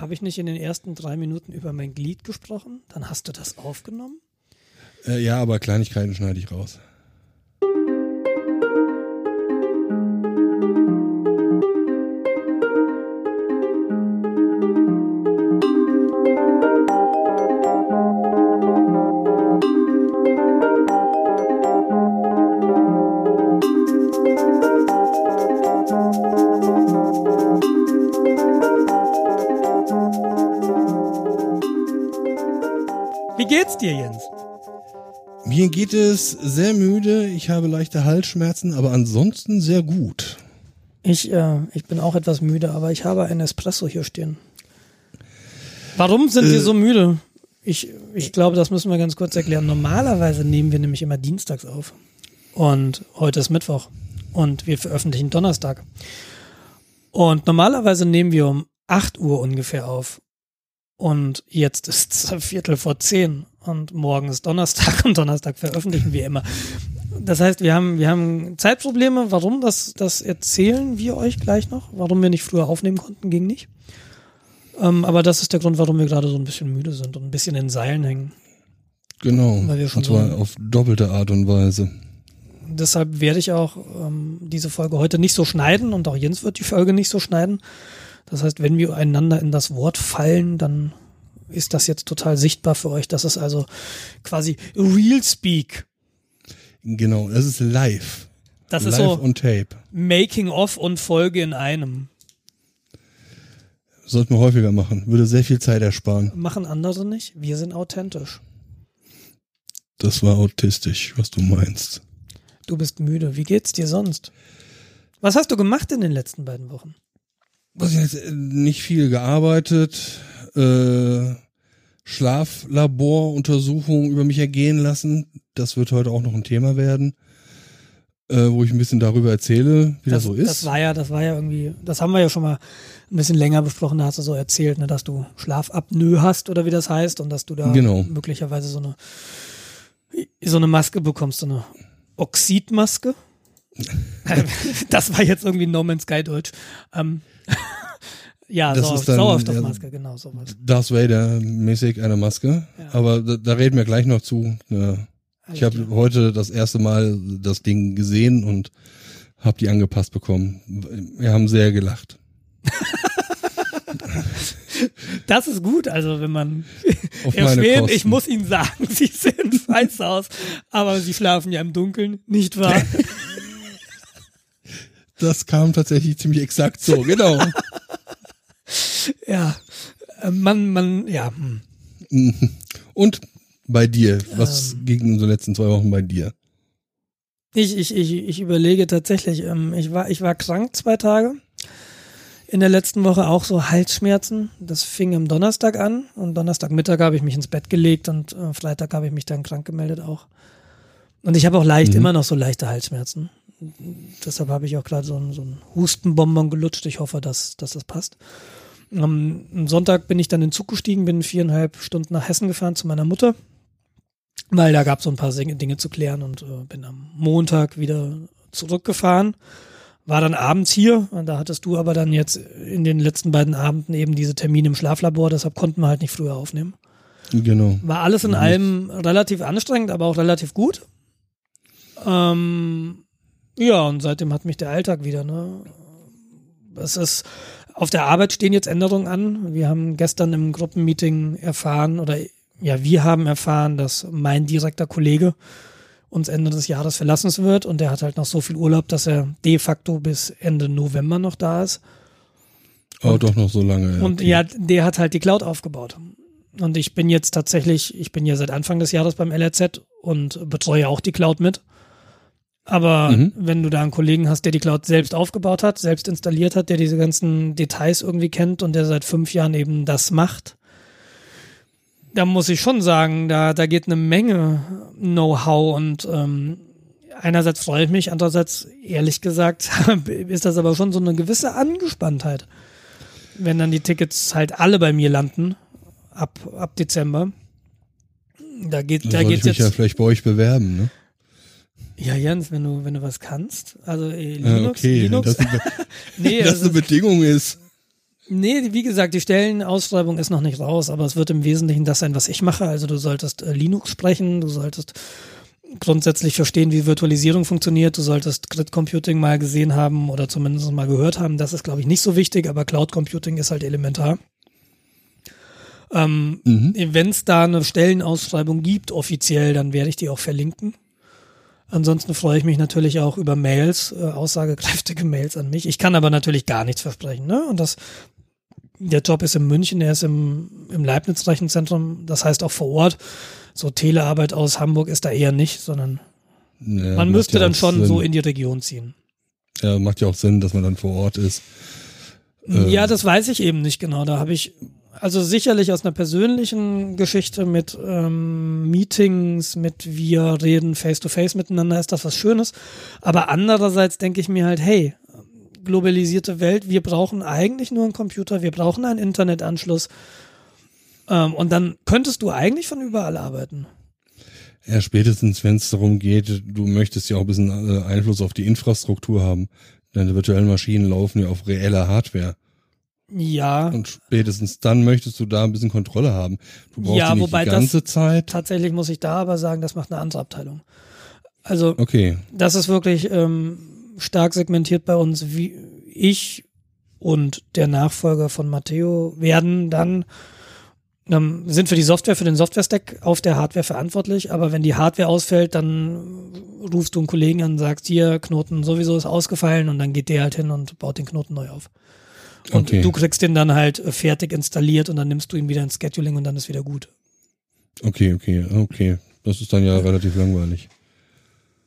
Habe ich nicht in den ersten drei Minuten über mein Glied gesprochen? Dann hast du das aufgenommen? Äh, ja, aber Kleinigkeiten schneide ich raus. Geht es sehr müde, ich habe leichte Halsschmerzen, aber ansonsten sehr gut. Ich, äh, ich bin auch etwas müde, aber ich habe einen Espresso hier stehen. Warum sind wir Äh. so müde? Ich, ich glaube, das müssen wir ganz kurz erklären. Normalerweise nehmen wir nämlich immer dienstags auf. Und heute ist Mittwoch. Und wir veröffentlichen Donnerstag. Und normalerweise nehmen wir um 8 Uhr ungefähr auf. Und jetzt ist es Viertel vor zehn. Und morgen ist Donnerstag und Donnerstag veröffentlichen wir immer. Das heißt, wir haben, wir haben Zeitprobleme. Warum? Das, das erzählen wir euch gleich noch. Warum wir nicht früher aufnehmen konnten, ging nicht. Ähm, aber das ist der Grund, warum wir gerade so ein bisschen müde sind und ein bisschen in Seilen hängen. Genau. Weil wir schon Und zwar so- auf doppelte Art und Weise. Deshalb werde ich auch ähm, diese Folge heute nicht so schneiden und auch Jens wird die Folge nicht so schneiden. Das heißt, wenn wir einander in das Wort fallen, dann ist das jetzt total sichtbar für euch. Das ist also quasi Real Speak. Genau, das ist live. Das live ist so on tape. Making of und Folge in einem. Sollten wir häufiger machen. Würde sehr viel Zeit ersparen. Machen andere nicht. Wir sind authentisch. Das war autistisch, was du meinst. Du bist müde. Wie geht's dir sonst? Was hast du gemacht in den letzten beiden Wochen? Was ich jetzt äh, nicht viel gearbeitet, äh, Schlaflaboruntersuchungen über mich ergehen lassen. Das wird heute auch noch ein Thema werden, äh, wo ich ein bisschen darüber erzähle, wie das, so ist. Das war ja, das war ja irgendwie, das haben wir ja schon mal ein bisschen länger besprochen. Da hast du so erzählt, ne, dass du Schlafapnoe hast oder wie das heißt und dass du da Genau. möglicherweise so eine so eine Maske bekommst, so eine Oxidmaske. das war jetzt irgendwie No Man's Sky Deutsch. Ähm, ja, Das Sauer, ist dann, Sauerstoffmaske, genau sowas. Darth Vader mäßig eine Maske, Ja. aber da, da reden wir gleich noch zu. Ja. Ich Alles habe heute das erste Mal das Ding gesehen und habe die angepasst bekommen. Wir haben sehr gelacht. Das ist gut, also wenn man Auf Herr Schweden, Kosten. ich muss Ihnen sagen, Sie sehen scheiße aus, aber Sie schlafen ja im Dunkeln, nicht wahr? Das kam tatsächlich ziemlich exakt so, genau. ja, äh, man, man, ja, hm. Und bei dir, was Ähm. ging in den letzten zwei Wochen bei dir? Ich, ich, ich, ich überlege tatsächlich, ähm, ich war, ich war krank zwei Tage. In der letzten Woche auch so Halsschmerzen. Das fing am Donnerstag an und Donnerstagmittag habe ich mich ins Bett gelegt und äh, Freitag habe ich mich dann krank gemeldet auch. Und ich habe auch leicht Mhm. immer noch so leichte Halsschmerzen. Deshalb habe ich auch gerade so, so einen Hustenbonbon gelutscht. Ich hoffe, dass, dass das passt. Am, Sonntag bin ich dann in den Zug gestiegen, bin viereinhalb Stunden nach Hessen gefahren zu meiner Mutter, weil da gab es so ein paar Dinge, zu klären und äh, bin am Montag wieder zurückgefahren. War dann abends hier und da hattest du aber dann jetzt in den letzten beiden Abenden eben diese Termine im Schlaflabor, deshalb konnten wir halt nicht früher aufnehmen. Genau. War alles in allem relativ anstrengend, aber auch relativ gut. Ähm, ja, und seitdem hat mich der Alltag wieder, ne? Es ist, auf der Arbeit stehen jetzt Änderungen an. Wir haben gestern im Gruppenmeeting erfahren, oder ja, wir haben erfahren, dass mein direkter Kollege uns Ende des Jahres verlassen wird und der hat halt noch so viel Urlaub, dass er de facto bis Ende November noch da ist. Aber doch noch so lange. Und okay. ja, der hat halt die Cloud aufgebaut. Und ich bin jetzt tatsächlich, ich bin ja seit Anfang des Jahres beim LRZ und betreue auch die Cloud mit. Aber Mhm. wenn du da einen Kollegen hast, der die Cloud selbst aufgebaut hat, selbst installiert hat, der diese ganzen Details irgendwie kennt und der seit fünf Jahren eben das macht, da muss ich schon sagen, da, da geht eine Menge Know-how und ähm, einerseits freue ich mich, andererseits, ehrlich gesagt, ist das aber schon so eine gewisse Angespanntheit wenn dann die Tickets halt alle bei mir landen ab, ab Dezember. Da geht, da geht's ich mich jetzt. ja vielleicht bei euch bewerben, ne? Ja, Jens, wenn du, wenn du was kannst. Also äh, Ja, Linux, okay, wenn Linux. das, eine, nee, das also, eine Bedingung ist. Nee, wie gesagt, die Stellenausschreibung ist noch nicht raus, aber es wird im Wesentlichen das sein, was ich mache. Also du solltest äh, Linux sprechen, du solltest grundsätzlich verstehen, wie Virtualisierung funktioniert, du solltest Grid Computing mal gesehen haben oder zumindest mal gehört haben. Das ist, glaube ich, nicht so wichtig, aber Cloud Computing ist halt elementar. Ähm, mhm. Wenn es da eine Stellenausschreibung gibt, offiziell, dann werde ich die auch verlinken. Ansonsten freue ich mich natürlich auch über Mails, äh, aussagekräftige Mails an mich. Ich kann aber natürlich gar nichts versprechen. Ne? Und das, der Job ist in München, er ist im, im Leibniz-Rechenzentrum, das heißt auch vor Ort. So Telearbeit aus Hamburg ist da eher nicht, sondern ja, man müsste ja dann schon Sinn. so in die Region ziehen. Ja, macht ja auch Sinn, dass man dann vor Ort ist. Ja, ähm. das weiß ich eben nicht genau. Da habe ich also sicherlich aus einer persönlichen Geschichte mit ähm, Meetings, mit wir reden face to face miteinander, ist das was Schönes. Aber andererseits denke ich mir halt, hey, globalisierte Welt, wir brauchen eigentlich nur einen Computer, wir brauchen einen Internetanschluss. Ähm, und dann könntest du eigentlich von überall arbeiten. Ja, spätestens, wenn es darum geht, du möchtest ja auch ein bisschen äh, Einfluss auf die Infrastruktur haben. Deine virtuellen Maschinen laufen ja auf reeller Hardware. Ja. Und spätestens dann möchtest du da ein bisschen Kontrolle haben. Du brauchst ja, die nicht wobei die ganze das, Zeit. Tatsächlich muss ich da aber sagen, das macht eine andere Abteilung. Also, okay. das ist wirklich ähm, stark segmentiert bei uns. Wie ich und der Nachfolger von Matteo werden dann ähm, sind für die Software, für den Software-Stack auf der Hardware verantwortlich, aber wenn die Hardware ausfällt, dann rufst du einen Kollegen an, sagst hier, Knoten sowieso ist ausgefallen und dann geht der halt hin und baut den Knoten neu auf. Und okay. du kriegst den dann halt äh, fertig installiert und dann nimmst du ihn wieder ins Scheduling und dann ist wieder gut. Okay, okay, okay. Das ist dann ja, ja. relativ langweilig.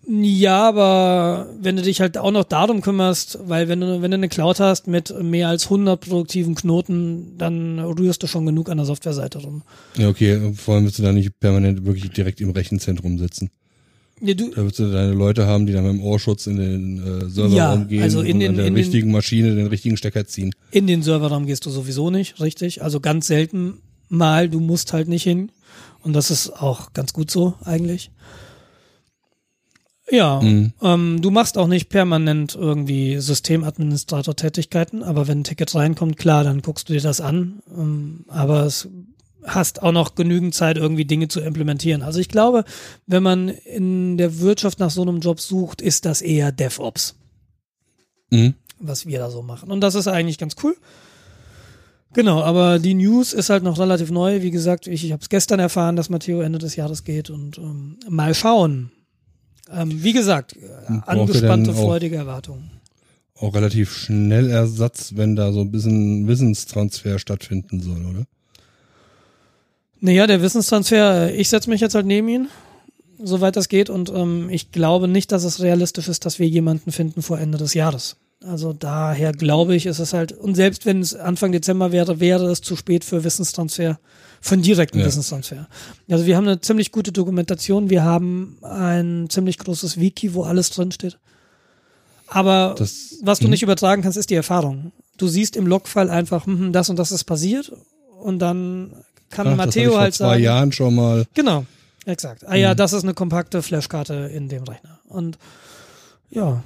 Ja, aber wenn du dich halt auch noch darum kümmerst, weil wenn du, wenn du eine Cloud hast mit mehr als 100 produktiven Knoten, dann rührst du schon genug an der Softwareseite rum. Ja, okay. Vor allem willst du da nicht permanent wirklich direkt im Rechenzentrum sitzen. Ja, du, da wirst du deine Leute haben, die dann mit dem Ohrschutz in den äh, Serverraum ja, gehen also in und den, an der in richtigen den, Maschine den richtigen Stecker ziehen. In den Serverraum gehst du sowieso nicht, richtig? Also ganz selten mal, du musst halt nicht hin. Und das ist auch ganz gut so eigentlich. Ja, mhm. ähm, du machst auch nicht permanent irgendwie Systemadministrator-Tätigkeiten, aber wenn ein Ticket reinkommt, klar, dann guckst du dir das an. Ähm, aber es hast auch noch genügend Zeit, irgendwie Dinge zu implementieren. Also ich glaube, wenn man in der Wirtschaft nach so einem Job sucht, ist das eher DevOps. Mhm. Was wir da so machen. Und das ist eigentlich ganz cool. Genau, aber die News ist halt noch relativ neu. Wie gesagt, ich, ich habe es gestern erfahren, dass Matteo Ende des Jahres geht und ähm, mal schauen. Ähm, wie gesagt, angespannte, freudige Erwartungen. Auch relativ schnell Ersatz, wenn da so ein bisschen Wissenstransfer stattfinden soll, oder? Naja, der Wissenstransfer, ich setze mich jetzt halt neben ihn, soweit das geht. Und ähm, ich glaube nicht, dass es realistisch ist, dass wir jemanden finden vor Ende des Jahres. Also daher glaube ich, ist es halt, und selbst wenn es Anfang Dezember wäre, wäre es zu spät für Wissenstransfer, für einen direkten ja. Wissenstransfer. Also wir haben eine ziemlich gute Dokumentation, wir haben ein ziemlich großes Wiki, wo alles drinsteht. Aber das, was du hm. nicht übertragen kannst, ist die Erfahrung. Du siehst im Logfile einfach, hm, hm das und das ist passiert und dann kann Ach, Matteo halt sagen. vor zwei Jahren schon mal. Genau, exakt. Ah ja, mhm. das ist eine kompakte Flashkarte in dem Rechner. Und ja,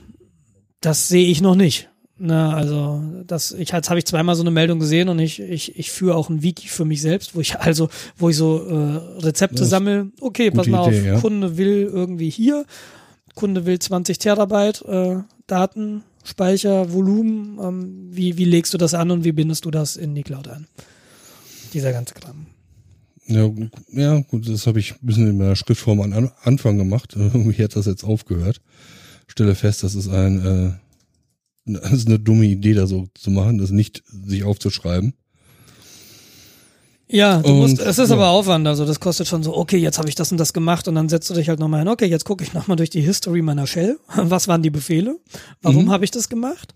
das sehe ich noch nicht. Na, also das, ich jetzt habe ich zweimal so eine Meldung gesehen und ich, ich, ich führe auch ein Wiki für mich selbst, wo ich also, wo ich so äh, Rezepte sammle. Okay, pass mal Idee, auf, ja. Kunde will irgendwie hier, Kunde will 20 Terabyte äh, Daten, Speicher, Volumen. Ähm, wie, wie legst du das an und wie bindest du das in die Cloud ein? Dieser ganze Kram. Ja, ja gut, das habe ich ein bisschen in der Schriftform an Anfang gemacht. Irgendwie hat das jetzt aufgehört. Stelle fest, das ist ein äh, das ist eine dumme Idee, da so zu machen, das nicht sich aufzuschreiben. Ja, du und, musst, es ist ja. aber Aufwand, also das kostet schon so, okay, jetzt habe ich das und das gemacht und dann setzt du dich halt nochmal hin, okay, jetzt gucke ich nochmal durch die History meiner Shell. Was waren die Befehle? Warum mhm. habe ich das gemacht?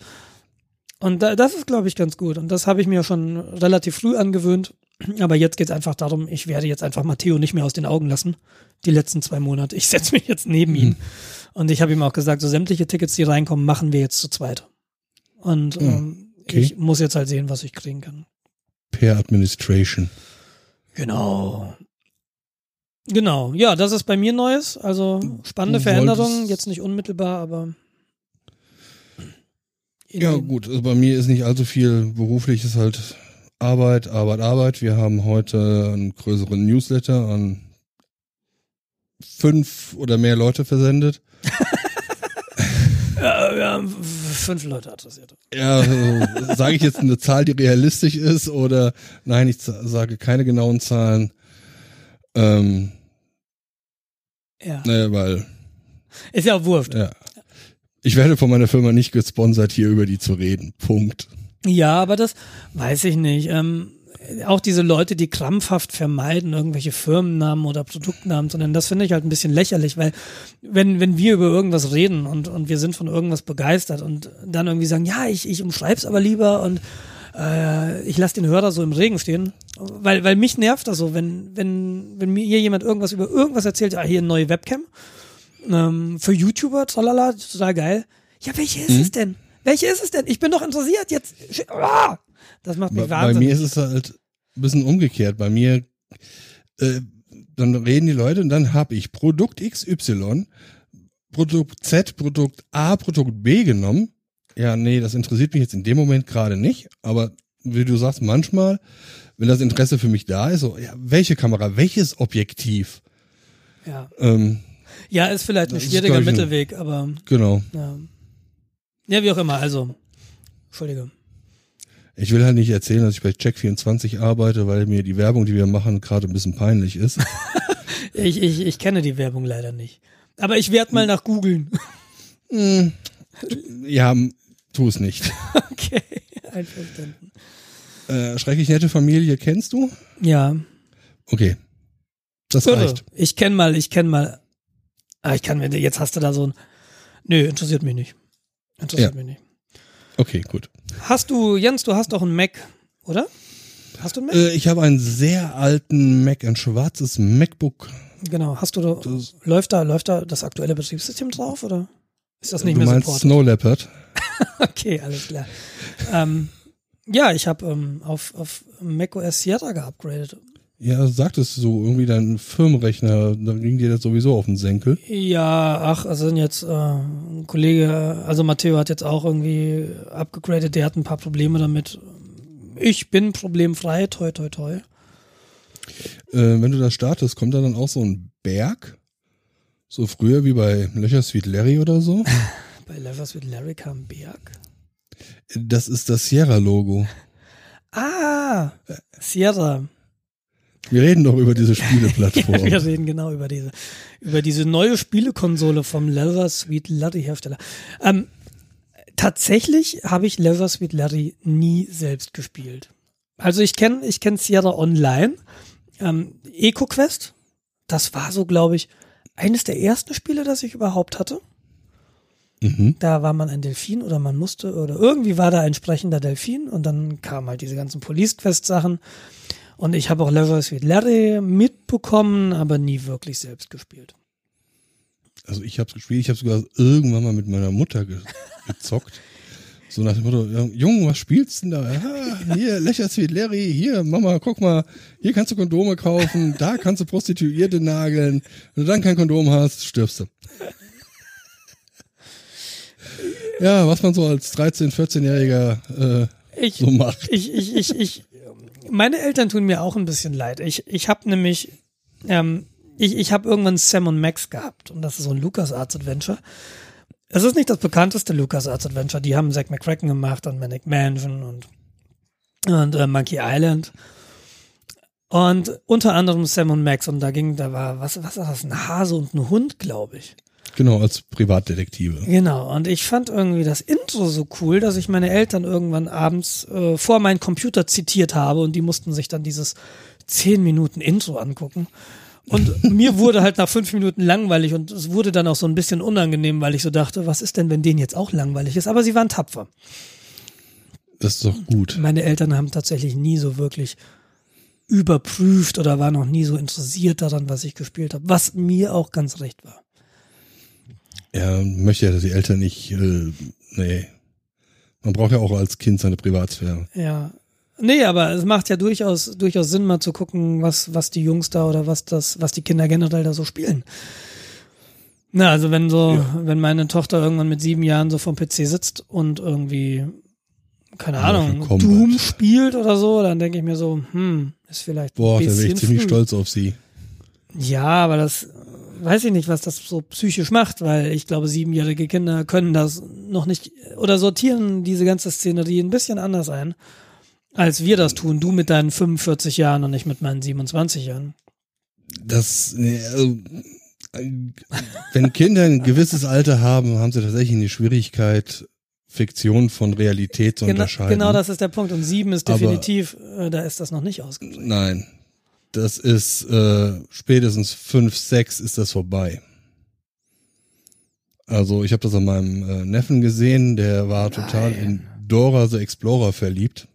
Und da, das ist, glaube ich, ganz gut. Und das habe ich mir schon relativ früh angewöhnt. Aber jetzt geht es einfach darum, ich werde jetzt einfach Matteo nicht mehr aus den Augen lassen, die letzten zwei Monate. Ich setze mich jetzt neben mhm. ihn. Und ich habe ihm auch gesagt, so sämtliche Tickets, die reinkommen, machen wir jetzt zu zweit. Und mhm. ähm, okay. ich muss jetzt halt sehen, was ich kriegen kann. Per Administration. Genau. Genau, ja, das ist bei mir Neues. Also spannende Veränderungen, jetzt nicht unmittelbar, aber Ja, gut, also bei mir ist nicht allzu viel beruflich, ist halt Arbeit, Arbeit, Arbeit. Wir haben heute einen größeren Newsletter an fünf oder mehr Leute versendet. Ja, wir haben fünf Leute adressiert. Ja, also, sage ich jetzt eine Zahl, die realistisch ist oder nein, ich sage keine genauen Zahlen. Ähm, Ja. ne, weil, Ist ja auch wurscht. ja. Ich werde von meiner Firma nicht gesponsert, hier über die zu reden. Punkt. Ja, aber das weiß ich nicht. Ähm, auch diese Leute, die krampfhaft vermeiden, irgendwelche Firmennamen oder Produktnamen zu nennen, das finde ich halt ein bisschen lächerlich, weil wenn, wenn wir über irgendwas reden und, und wir sind von irgendwas begeistert und dann irgendwie sagen, ja, ich, ich umschreib's aber lieber und äh, ich lasse den Hörer so im Regen stehen, weil, weil mich nervt das so, wenn, wenn, wenn mir hier jemand irgendwas über irgendwas erzählt, ah, hier eine neue Webcam, ähm, für YouTuber, tralala, total geil. Ja, welche ist es denn? Welche ist es denn? Ich bin doch interessiert jetzt. Ah! Das macht mich Bei, bei wahnsinnig. mir ist es halt ein bisschen umgekehrt. Bei mir, äh, dann reden die Leute und dann habe ich Produkt XY, Produkt Z, Produkt A, Produkt B genommen. Ja, nee, das interessiert mich jetzt in dem Moment gerade nicht. Aber wie du sagst, manchmal, wenn das Interesse für mich da ist, so, ja, welche Kamera, welches Objektiv? ja. Ähm, ja, ist vielleicht ein schwieriger Mittelweg, aber genau. ja. Ja, wie auch immer, also. Entschuldige. Ich will halt nicht erzählen, dass ich bei Check24 arbeite, weil mir die Werbung, die wir machen, gerade ein bisschen peinlich ist. Ich, ich, ich kenne die Werbung leider nicht. Aber ich werde mal nach googeln. Hm, ja, tu es nicht. okay, einverstanden. Äh, schrecklich nette Familie kennst du? Ja. Okay. Das Irre. reicht. Ich kenne mal, ich kenne mal. Ah, ich kann mir, jetzt hast du da so ein. Nö, interessiert mich nicht. Interessiert Ja. mich nicht. Okay, gut. Hast du, Jens, du hast doch einen Mac, oder? Hast du einen Mac? Äh, ich habe einen sehr alten Mac, ein schwarzes MacBook. genau. Hast du da, Das- läuft da, läuft da das aktuelle Betriebssystem drauf, oder? Ist das nicht du mehr meinst supported? Snow Leopard? Okay, alles klar. ähm, ja, ich habe ähm, auf, auf macOS Sierra geupgradet. Ja, sagtest du so, irgendwie dein Firmenrechner, da ging dir das sowieso auf den Senkel. Ja, ach, also sind jetzt äh, ein Kollege, also Matteo hat jetzt auch irgendwie abgegradet, der hat ein paar Probleme damit. Ich bin problemfrei, toi, toi, toi. Äh, wenn du das startest, kommt da dann auch so ein Berg? So früher wie bei Löcher Sweet Larry oder so? Bei with Larry kam Berg. Das ist das Sierra-Logo. Ah, Sierra. Wir reden doch über diese Ja, Spieleplattform. wir reden genau über diese, über diese neue Spielekonsole vom Leather Sweet Larry Hersteller. Ähm, tatsächlich habe ich Leather Sweet Larry nie selbst gespielt. Also ich kenne ich kenn Sierra Online. Ähm, EcoQuest, das war so, glaube ich, eines der ersten Spiele, das ich überhaupt hatte. mhm. Da war man ein Delfin oder man musste, oder irgendwie war da ein sprechender Delfin und dann kamen halt diese ganzen Police Quest Sachen. Und ich habe auch Level Sweet Larry mitbekommen, aber nie wirklich selbst gespielt. Also ich habe gespielt, ich habe sogar irgendwann mal mit meiner Mutter ge gezockt. So nach dem Motto, Junge, was spielst du denn da? Ja, hier, Löcher Sweet Larry, hier, Mama, guck mal, hier kannst du Kondome kaufen, da kannst du Prostituierte nageln. Wenn du dann kein Kondom hast, stirbst du. Ja, was man so als 13-, 14-Jähriger äh, Ich, so macht. ich, ich, ich, ich, meine Eltern tun mir auch ein bisschen leid. Ich, ich habe nämlich, ähm, ich, ich habe irgendwann Sam und Max gehabt und das ist so ein LucasArts Adventure. Es ist nicht das bekannteste LucasArts Adventure. Die haben Zack McCracken gemacht und Manic Mansion und, und äh, Monkey Island. Und unter anderem Sam und Max und da ging, da war, was, was war das, ein Hase und ein Hund, glaube ich. Genau, als Privatdetektive. Genau, und ich fand irgendwie das Intro so cool, dass ich meine Eltern irgendwann abends äh, vor meinen Computer zitiert habe und die mussten sich dann dieses 10 Minuten Intro angucken. Und mir wurde halt nach fünf Minuten langweilig und es wurde dann auch so ein bisschen unangenehm, weil ich so dachte, was ist denn, wenn denen jetzt auch langweilig ist? Aber sie waren tapfer. Das ist doch gut. Meine Eltern haben tatsächlich nie so wirklich überprüft oder waren auch nie so interessiert daran, was ich gespielt habe, was mir auch ganz recht war. Er möchte ja, dass die Eltern nicht, äh, nee. Man braucht ja auch als Kind seine Privatsphäre. Ja. Nee, aber es macht ja durchaus, durchaus Sinn, mal zu gucken, was, was die Jungs da oder was das, was die Kinder generell da so spielen. Na, also wenn so, ja. wenn meine Tochter irgendwann mit sieben Jahren so vom PC sitzt und irgendwie, keine Ahnung, Doom spielt oder so, dann denke ich mir so, hm, ist vielleicht. Boah, da bin ich ziemlich stolz auf sie. Ja, aber das weiß ich nicht, was das so psychisch macht, weil ich glaube, siebenjährige Kinder können das noch nicht oder sortieren diese ganze Szenerie ein bisschen anders ein, als wir das tun. Du mit deinen 45 Jahren und ich mit meinen 27 Jahren. Das, also, wenn Kinder ein gewisses Alter haben, haben sie tatsächlich eine Schwierigkeit, Fiktion von Realität zu genau, unterscheiden. Genau, das ist der Punkt. Und sieben ist definitiv, Aber, äh, da ist das noch nicht ausgeprägt. Nein, das ist äh, spätestens fünf, sechs ist das vorbei. Also ich habe das an meinem äh, Neffen gesehen, der war Nein. total in Dora the Explorer verliebt.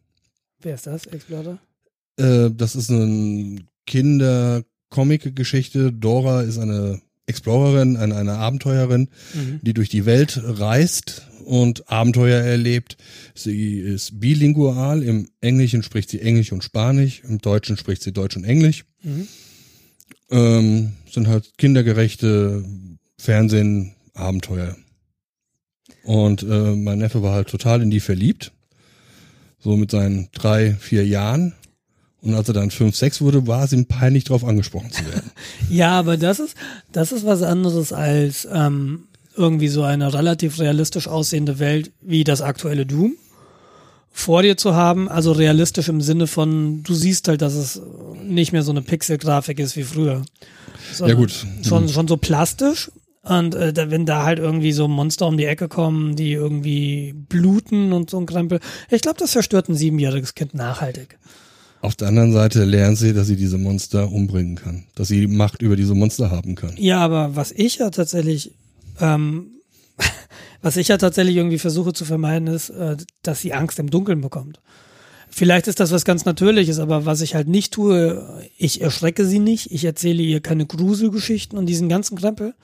Wer ist das, Explorer? Äh, das ist eine Kinder-Comic-Geschichte. Dora ist eine Explorerin, eine, eine Abenteuerin, mhm. die durch die Welt reist und Abenteuer erlebt. Sie ist bilingual. Im Englischen spricht sie Englisch und Spanisch. Im Deutschen spricht sie Deutsch und Englisch. Mhm. Ähm, sind halt kindergerechte Fernsehen, Abenteuer. Und äh, mein Neffe war halt total in die verliebt. So mit seinen drei, vier Jahren. Und als er dann fünf, sechs wurde, war es ihm peinlich, darauf angesprochen zu werden. ja, aber das ist, das ist was anderes als ähm, irgendwie so eine relativ realistisch aussehende Welt wie das aktuelle Doom vor dir zu haben, also realistisch im Sinne von, du siehst halt, dass es nicht mehr so eine Pixel-Grafik ist wie früher. Ja gut. Schon, schon so plastisch. Und äh, wenn da halt irgendwie so Monster um die Ecke kommen, die irgendwie bluten und so ein Krempel, ich glaube, das verstört ein siebenjähriges Kind nachhaltig. Auf der anderen Seite lernt sie, dass sie diese Monster umbringen kann, dass sie Macht über diese Monster haben kann. Ja, aber was ich ja tatsächlich ähm, was ich ja tatsächlich irgendwie versuche zu vermeiden, ist, äh, dass sie Angst im Dunkeln bekommt. Vielleicht ist das was ganz Natürliches, aber was ich halt nicht tue, ich erschrecke sie nicht, ich erzähle ihr keine Gruselgeschichten und diesen ganzen Krempel.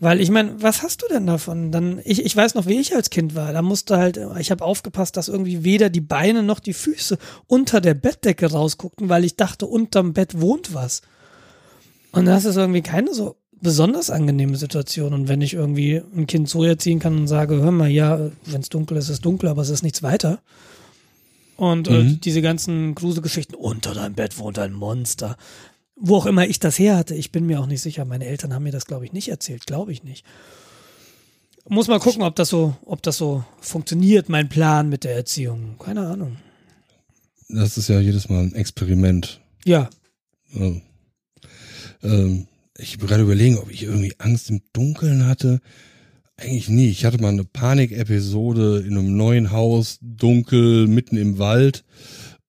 Weil ich meine, was hast du denn davon? Dann, ich, ich weiß noch, wie ich als Kind war. Da musste halt, ich habe aufgepasst, dass irgendwie weder die Beine noch die Füße unter der Bettdecke rausguckten, weil ich dachte, unterm Bett wohnt was. Und das ist irgendwie keine so besonders angenehme Situation. Und wenn ich irgendwie ein Kind so erziehen kann und sage, hör mal, ja, wenn es dunkel ist, ist es dunkel, aber es ist nichts weiter. Und äh, mhm. äh, diese ganzen Gruselgeschichten, unter deinem Bett wohnt ein Monster. Wo auch immer ich das her hatte, ich bin mir auch nicht sicher. Meine Eltern haben mir das, glaube ich, nicht erzählt, glaube ich nicht. Muss mal gucken, ob das so, ob das so funktioniert, mein Plan mit der Erziehung. Keine Ahnung. Das ist ja jedes Mal ein Experiment. Ja. Also, ähm, ich habe gerade überlegen, ob ich irgendwie Angst im Dunkeln hatte. Eigentlich nie. Ich hatte mal eine Panik-Episode in einem neuen Haus, dunkel, mitten im Wald.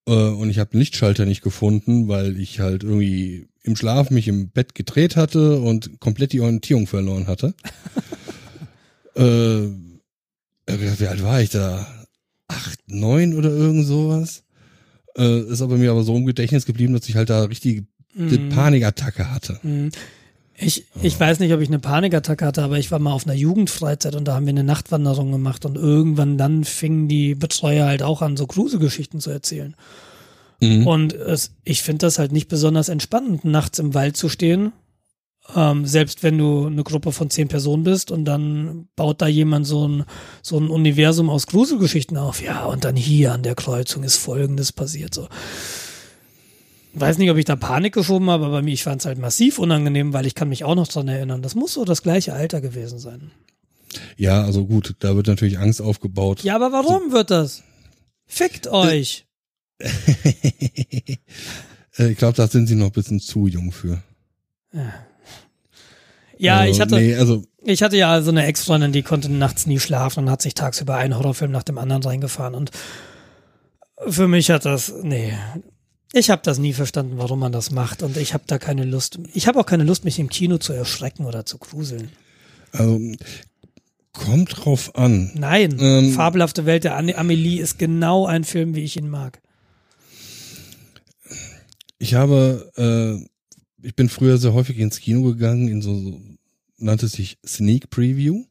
Äh, und ich habe den Lichtschalter nicht gefunden, weil ich halt irgendwie im Schlaf mich im Bett gedreht hatte und komplett die Orientierung verloren hatte. äh, wie alt war ich da? Acht, neun oder irgend sowas? Äh, ist aber mir aber so im Gedächtnis geblieben, dass ich halt da richtig mm. Panikattacke hatte. Mm. Ich, ich weiß nicht, ob ich eine Panikattacke hatte, aber ich war mal auf einer Jugendfreizeit und da haben wir eine Nachtwanderung gemacht und irgendwann dann fingen die Betreuer halt auch an, so Gruselgeschichten zu erzählen. Mhm. Und es, ich finde das halt nicht besonders entspannend, nachts im Wald zu stehen. Ähm, selbst wenn du eine Gruppe von zehn Personen bist und dann baut da jemand so ein, so ein Universum aus Gruselgeschichten auf. Ja, und dann hier an der Kreuzung ist Folgendes passiert. So weiß nicht, ob ich da Panik geschoben habe, aber ich fand es halt massiv unangenehm, weil ich kann mich auch noch dran erinnern. Das muss so das gleiche Alter gewesen sein. Ja, also gut, da wird natürlich Angst aufgebaut. Ja, aber warum so. wird das? Fickt euch. ich glaube, da sind sie noch ein bisschen zu jung für. Ja. Ja, also, ich hatte, nee, also, ich hatte ja so eine Ex-Freundin, die konnte nachts nie schlafen und hat sich tagsüber einen Horrorfilm nach dem anderen reingefahren und für mich hat das, nee, ich habe das nie verstanden, warum man das macht und ich habe da keine Lust. Ich habe auch keine Lust, mich im Kino zu erschrecken oder zu gruseln. Also, kommt drauf an. Nein, ähm, Fabelhafte Welt der Amelie ist genau ein Film, wie ich ihn mag. Ich habe, äh, ich bin früher sehr häufig ins Kino gegangen, in so, so nannte es sich Sneak Preview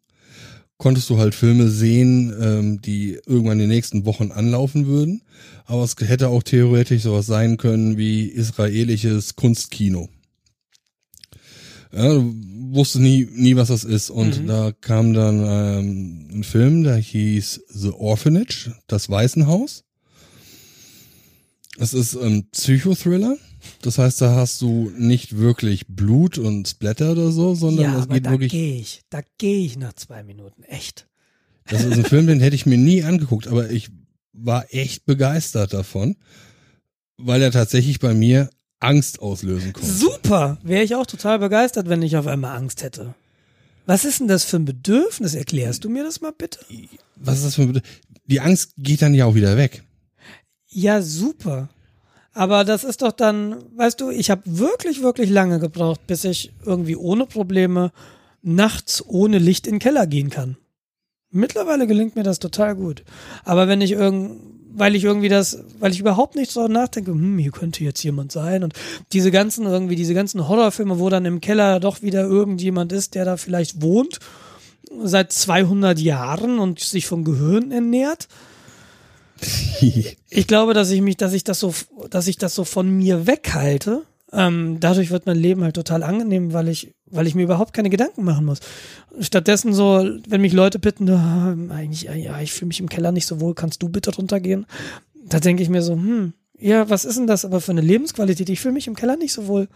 konntest du halt Filme sehen, ähm, die irgendwann in den nächsten Wochen anlaufen würden. Aber es hätte auch theoretisch sowas sein können wie israelisches Kunstkino. Ja, du wusstest nie, nie, was das ist. Und Mhm. da kam dann ähm, ein Film, der hieß The Orphanage, das Waisenhaus. Es ist ein Psychothriller. Das heißt, da hast du nicht wirklich Blut und Splatter oder so, sondern ja, es aber geht da wirklich. gehe ich. Da gehe ich nach zwei Minuten. Echt. Das ist ein Film, den hätte ich mir nie angeguckt, aber ich war echt begeistert davon, weil er tatsächlich bei mir Angst auslösen konnte. Super. Wäre ich auch total begeistert, wenn ich auf einmal Angst hätte. Was ist denn das für ein Bedürfnis? Erklärst du mir das mal bitte? Was ist das für ein Bedürfnis? Die Angst geht dann ja auch wieder weg. Ja, super. Aber das ist doch dann, weißt du, ich habe wirklich, wirklich lange gebraucht, bis ich irgendwie ohne Probleme nachts ohne Licht in den Keller gehen kann. Mittlerweile gelingt mir das total gut. Aber wenn ich irgend, weil ich irgendwie das, weil ich überhaupt nicht so nachdenke, hm, hier könnte jetzt jemand sein und diese ganzen irgendwie, diese ganzen Horrorfilme, wo dann im Keller doch wieder irgendjemand ist, der da vielleicht wohnt, seit 200 Jahren und sich vom Gehirn ernährt. Ich glaube, dass ich mich, dass ich das so, dass ich das so von mir weghalte. Ähm, dadurch wird mein Leben halt total angenehm, weil ich, weil ich mir überhaupt keine Gedanken machen muss. Stattdessen so, wenn mich Leute bitten, ah, eigentlich, ja, ich fühle mich im Keller nicht so wohl, kannst du bitte runtergehen? Da denke ich mir so, hm, ja, was ist denn das aber für eine Lebensqualität? Ich fühle mich im Keller nicht so wohl.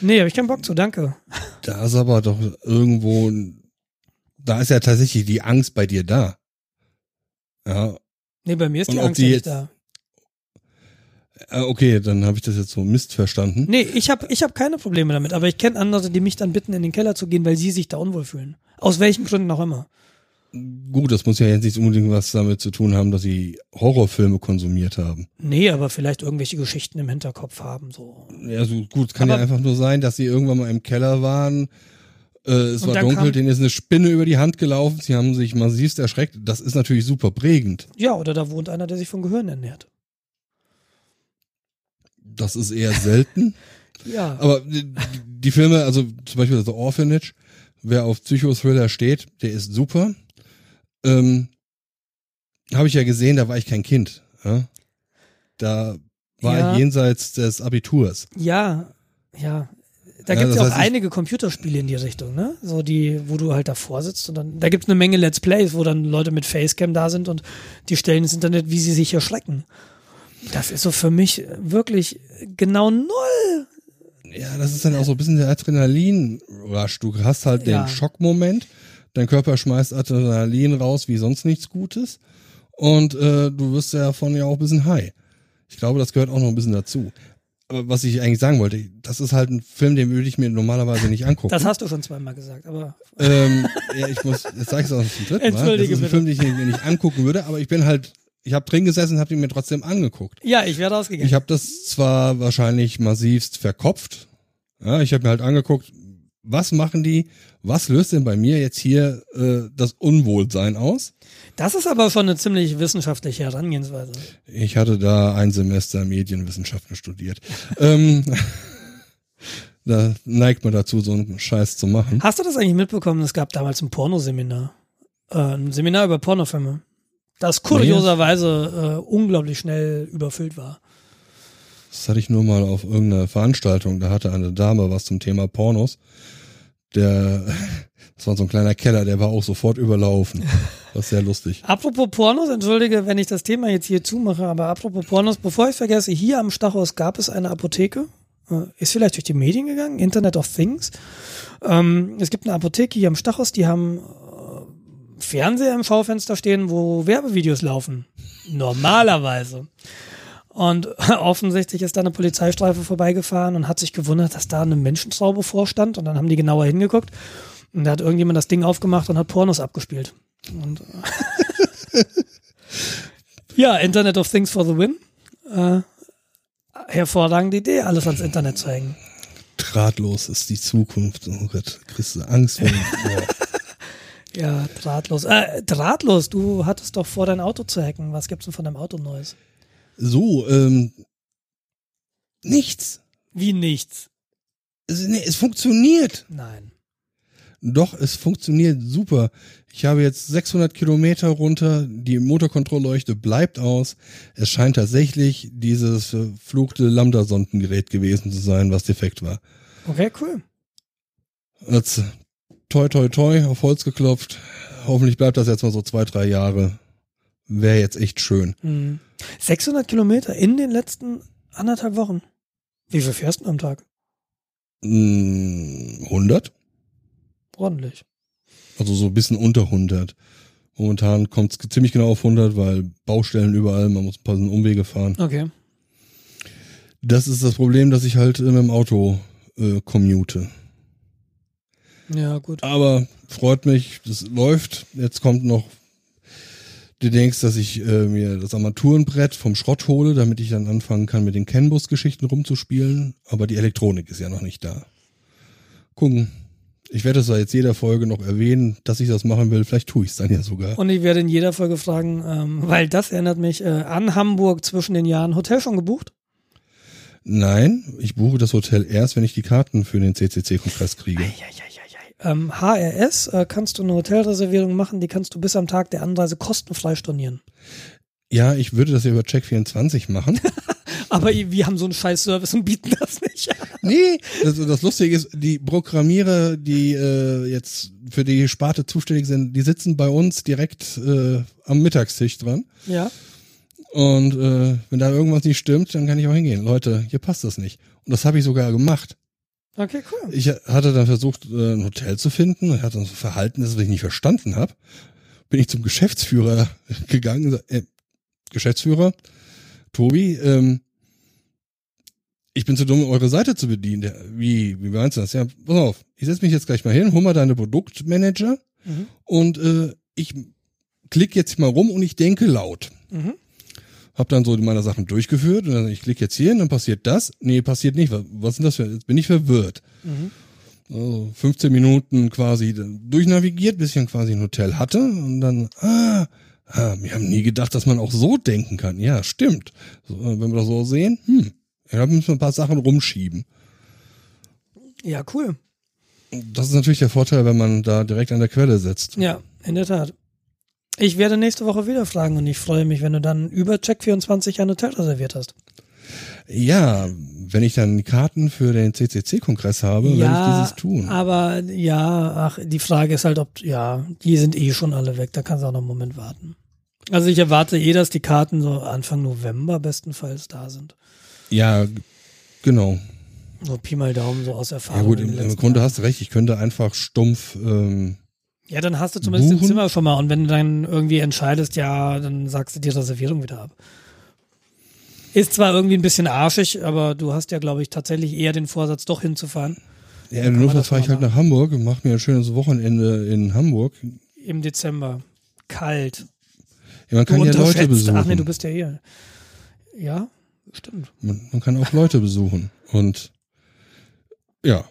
Nee, habe ich keinen Bock zu, danke. Da ist aber doch irgendwo, da ist ja tatsächlich die Angst bei dir da. Ja, Nee, bei mir ist die Angst die ja nicht da. äh, okay, dann habe ich das jetzt so Mist verstanden. Nee, ich habe ich hab keine Probleme damit, aber ich kenne andere, die mich dann bitten, in den Keller zu gehen, weil sie sich da unwohl fühlen. Aus welchen Gründen auch immer. Gut, das muss ja jetzt nicht unbedingt was damit zu tun haben, dass sie Horrorfilme konsumiert haben. Nee, aber vielleicht irgendwelche Geschichten im Hinterkopf haben. So. Ja, so gut, kann ja Aber- einfach nur sein, dass sie irgendwann mal im Keller waren. Äh, es Und war dunkel, denen ist eine Spinne über die Hand gelaufen, sie haben sich massivst erschreckt. Das ist natürlich super prägend. Ja, oder da wohnt einer, der sich vom Gehirn ernährt. Das ist eher selten. Ja. Aber die, die Filme, also zum Beispiel The Orphanage, wer auf Psychothriller steht, der ist super. Ähm, Habe ich ja gesehen, da war ich kein Kind. Ja? Da war Ja. ich jenseits des Abiturs. ja, ja. Da Ja, gibt's das ja auch heißt, einige Computerspiele in die Richtung, ne? So die, wo du halt davor sitzt und dann, da gibt's eine Menge Let's Plays, wo dann Leute mit Facecam da sind und die stellen ins Internet, wie sie sich erschrecken. Das ist so für mich wirklich genau null. Ja, das ist dann auch so ein bisschen der Adrenalin-Rush. Du hast halt Ja. den Schockmoment, dein Körper schmeißt Adrenalin raus wie sonst nichts Gutes und äh, du wirst ja davon ja auch ein bisschen high. Ich glaube, das gehört auch noch ein bisschen dazu. Was ich eigentlich sagen wollte, das ist halt ein Film, den würde ich mir normalerweise nicht angucken. Das hast du schon zweimal gesagt, aber ähm, ja, ich muss, jetzt sage ich es auch zum dritten Mal. Entschuldige das ist ein bitte. Film, den ich mir nicht angucken würde, aber ich bin halt, ich habe drin gesessen und habe ihn mir trotzdem angeguckt. ja, ich wäre rausgegangen. Ich habe das zwar wahrscheinlich massivst verkopft. Ja, ich habe mir halt angeguckt, was machen die, was löst denn bei mir jetzt hier äh, das Unwohlsein aus? Das ist aber schon eine ziemlich wissenschaftliche Herangehensweise. Ich hatte da ein Semester Medienwissenschaften studiert. ähm, da neigt man dazu, so einen Scheiß zu machen. Hast du das eigentlich mitbekommen? Es gab damals ein Pornoseminar. Äh, ein Seminar über Pornofilme. Das kurioserweise äh, unglaublich schnell überfüllt war. Das hatte ich nur mal auf irgendeiner Veranstaltung. Da hatte eine Dame was zum Thema Pornos. Der, das war so ein kleiner Keller, der war auch sofort überlaufen. Das ist sehr lustig. Apropos Pornos, entschuldige, wenn ich das Thema jetzt hier zumache, aber apropos Pornos, bevor ich vergesse, hier am Stachus gab es eine Apotheke. Äh, Ist vielleicht durch die Medien gegangen, Internet of Things. Ähm, es gibt eine Apotheke hier am Stachus, die haben äh, Fernseher im Schaufenster stehen, wo Werbevideos laufen. Normalerweise. Und offensichtlich ist da eine Polizeistreife vorbeigefahren und hat sich gewundert, dass da eine Menschentraube vorstand. Und dann haben die genauer hingeguckt. Und da hat irgendjemand das Ding aufgemacht und hat Pornos abgespielt. Und äh, ja, Internet of Things for the Win. Äh, hervorragende Idee, alles ans Internet zu hängen. Drahtlos ist die Zukunft. Oh Gott, kriegst du Angst. Wenn, boah. Ja, drahtlos. Äh, drahtlos, du hattest doch vor, dein Auto zu hacken. Was gibt's denn von deinem Auto Neues? So, ähm, nichts. Wie nichts. Es, nee, es funktioniert. Nein. Doch, es funktioniert super. Ich habe jetzt 600 Kilometer runter, die Motorkontrollleuchte bleibt aus. Es scheint tatsächlich dieses verfluchte Lambda-Sondengerät gewesen zu sein, was defekt war. Okay, cool. Jetzt toi toi toi auf Holz geklopft. Hoffentlich bleibt das jetzt mal so zwei, drei Jahre. Wäre jetzt echt schön. Mhm. 600 Kilometer in den letzten anderthalb Wochen. Wie viel fährst du am Tag? Mm, 100? Ordentlich. Also so ein bisschen unter 100. Momentan kommt es ziemlich genau auf 100, weil Baustellen überall, man muss ein paar Umwege fahren. Okay. Das ist das Problem, dass ich halt mit dem Auto äh, commute. Ja, gut. Aber freut mich, das läuft. Jetzt kommt noch, du denkst, dass ich äh, mir das Armaturenbrett vom Schrott hole, damit ich dann anfangen kann, mit den CAN-Bus-Geschichten rumzuspielen. Aber die Elektronik ist ja noch nicht da. Gucken. Ich werde es ja jetzt jeder Folge noch erwähnen, dass ich das machen will. Vielleicht tue ich es dann ja sogar. Und ich werde in jeder Folge fragen, ähm, weil das erinnert mich äh, an Hamburg zwischen den Jahren. Hotel schon gebucht? Nein, ich buche das Hotel erst, wenn ich die Karten für den CCC-Kongress kriege. Eieieiei. Ähm, HRS äh, kannst du eine Hotelreservierung machen, die kannst du bis am Tag der Anreise kostenfrei stornieren. Ja, ich würde das ja über Check24 machen. Aber wir haben so einen scheiß Service und bieten das nicht. nee, das, das Lustige ist, die Programmierer, die äh, jetzt für die Sparte zuständig sind, die sitzen bei uns direkt äh, am Mittagstisch dran. Ja. Und äh, wenn da irgendwas nicht stimmt, dann kann ich auch hingehen. Leute, hier passt das nicht. Und das habe ich sogar gemacht. Okay, cool. Ich hatte dann versucht, äh, ein Hotel zu finden. Er hat dann so Verhalten, das ich nicht verstanden habe. Bin ich zum Geschäftsführer gegangen. und Äh, Geschäftsführer, Tobi, ähm, ich bin zu dumm, eure Seite zu bedienen. Wie, wie meinst du das? Ja, pass auf, ich setze mich jetzt gleich mal hin, hol mal deine Produktmanager Mhm. und äh, ich klick jetzt mal rum und ich denke laut. Mhm. Hab dann so meine Sachen durchgeführt und dann ich klicke jetzt hier hin, dann passiert das. Nee, passiert nicht. Was, was sind das für? Jetzt bin ich verwirrt. Mhm. Also 15 Minuten quasi durchnavigiert, bis ich dann quasi ein Hotel hatte und dann, ah, ah, wir haben nie gedacht, dass man auch so denken kann. Ja, stimmt. So, äh, wenn wir das so sehen, hm, ja, müssen wir ein paar Sachen rumschieben. Ja, cool. Das ist natürlich der Vorteil, wenn man da direkt an der Quelle sitzt. Ja, in der Tat. Ich werde nächste Woche wieder fragen und ich freue mich, wenn du dann über Check24 ein Hotel reserviert hast. Ja, wenn ich dann Karten für den CCC-Kongress habe, werde ich dieses tun. aber ja, ach, die Frage ist halt, ob, ja, die sind eh schon alle weg, da kannst du auch noch einen Moment warten. Also ich erwarte eh, dass die Karten so Anfang November bestenfalls da sind. Ja, genau. So Pi mal Daumen, so aus Ja Erfahrung. gut, in den im, im Grunde Jahren. hast du recht. Ich könnte einfach stumpf, ähm, Ja, dann hast du zumindest buchen. im Zimmer schon mal und wenn du dann irgendwie entscheidest, ja, dann sagst du die Reservierung wieder ab. Ist zwar irgendwie ein bisschen arschig, aber du hast ja, glaube ich, tatsächlich eher den Vorsatz, doch hinzufahren ja, im man Notfall fahre ich halt nach Hamburg und mache mir ein schönes Wochenende in Hamburg. im Dezember. Kalt. Ja, man kann ja Leute besuchen. Ach nee, du bist ja hier. Ja, stimmt. man, man kann auch Leute besuchen. Und ja.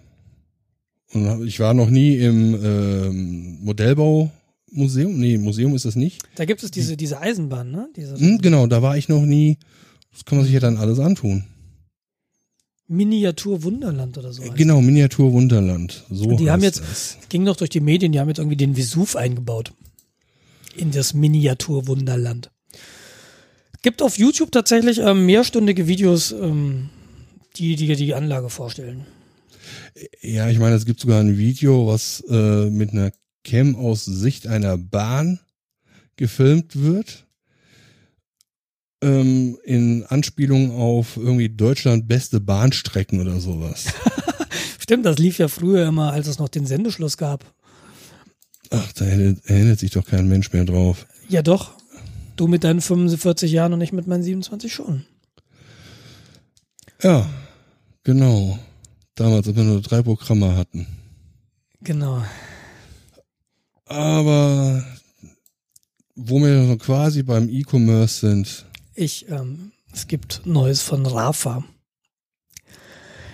Ich war noch nie im ähm, Modellbaumuseum. Nee, Museum ist das nicht. Da gibt es diese, diese Eisenbahn, ne? Diese Hm, genau, da war ich noch nie. Das kann man sich ja dann alles antun. Miniatur Wunderland oder so. Genau, Miniatur Wunderland. So Und die haben jetzt- das. Ging noch durch die Medien, die haben jetzt irgendwie den Vesuv eingebaut. In das Miniatur-Wunderland. Gibt auf YouTube tatsächlich ähm, mehrstündige Videos, ähm, die die die Anlage vorstellen. Ja, ich meine, es gibt sogar ein Video, was äh, mit einer Cam aus Sicht einer Bahn gefilmt wird. Ähm, in Anspielung auf irgendwie Deutschland beste Bahnstrecken oder sowas. Stimmt, das lief ja früher immer, als es noch den Sendeschluss gab. Ach, da erinnert, sich doch kein Mensch mehr drauf. Ja doch, du mit deinen 45 Jahren und ich mit meinen 27 schon. Ja, genau. Damals, als wir nur drei Programme hatten. Genau. Aber wo wir quasi beim E-Commerce sind, Ich, ähm, es gibt Neues von Rafa.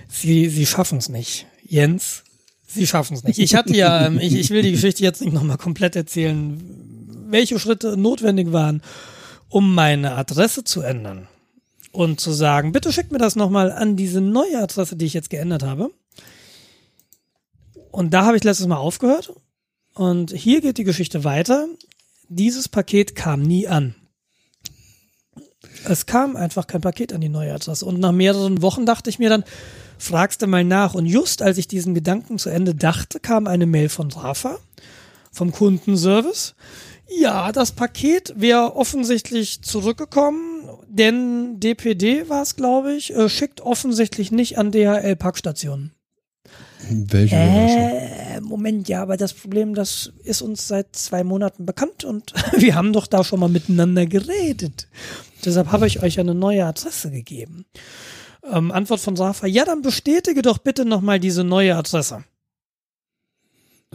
Sie, sie schaffen es nicht. Jens, sie schaffen es nicht. Ich hatte ja, ähm, ich, ich will die Geschichte jetzt nicht nochmal komplett erzählen, welche Schritte notwendig waren, um meine Adresse zu ändern. Und zu sagen, bitte schickt mir das nochmal an diese neue Adresse, die ich jetzt geändert habe. Und da habe ich letztes Mal aufgehört. Und hier geht die Geschichte weiter. Dieses Paket kam nie an. Es kam einfach kein Paket an die neue Adresse. Und nach mehreren Wochen dachte ich mir dann, fragst du mal nach. Und just als ich diesen Gedanken zu Ende dachte, kam eine Mail von Rafa vom Kundenservice. Ja, das Paket wäre offensichtlich zurückgekommen, denn DPD war es, glaube ich, äh, schickt offensichtlich nicht an DHL-Packstationen. Welche äh, Moment, ja, aber das Problem, das ist uns seit zwei Monaten bekannt und wir haben doch da schon mal miteinander geredet. Deshalb habe ich euch eine neue Adresse gegeben. Ähm, Antwort von Safa, ja, dann bestätige doch bitte nochmal diese neue Adresse.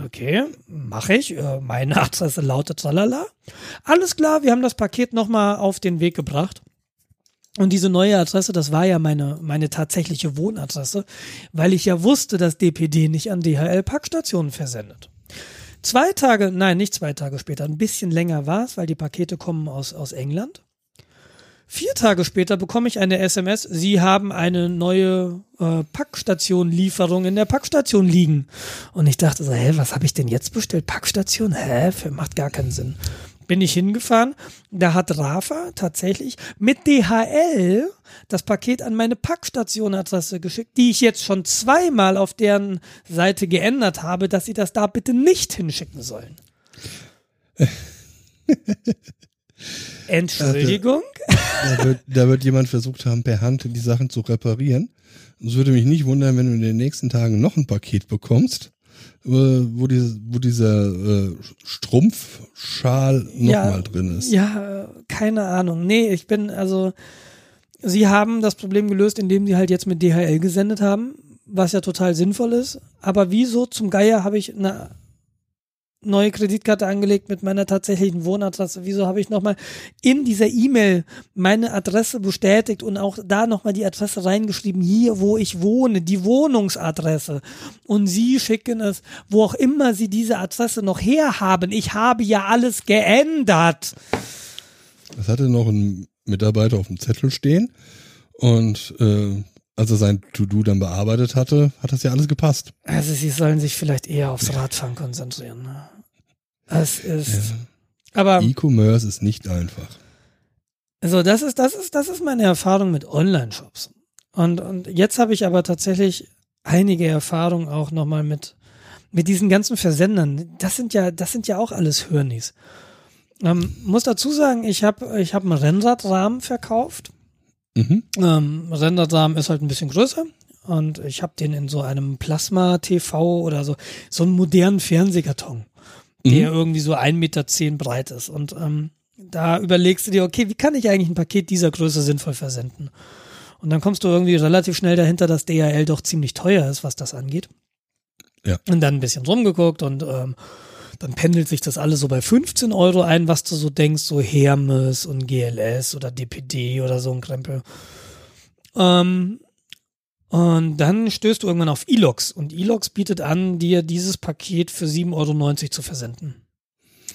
Okay, mache ich. Äh, meine Adresse lautet tralala. Alles klar, wir haben das Paket nochmal auf den Weg gebracht. Und diese neue Adresse, das war ja meine, meine tatsächliche Wohnadresse, weil ich ja wusste, dass DPD nicht an DHL-Packstationen versendet. Zwei Tage, nein, nicht zwei Tage später, ein bisschen länger war es, weil die Pakete kommen aus, aus England. Vier Tage später bekomme ich eine SMS, Sie haben eine neue äh, Packstation-Lieferung in der Packstation liegen. Und ich dachte so, hä, was habe ich denn jetzt bestellt? Packstation? Hä, macht gar keinen Sinn. Bin ich hingefahren, da hat Rafa tatsächlich mit DHL das Paket an meine Packstation-Adresse geschickt, die ich jetzt schon zweimal auf deren Seite geändert habe, dass sie das da bitte nicht hinschicken sollen. Entschuldigung? Da wird, da wird jemand versucht haben, per Hand die Sachen zu reparieren. Es würde mich nicht wundern, wenn du in den nächsten Tagen noch ein Paket bekommst, wo, die, wo dieser äh, Strumpfschal nochmal Ja, drin ist. Ja, keine Ahnung. Nee, ich bin, also, sie haben das Problem gelöst, indem sie halt jetzt mit DHL gesendet haben, was ja total sinnvoll ist. Aber wieso zum Geier habe ich eine neue Kreditkarte angelegt mit meiner tatsächlichen Wohnadresse? Wieso habe ich nochmal in dieser E-Mail meine Adresse bestätigt und auch da nochmal die Adresse reingeschrieben, hier wo ich wohne, die Wohnungsadresse. Und sie schicken es, wo auch immer sie diese Adresse noch herhaben. Ich habe ja alles geändert. Das hatte noch ein Mitarbeiter auf dem Zettel stehen und äh, als er sein To-Do dann bearbeitet hatte, hat das ja alles gepasst. Also sie sollen sich vielleicht eher aufs Radfahren konzentrieren. Ne? Es ist. Aber E-Commerce ist nicht einfach. also das ist, das ist, das ist meine Erfahrung mit Online-Shops. Und, und jetzt habe ich aber tatsächlich einige Erfahrungen auch nochmal mit, mit diesen ganzen Versendern. Das sind ja, das sind ja auch alles Hörnis. Ähm, muss dazu sagen, ich habe ich hab einen Rennradrahmen verkauft. Mhm. Ähm, Renderdarm ist halt ein bisschen größer und ich habe den in so einem Plasma-TV oder so, so einen modernen Fernsehkarton, der irgendwie so 1,10 Meter breit ist. Und ähm, da überlegst du dir, okay, wie kann ich eigentlich ein Paket dieser Größe sinnvoll versenden? Und dann kommst du irgendwie relativ schnell dahinter, dass DHL doch ziemlich teuer ist, was das angeht. Ja. Und dann ein bisschen rumgeguckt und ähm, dann pendelt sich das alles so bei 15 Euro ein, was du so denkst, so Hermes und GLS oder DPD oder so ein Krempel. Ähm, und dann stößt du irgendwann auf Elox und Elox bietet an, dir dieses Paket für 7,90 Euro zu versenden.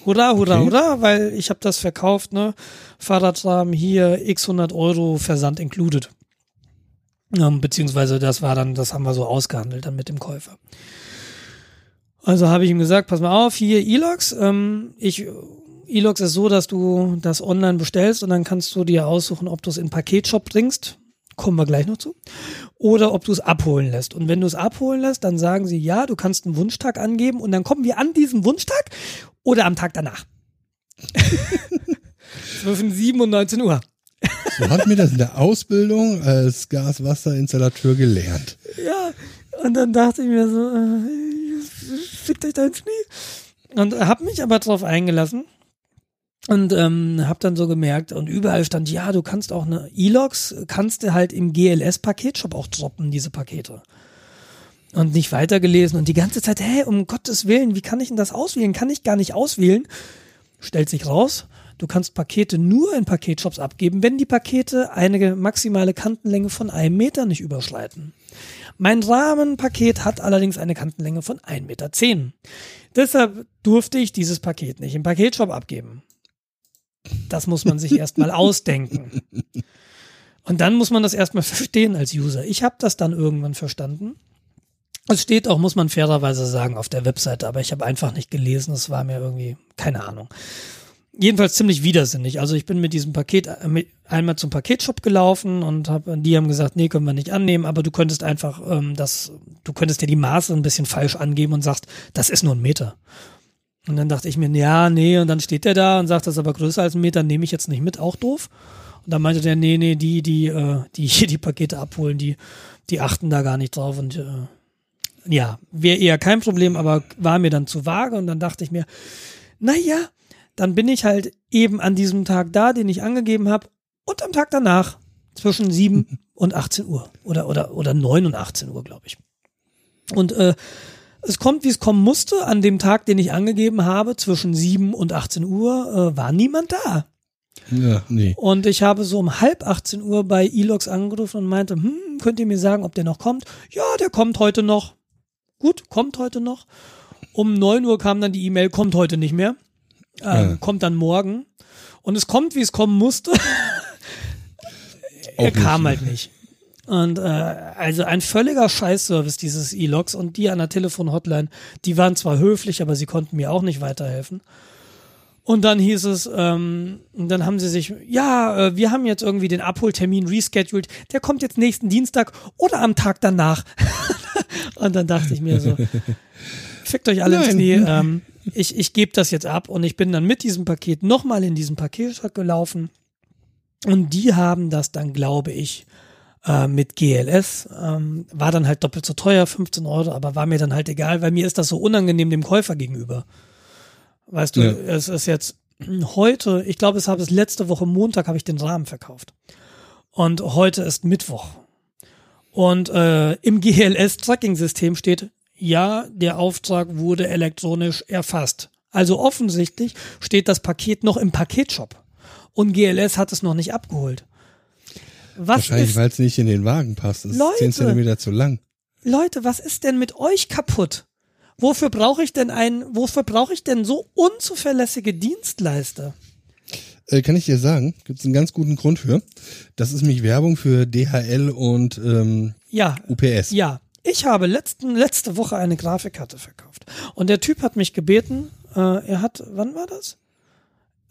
Hurra, hurra, Okay. hurra, weil ich habe das verkauft, ne? Fahrradrahmen hier, x 100 Euro Versand included. Ähm, beziehungsweise das war dann, das haben wir so ausgehandelt dann mit dem Käufer. Also habe ich ihm gesagt, pass mal auf, hier Elox. Ähm, ich, Elox ist so, dass du das online bestellst und dann kannst du dir aussuchen, ob du es in Paketshop bringst. Kommen wir gleich noch zu. Oder ob du es abholen lässt. Und wenn du es abholen lässt, dann sagen sie, ja, du kannst einen Wunschtag angeben und dann kommen wir an diesem Wunschtag oder am Tag danach. Zwischen 7 und 19 Uhr. So hat mir das in der Ausbildung als Gaswasserinstallateur gelernt. Ja, und dann dachte ich mir so, äh, fickt euch da ins Knie. Und hab mich aber drauf eingelassen und ähm, hab dann so gemerkt und überall stand, ja, du kannst auch eine E-Logs, kannst du halt im GLS-Paketshop auch droppen, diese Pakete. Und nicht weitergelesen und die ganze Zeit, hä, um Gottes Willen, wie kann ich denn das auswählen? Kann ich gar nicht auswählen. Stellt sich raus, du kannst Pakete nur in Paketshops abgeben, wenn die Pakete eine maximale Kantenlänge von einem Meter nicht überschreiten. Mein Rahmenpaket hat allerdings eine Kantenlänge von 1,10 Meter. Deshalb durfte ich dieses Paket nicht im Paketshop abgeben. Das muss man sich erstmal ausdenken. Und dann muss man das erstmal verstehen als User. Ich habe das dann irgendwann verstanden. Es steht auch, muss man fairerweise sagen, auf der Webseite, aber ich habe einfach nicht gelesen. Es war mir irgendwie, keine Ahnung. jedenfalls ziemlich widersinnig. Also ich bin mit diesem Paket äh, mit, einmal zum Paketshop gelaufen und hab, die haben gesagt, nee, können wir nicht annehmen, aber du könntest einfach ähm, das, du könntest dir die Maße ein bisschen falsch angeben und sagst, das ist nur ein Meter. Und dann dachte ich mir, ja, nee, und dann steht der da und sagt, das ist aber größer als ein Meter, nehme ich jetzt nicht mit, auch doof. Und dann meinte der, nee, nee, die, die, äh, die hier die Pakete abholen, die, die achten da gar nicht drauf und äh, ja, wäre eher kein Problem, aber war mir dann zu vage und dann dachte ich mir, naja, dann bin ich halt eben an diesem Tag da, den ich angegeben habe, und am Tag danach zwischen 7 und 18 Uhr oder oder oder 9 und 18 Uhr, glaube ich. Und äh, es kommt, wie es kommen musste. An dem Tag, den ich angegeben habe, zwischen 7 und 18 Uhr, äh, war niemand da. Ja, nee. Und ich habe so um halb 18 Uhr bei Elox angerufen und meinte, hm, könnt ihr mir sagen, ob der noch kommt? Ja, der kommt heute noch. Gut, kommt heute noch. Um 9 Uhr kam dann die E-Mail, kommt heute nicht mehr. Ähm, Ja. Kommt dann morgen. Und es kommt, wie es kommen musste. er kam halt nicht. Und äh, also ein völliger Scheißservice, dieses E-Logs und die an der Telefon-Hotline, die waren zwar höflich, aber sie konnten mir auch nicht weiterhelfen. Und dann hieß es, ähm, und dann haben sie sich, ja, äh, wir haben jetzt irgendwie den Abholtermin rescheduled, der kommt jetzt nächsten Dienstag oder am Tag danach. und dann dachte ich mir so, fickt euch alle ins. Knie, ähm, ich, ich gebe das jetzt ab und ich bin dann mit diesem Paket nochmal in diesen Paketschrank gelaufen und die haben das dann, glaube ich, äh, mit GLS, ähm, war dann halt doppelt so teuer, 15 Euro, aber war mir dann halt egal, weil mir ist das so unangenehm dem Käufer gegenüber. Weißt du, Ja. es ist jetzt heute, ich glaube, es habe es letzte Woche Montag habe ich den Rahmen verkauft. Und heute ist Mittwoch. Und äh, im GLS-Tracking-System steht, ja, der Auftrag wurde elektronisch erfasst. Also offensichtlich steht das Paket noch im Paketshop. Und GLS hat es noch nicht abgeholt. Was Wahrscheinlich, ist, weil es nicht in den Wagen passt. Es ist Leute. 10 Zentimeter zu lang. Leute, was ist denn mit euch kaputt? Wofür brauche ich denn einen, wofür brauche ich denn so unzuverlässige Dienstleister? Äh, kann ich dir sagen, gibt es einen ganz guten Grund für. Das ist nämlich Werbung für DHL und ähm, Ja, UPS. Ja, ich habe letzten, letzte Woche eine Grafikkarte verkauft. Und der Typ hat mich gebeten, äh, er hat, wann war das?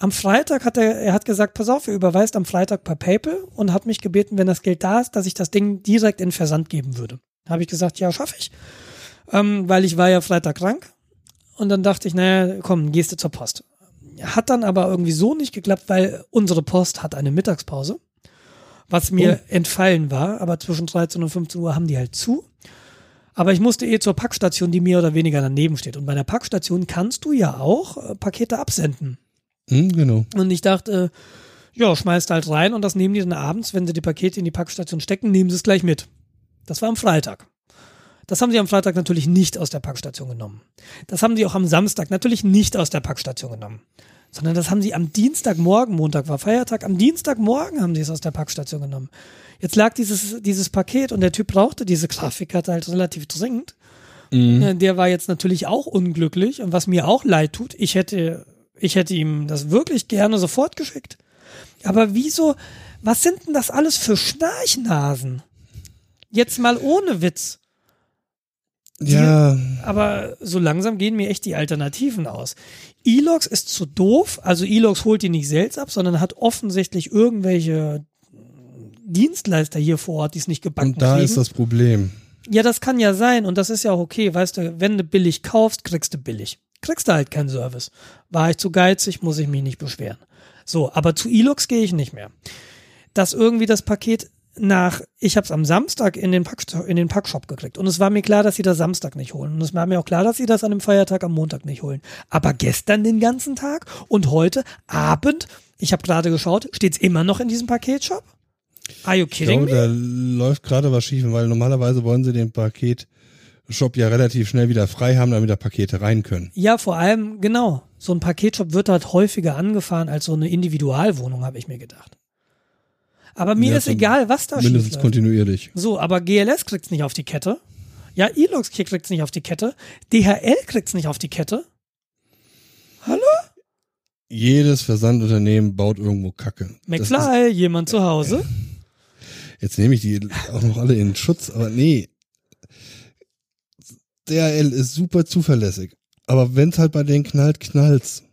Am Freitag hat er, er hat gesagt, pass auf, er überweist am Freitag per PayPal und hat mich gebeten, wenn das Geld da ist, dass ich das Ding direkt in Versand geben würde. Habe ich gesagt, ja, schaffe ich. Ähm, weil ich war ja Freitag krank. Und dann dachte ich, naja, komm, gehst du zur Post. Hat dann aber irgendwie so nicht geklappt, weil unsere Post hat eine Mittagspause. Was mir entfallen war, aber zwischen 13 und 15 Uhr haben die halt zu. Aber ich musste eh zur Packstation, die mehr oder weniger daneben steht. Und bei der Packstation kannst du ja auch äh, Pakete absenden. Hm, genau. Und ich dachte, äh, ja, schmeißt halt rein und das nehmen die dann abends, wenn sie die Pakete in die Packstation stecken, nehmen sie es gleich mit. Das war am Freitag. Das haben sie am Freitag natürlich nicht aus der Packstation genommen. Das haben sie auch am Samstag natürlich nicht aus der Packstation genommen. Sondern das haben sie am Dienstagmorgen, Montag war Feiertag, am Dienstagmorgen haben sie es aus der Packstation genommen. Jetzt lag dieses, dieses Paket und der Typ brauchte diese Grafikkarte halt relativ dringend. Äh, Der war jetzt natürlich auch unglücklich und was mir auch leid tut, ich hätte, ich hätte ihm das wirklich gerne sofort geschickt. Aber wieso, was sind denn das alles für Schnarchnasen? Jetzt mal ohne Witz. Ja, Aber so langsam gehen mir echt die Alternativen aus. Elox ist zu doof, also Elox holt die nicht selbst ab, sondern hat offensichtlich irgendwelche Dienstleister hier vor Ort, die es nicht gebacken und da kriegen. ist das Problem. Ja, das kann ja sein und das ist ja auch okay. Weißt du, wenn du billig kaufst, kriegst du billig. Kriegst du halt keinen Service. War ich zu geizig, muss ich mich nicht beschweren. So, aber zu Elox gehe ich nicht mehr. Dass irgendwie das Paket nach, ich habe es am Samstag in den, Pack, in den Packshop gekriegt und es war mir klar, dass sie das Samstag nicht holen und es war mir auch klar, dass sie das an einem Feiertag am Montag nicht holen. Aber gestern den ganzen Tag und heute Abend, ich habe gerade geschaut, steht's immer noch in diesem Paketshop? Are you Ich kidding glaube, me? da läuft gerade was schief, weil normalerweise wollen sie den Paketshop ja relativ schnell wieder frei haben, damit da Pakete rein können. Ja, vor allem, genau. So ein Paketshop wird halt häufiger angefahren als so eine Individualwohnung, habe ich mir gedacht. Aber mir Ja, ist egal, was da Mindestens schief läuft. kontinuierlich. So, aber GLS kriegt's nicht auf die Kette. Ja, Elox kriegt's nicht auf die Kette. DHL kriegt's nicht auf die Kette. Hallo? Jedes Versandunternehmen baut irgendwo Kacke. McFly, jemand zu Hause? jetzt nehme ich die auch noch alle in Schutz, aber nee. DHL ist super zuverlässig. Aber wenn's halt bei denen knallt, knallt's.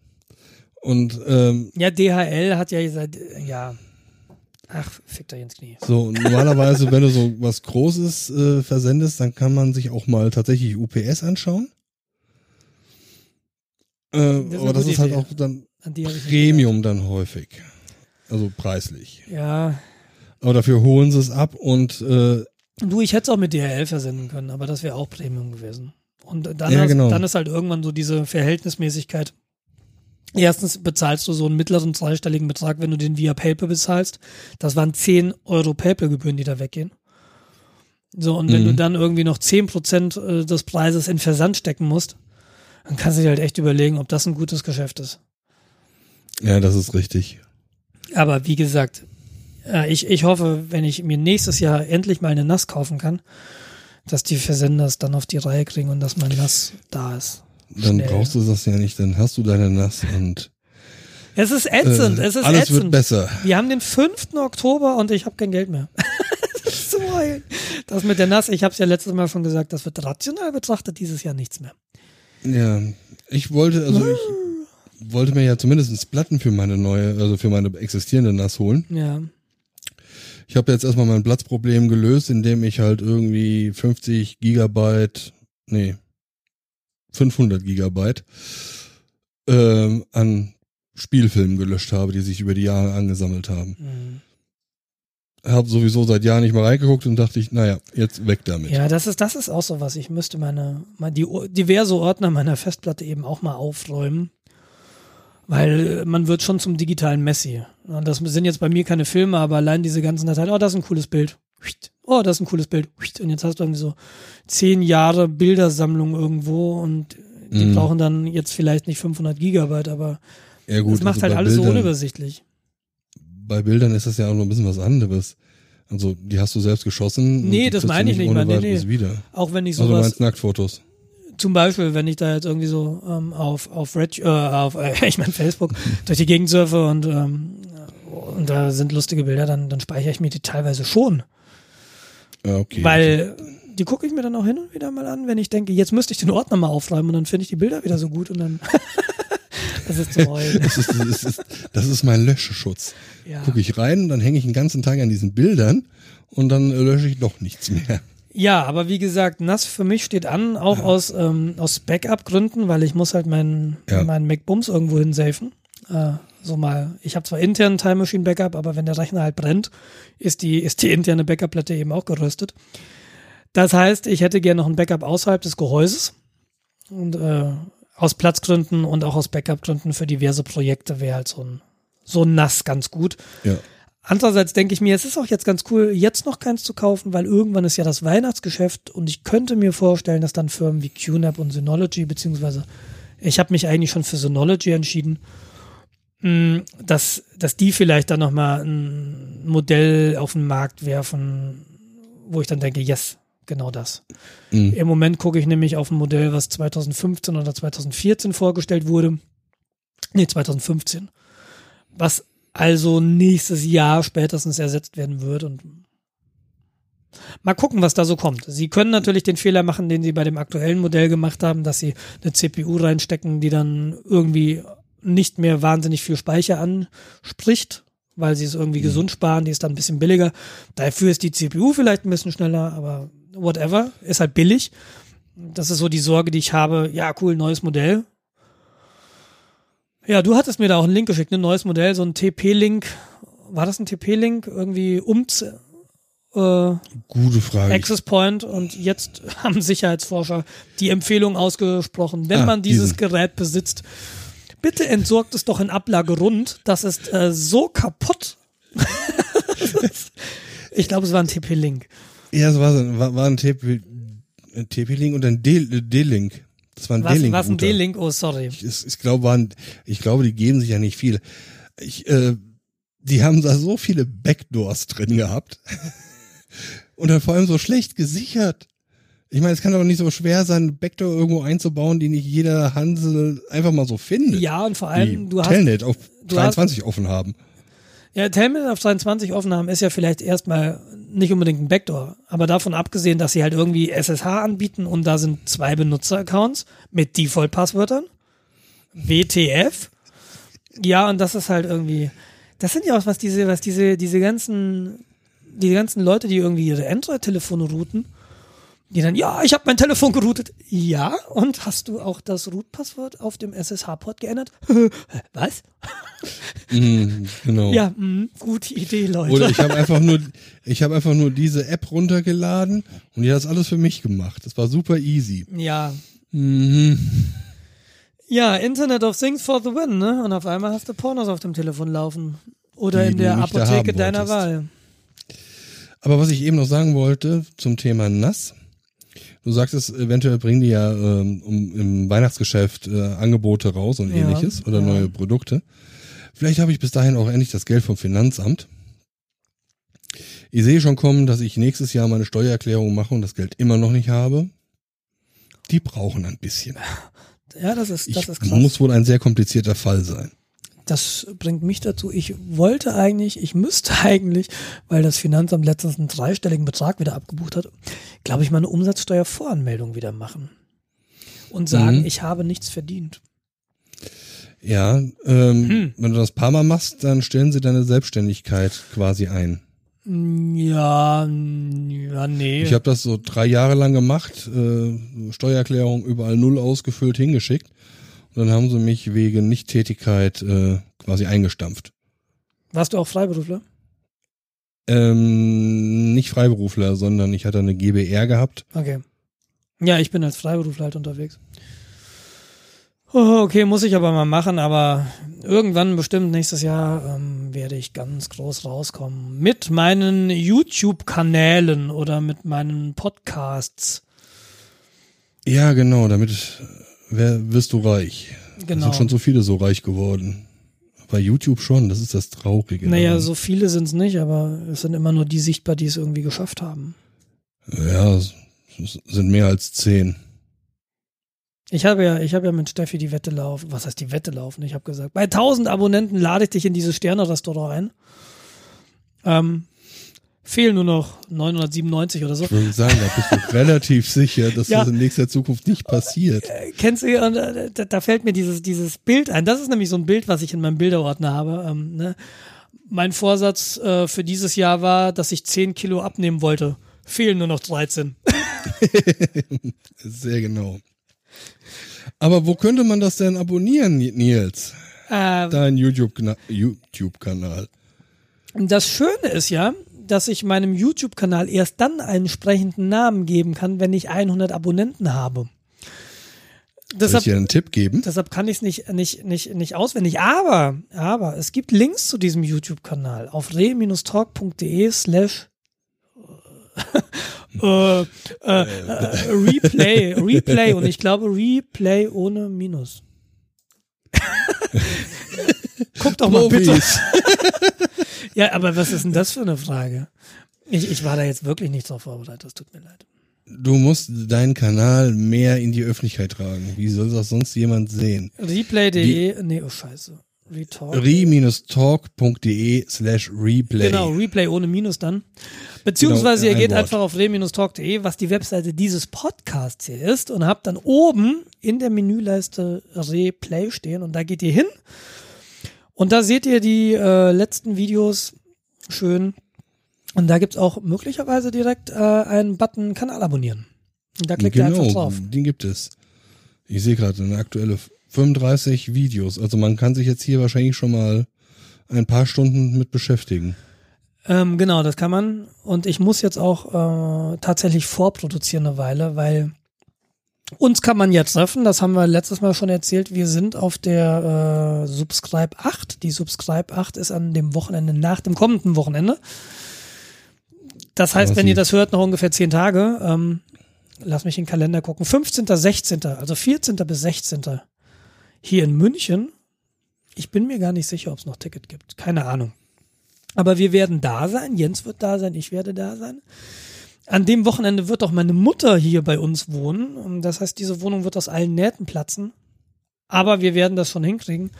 Und ähm, Ja, DHL hat ja seit, ja. Ach, fickt er ins Knie. so normalerweise, wenn du so was Großes äh, versendest, dann kann man sich auch mal tatsächlich UPS anschauen. Äh, Das aber das ist halt Idee. auch dann Premium dann häufig. Also preislich. Ja. Aber dafür holen sie es ab und äh, Du, ich hätte es auch mit DHL versenden können, aber das wäre auch Premium gewesen. Und dann, Ja, hast, genau. dann ist halt irgendwann so diese Verhältnismäßigkeit. Erstens bezahlst du so einen mittleren zweistelligen Betrag, wenn du den via PayPal bezahlst. Das waren 10 Euro PayPal-Gebühren, die da weggehen. So, und wenn Mhm. du dann irgendwie noch 10% äh, des Preises in Versand stecken musst, dann kannst du dir halt echt überlegen, ob das ein gutes Geschäft ist. ja, das ist richtig. Aber wie gesagt, äh, ich, ich hoffe, wenn ich mir nächstes Jahr endlich mal eine NAS kaufen kann, dass die Versender es dann auf die Reihe kriegen und dass mein NAS da ist. Dann Schnell. brauchst du das ja nicht, dann hast du deine Nass und Es ist ätzend, äh, es ist alles wird ätzend. besser. Wir haben den 5. Oktober und ich habe kein Geld mehr. das so. Das mit der NAS, ich habe es ja letztes Mal schon gesagt, das wird rational betrachtet dieses Jahr nichts mehr. Ja, ich wollte, also ich wollte mir ja zumindest Platten für meine neue, also für meine existierende NAS holen. Ja. Ich habe jetzt erstmal mein Platzproblem gelöst, indem ich halt irgendwie 50 Gigabyte, nee, 500 Gigabyte ähm, an Spielfilmen gelöscht habe, die sich über die Jahre angesammelt haben. Mhm. Habe sowieso seit Jahren nicht mehr reingeguckt und dachte ich, naja, jetzt weg damit. Ja, das ist, das ist auch so was. Ich müsste meine, mal die diverse Ordner meiner Festplatte eben auch mal aufräumen. Weil äh, man wird schon zum digitalen Messi. Und das sind jetzt bei mir keine Filme, aber allein diese ganzen Dateien, oh, das ist ein cooles Bild. Oh, das ist ein cooles Bild. Und jetzt hast du irgendwie so zehn Jahre Bildersammlung irgendwo und die Mhm. brauchen dann jetzt vielleicht nicht 500 Gigabyte, aber Ja, gut, das macht also halt alles so Bildern, unübersichtlich. Bei Bildern ist das ja auch noch ein bisschen was anderes. Also, die hast du selbst geschossen. Nee, das meine ich nicht mal. Nee, nee. wieder. Auch wenn ich Also, du sowas, meinst Nacktfotos. Zum Beispiel, wenn ich da jetzt irgendwie so ähm, auf auf Red, äh, auf äh, ich meine Facebook durch die Gegend surfe und ähm, und da sind lustige Bilder, dann dann speichere ich mir die teilweise schon, okay. weil die gucke ich mir dann auch hin und wieder mal an, wenn ich denke, jetzt müsste ich den Ordner mal aufräumen und dann finde ich die Bilder wieder so gut und dann das ist so heulen. Das ist, das, ist, das ist mein Löscheschutz. Ja. Gucke ich rein, dann hänge ich den ganzen Tag an diesen Bildern und dann äh, lösche ich doch nichts mehr. Ja, aber wie gesagt, NAS für mich steht an, auch aus, ähm, aus Backup-Gründen, weil ich muss halt meinen Ja. meinen MacBums irgendwo hin safen. Äh, so mal, ich habe zwar intern Time Machine Backup, aber wenn der Rechner halt brennt, ist die, ist die interne Backup-Platte eben auch geröstet. Das heißt, ich hätte gerne noch ein Backup außerhalb des Gehäuses. Und äh, aus Platzgründen und auch aus Backup-Gründen für diverse Projekte wäre halt so ein, so ein NAS ganz gut. Ja. Andererseits denke ich mir, es ist auch jetzt ganz cool, jetzt noch keins zu kaufen, weil irgendwann ist ja das Weihnachtsgeschäft und ich könnte mir vorstellen, dass dann Firmen wie QNAP und Synology, beziehungsweise ich habe mich eigentlich schon für Synology entschieden, mh, dass, dass die vielleicht dann nochmal ein Modell auf den Markt werfen, wo ich dann denke, yes, genau das. Mhm. Im Moment gucke ich nämlich auf ein Modell, was 2015 oder 2014 vorgestellt wurde. Nee, 2015. Was also nächstes Jahr spätestens ersetzt werden wird und mal gucken, was da so kommt. Sie können natürlich den Fehler machen, den sie bei dem aktuellen Modell gemacht haben, dass sie eine CPU reinstecken, die dann irgendwie nicht mehr wahnsinnig viel Speicher anspricht, weil sie es irgendwie gesund sparen, die ist dann ein bisschen billiger. Dafür ist die CPU vielleicht ein bisschen schneller, aber whatever, ist halt billig. Das ist so die Sorge, die ich habe. Ja, cool, neues Modell. Ja, du hattest mir da auch einen Link geschickt, ein neues Modell, so ein TP-Link. War das ein TP-Link? Irgendwie ums äh, Gute Frage. Access Point und jetzt haben Sicherheitsforscher die Empfehlung ausgesprochen, wenn Ah, man dieses diesen. Gerät besitzt, bitte entsorgt es doch in Ablage rund. Das ist äh, so kaputt. ich glaube, es war ein TP-Link. Ja, es war, war, war ein TP, ein TP-Link und ein D- D-Link. Das war ein Was, D-Link. was ein. D-Link? Oh, sorry. Ich, ich, ich glaube, waren, ich glaube, die geben sich ja nicht viel. Ich, äh, die haben da so viele Backdoors drin gehabt. Und dann vor allem so schlecht gesichert. Ich meine, es kann doch nicht so schwer sein, Backdoor irgendwo einzubauen, die nicht jeder Hansel einfach mal so findet. Ja, und vor die allem, du hast Telnet auf du 23 offen haben. Ja, Telnet auf 23 Aufnahmen ist ja vielleicht erstmal nicht unbedingt ein Backdoor, aber davon abgesehen, dass sie halt irgendwie SSH anbieten und da sind zwei Benutzeraccounts mit Default-Passwörtern, WTF Ja, und das ist halt irgendwie, das sind ja auch was diese, was diese, diese ganzen, die ganzen Leute, die irgendwie ihre Android-Telefone routen, die dann, ja, ich habe mein Telefon geroutet. Ja, und hast du auch das Root-Passwort auf dem SSH-Port geändert? Was? Mm, genau. Ja, mh, gute Idee, Leute. Oder ich habe einfach nur, ich habe einfach nur diese App runtergeladen und die hat das alles für mich gemacht. Das war super easy. ja, Mhm. ja, Internet of Things for the win, ne? Und auf einmal hast du Pornos auf dem Telefon laufen. Oder Die in der Apotheke deiner wolltest. Wahl. Aber was ich eben noch sagen wollte zum Thema nass. Du sagtest, eventuell bringen die ja ähm, um, im Weihnachtsgeschäft äh, Angebote raus und Ja, ähnliches oder ja. neue Produkte. Vielleicht habe ich bis dahin auch endlich das Geld vom Finanzamt. Ich sehe schon kommen, dass ich nächstes Jahr meine Steuererklärung mache und das Geld immer noch nicht habe. Die brauchen ein bisschen. Ja, das ist, das Ich ist krass. muss wohl ein sehr komplizierter Fall sein. Das bringt mich dazu, ich wollte eigentlich, ich müsste eigentlich, weil das Finanzamt letztens einen dreistelligen Betrag wieder abgebucht hat, glaube ich, mal eine Umsatzsteuervoranmeldung wieder machen. Und sagen, Mhm. ich habe nichts verdient. Ja, ähm, Hm. wenn du das paar Mal machst, dann stellen sie deine Selbstständigkeit quasi ein. Ja, ja, nee. Ich habe das so drei Jahre lang gemacht, äh, Steuererklärung überall null ausgefüllt, hingeschickt. Und dann haben sie mich wegen Nichttätigkeit äh, quasi eingestampft. Warst du auch Freiberufler? Ähm, nicht Freiberufler, sondern ich hatte eine GBR gehabt. Okay. Ja, ich bin als Freiberufler halt unterwegs. Oh, okay, muss ich aber mal machen, aber irgendwann bestimmt nächstes Jahr ähm, werde ich ganz groß rauskommen. Mit meinen YouTube-Kanälen oder mit meinen Podcasts. Ja, genau, damit wer, wirst du reich. Es Genau. sind schon so viele so reich geworden. Bei YouTube schon, das ist das Traurige. Naja, daran. so viele sind es nicht, aber es sind immer nur die sichtbar, die es irgendwie geschafft haben. Ja, es es sind mehr als zehn. Ich habe ja, ich habe ja mit Steffi die Wette laufen. Was heißt die Wette laufen? Ich habe gesagt, bei 1000 Abonnenten lade ich dich in dieses Sterne-Restaurant ein. Ähm, fehlen nur noch 997 oder so. Ich würde sagen, da bist du relativ sicher, dass Ja. das in nächster Zukunft nicht passiert. Kennst du, und, äh, da, da fällt mir dieses, dieses Bild ein. Das ist nämlich so ein Bild, was ich in meinem Bilderordner habe. Ähm, ne? Mein Vorsatz äh, für dieses Jahr war, dass ich 10 Kilo abnehmen wollte. Fehlen nur noch 13. Sehr genau. Aber wo könnte man das denn abonnieren, Nils? Äh, Dein YouTube-Kanal. YouTube. Das Schöne ist ja, dass ich meinem YouTube-Kanal erst dann einen entsprechenden Namen geben kann, wenn ich 100 Abonnenten habe. Soll ich Deshalb, dir einen Tipp geben? deshalb kann ich es nicht, nicht, nicht, nicht auswendig. Aber, aber es gibt Links zu diesem YouTube-Kanal auf re-talk.de slash äh, äh, äh, Replay, Replay und ich glaube Replay ohne Minus. Guck doch mal bitte. Ja, aber was ist denn das für eine Frage? Ich, ich war da jetzt wirklich nicht drauf vorbereitet, das tut mir leid. Du musst deinen Kanal mehr in die Öffentlichkeit tragen. Wie soll das sonst jemand sehen? Replay.de, nee, oh scheiße. Retalk. re-talk.de slash replay. Genau, Replay ohne Minus dann. Beziehungsweise Genau, ihr geht Wort. einfach auf re-talk.de, was die Webseite dieses Podcasts hier ist und habt dann oben in der Menüleiste Replay stehen und da geht ihr hin und da seht ihr die äh, letzten Videos schön und da gibt's auch möglicherweise direkt äh, einen Button Kanal abonnieren. Und da klickt ihr einfach Genau, drauf. den gibt es. Ich sehe gerade eine aktuelle 35 Videos. Also man kann sich jetzt hier wahrscheinlich schon mal ein paar Stunden mit beschäftigen. Ähm, genau, das kann man. Und ich muss jetzt auch äh, tatsächlich vorproduzieren eine Weile, weil uns kann man ja treffen. Das haben wir letztes Mal schon erzählt. Wir sind auf der äh, Subscribe 8. Die Subscribe 8 ist an dem Wochenende nach dem kommenden Wochenende. Das heißt, wenn ihr das hört, noch ungefähr zehn Tage. Ähm, lass mich in den Kalender gucken. 15., 16., also 14. bis 16. hier in München. Ich bin mir gar nicht sicher, ob es noch Ticket gibt. Keine Ahnung. Aber wir werden da sein. Jens wird da sein. Ich werde da sein. An dem Wochenende wird auch meine Mutter hier bei uns wohnen. Das heißt, diese Wohnung wird aus allen Nähten platzen. Aber wir werden das schon hinkriegen.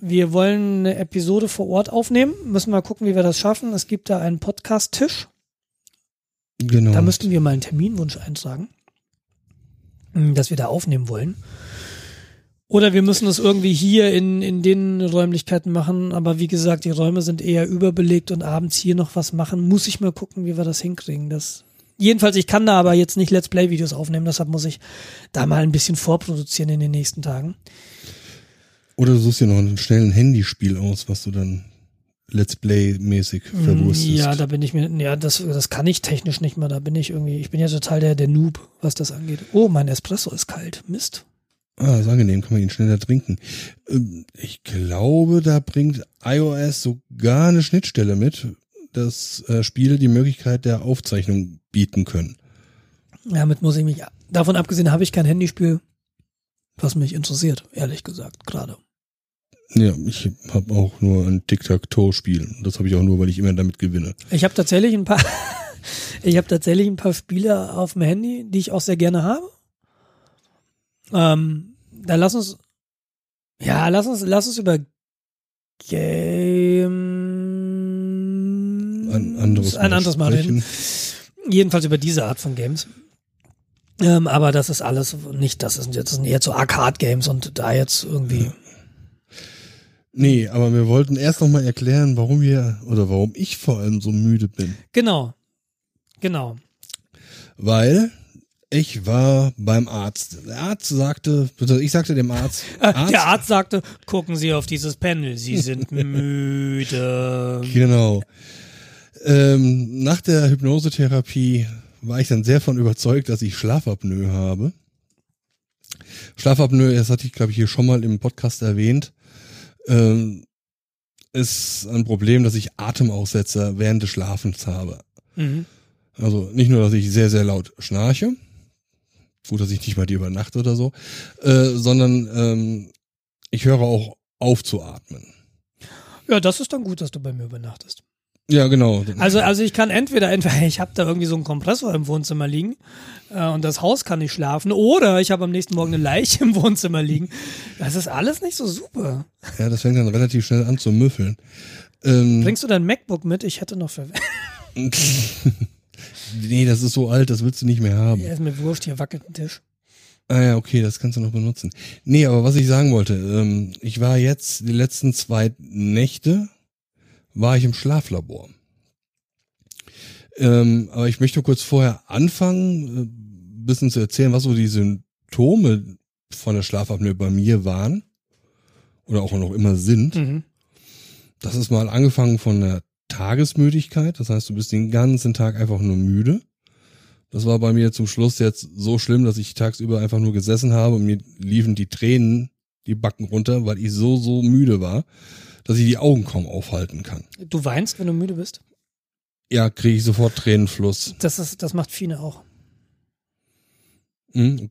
Wir wollen eine Episode vor Ort aufnehmen. Müssen mal gucken, wie wir das schaffen. Es gibt da einen Podcast-Tisch. Genau. Da müssten wir mal einen Terminwunsch eintragen, dass wir da aufnehmen wollen. Oder wir müssen es irgendwie hier in, in den Räumlichkeiten machen, aber wie gesagt, die Räume sind eher überbelegt und abends hier noch was machen, muss ich mal gucken, wie wir das hinkriegen. Das jedenfalls, ich kann da aber jetzt nicht Let's Play Videos aufnehmen, deshalb muss ich da mal ein bisschen vorproduzieren in den nächsten Tagen. Oder du suchst dir noch ein schnellen Handyspiel aus, was du dann Let's Play-mäßig verwurstest. Ja, da bin ich mir, ja, das, das kann ich technisch nicht mehr. Da bin ich irgendwie, ich bin ja total der, der Noob, was das angeht. Oh, mein Espresso ist kalt. Mist. Ah, ist angenehm, kann man ihn schneller trinken. Ähm, Ich glaube, da bringt iOS sogar eine Schnittstelle mit, dass äh, Spiele die Möglichkeit der Aufzeichnung bieten können. Damit muss ich mich, davon abgesehen habe ich kein Handyspiel, was mich interessiert, ehrlich gesagt, gerade. Ja, ich habe auch nur ein Tic-Tac-Toe-Spiel. Das habe ich auch nur, weil ich immer damit gewinne. Ich habe tatsächlich ein paar, ich habe tatsächlich ein paar Spiele auf dem Handy, die ich auch sehr gerne habe. Ähm, dann lass uns, ja, lass uns, lass uns über Game, Ein anderes ein anderes Mal reden. Jedenfalls über diese Art von Games. Ähm, aber das ist alles nicht, das sind jetzt eher so Arcade-Games und da jetzt irgendwie. Nee, aber wir wollten erst noch mal erklären, warum wir oder warum ich vor allem so müde bin. Genau. Genau. Weil ich war beim Arzt. Der Arzt sagte, ich sagte dem Arzt, Arzt, Der Arzt sagte, gucken Sie auf dieses Panel, Sie sind müde. Genau. Ähm, nach der Hypnosetherapie war ich dann sehr von überzeugt, dass ich Schlafapnoe habe. Schlafapnoe, das hatte ich glaube ich hier schon mal im Podcast erwähnt, ähm, ist ein Problem, dass ich Atemaussetzer während des Schlafens habe. Mhm. Also nicht nur, dass ich sehr, sehr laut schnarche, gut, dass ich nicht mal die übernachte oder so, äh, sondern ähm, ich höre auch auf zu atmen. Ja, das ist dann gut, dass du bei mir übernachtest. Ja, genau. Also, also ich kann entweder, entweder ich habe da irgendwie so einen Kompressor im Wohnzimmer liegen äh, und das Haus kann nicht schlafen, oder ich habe am nächsten Morgen eine Leiche im Wohnzimmer liegen. Das ist alles nicht so super. Ja, das fängt dann relativ schnell an zu müffeln. Ähm, Bringst du dein MacBook mit? Ich hätte noch für. nee, das ist so alt, das willst du nicht mehr haben. Ja, ist mir wurscht, hier wackelt ein Tisch. Ah ja, okay, das kannst du noch benutzen. Nee, aber was ich sagen wollte, ähm, ich war jetzt die letzten zwei Nächte, war ich im Schlaflabor. Ähm, aber ich möchte kurz vorher anfangen, äh, bisschen zu erzählen, was so die Symptome von der Schlafapnoe bei mir waren oder auch noch immer sind. Mhm. Das ist mal angefangen von der Tagesmüdigkeit. Das heißt, du bist den ganzen Tag einfach nur müde. Das war bei mir zum Schluss jetzt so schlimm, dass ich tagsüber einfach nur gesessen habe und mir liefen die Tränen die Backen runter, weil ich so, so müde war, dass ich die Augen kaum aufhalten kann. Du weinst, wenn du müde bist? Ja, kriege ich sofort Tränenfluss. Das, ist, das macht Fine auch. Hm?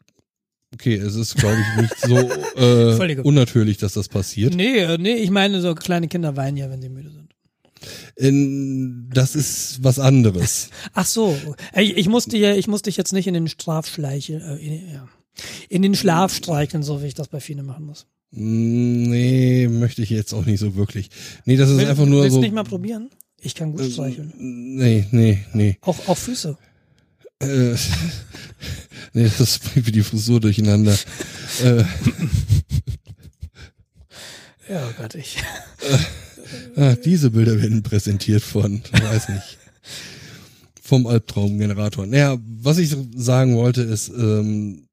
Okay, es ist, glaube ich, nicht so äh, unnatürlich, dass das passiert. Nee, äh, nee, ich meine, so kleine Kinder weinen ja, wenn sie müde sind. Ähm, das ist was anderes. Ach so, ich, ich musste ja, ich musste dich jetzt nicht in den Strafschleiche, äh, in, ja, in den Schlaf streicheln, so wie ich das bei Fine machen muss. Nee, möchte ich jetzt auch nicht so wirklich. Nee, das ist Will- einfach nur willst so. du nicht mal probieren? Ich kann gut streicheln. Nee, nee, nee. Auch, auch Füße. Äh, nee, das bringt mir die Frisur durcheinander. äh, Ja, oh Gott, ich. Ah, diese Bilder werden präsentiert von, weiß nicht, vom Albtraumgenerator. Naja, was ich sagen wollte ist, ähm,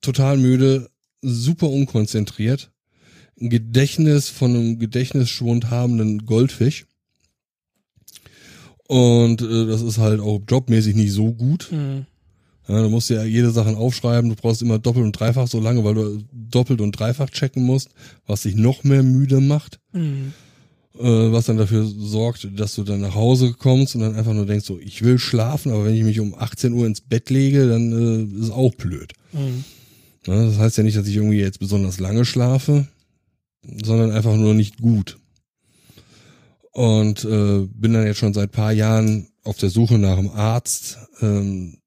total müde, super unkonzentriert, ein Gedächtnis von einem Gedächtnisschwund habenden Goldfisch. Und äh, das ist halt auch jobmäßig nicht so gut. Hm. Ja, du musst ja jede Sache aufschreiben, du brauchst immer doppelt und dreifach so lange, weil du doppelt und dreifach checken musst, was dich noch mehr müde macht, Hm. äh, was dann dafür sorgt, dass du dann nach Hause kommst und dann einfach nur denkst, so, ich will schlafen, aber wenn ich mich um 18 Uhr ins Bett lege, dann äh, ist es auch blöd. Hm. Ja, das heißt ja nicht, dass ich irgendwie jetzt besonders lange schlafe, sondern einfach nur nicht gut. Und äh, bin dann jetzt schon seit paar Jahren auf der Suche nach einem Arzt, ähm,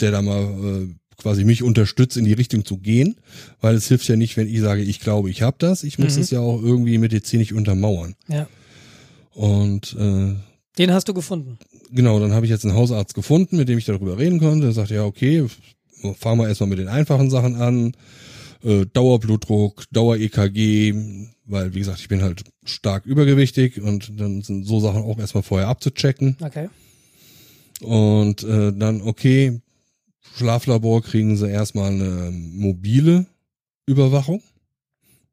der da mal äh, quasi mich unterstützt, in die Richtung zu gehen, weil es hilft ja nicht, wenn ich sage, ich glaube, ich habe das. Ich muss Mhm. es ja auch irgendwie medizinisch untermauern. Ja. Und äh, Den hast du gefunden. genau, dann habe ich jetzt einen Hausarzt gefunden, mit dem ich darüber reden konnte. Er sagte, ja, okay, fangen wir erstmal mit den einfachen Sachen an. äh, Dauerblutdruck, Dauer-EKG, weil, wie gesagt, ich bin halt stark übergewichtig und dann sind so Sachen auch erstmal vorher abzuchecken. Okay. Und äh, dann, okay, Schlaflabor kriegen sie erstmal eine mobile Überwachung.